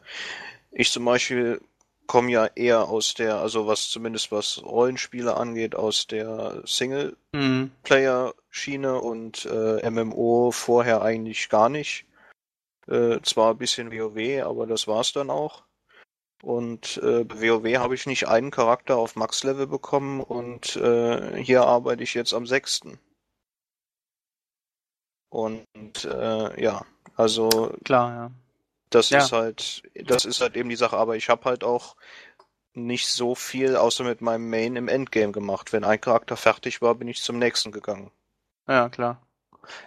ich zum Beispiel komme ja eher aus der, also was zumindest was Rollenspiele angeht, aus der Singleplayer-Schiene und äh, MMO vorher eigentlich gar nicht. Äh, zwar ein bisschen WoW, aber das war's dann auch. Und äh, bei WoW habe ich nicht einen Charakter auf Max-Level bekommen und äh, hier arbeite ich jetzt am sechsten. Und äh, ja, also klar, ja. Das ja. ist halt, das ist halt eben die Sache. Aber ich habe halt auch nicht so viel außer mit meinem Main im Endgame gemacht. Wenn ein Charakter fertig war, bin ich zum nächsten gegangen. Ja, klar.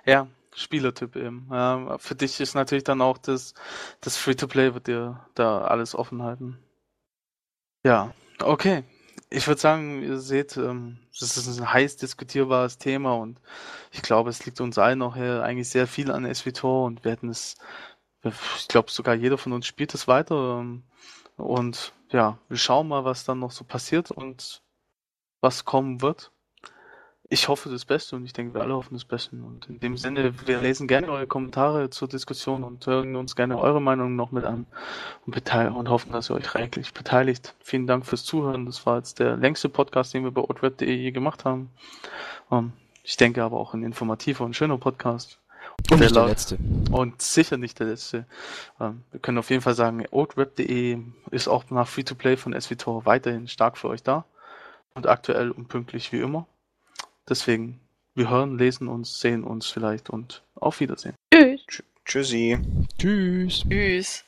Ja, Spielertyp eben. Ja, für dich ist natürlich dann auch das, das Free-to-Play wird dir da alles offen halten. Ja, okay. Ich würde sagen, ihr seht, ähm, das ist ein heiß diskutierbares Thema und ich glaube, es liegt uns allen noch eigentlich sehr viel an SVTOR und wir hätten es ich glaube sogar jeder von uns spielt es weiter. Ähm, und ja, wir schauen mal, was dann noch so passiert und was kommen wird. Ich hoffe das Beste und ich denke, wir alle hoffen das Beste. Und in dem Sinne, wir lesen gerne eure Kommentare zur Diskussion und hören uns gerne eure Meinung noch mit an und, und hoffen, dass ihr euch reichlich beteiligt. Vielen Dank fürs Zuhören. Das war jetzt der längste Podcast, den wir bei outweb.de je gemacht haben. Ähm, ich denke aber auch ein informativer und schöner Podcast. Und nicht der letzte. Und sicher nicht der letzte. Ähm, wir können auf jeden Fall sagen, oldweb.de ist auch nach Free-to-Play von SVTOR weiterhin stark für euch da. Und aktuell und pünktlich wie immer. Deswegen, wir hören, lesen uns, sehen uns vielleicht und auf Wiedersehen. Tschüss. Tschüssi. Tschüss. Tschüss.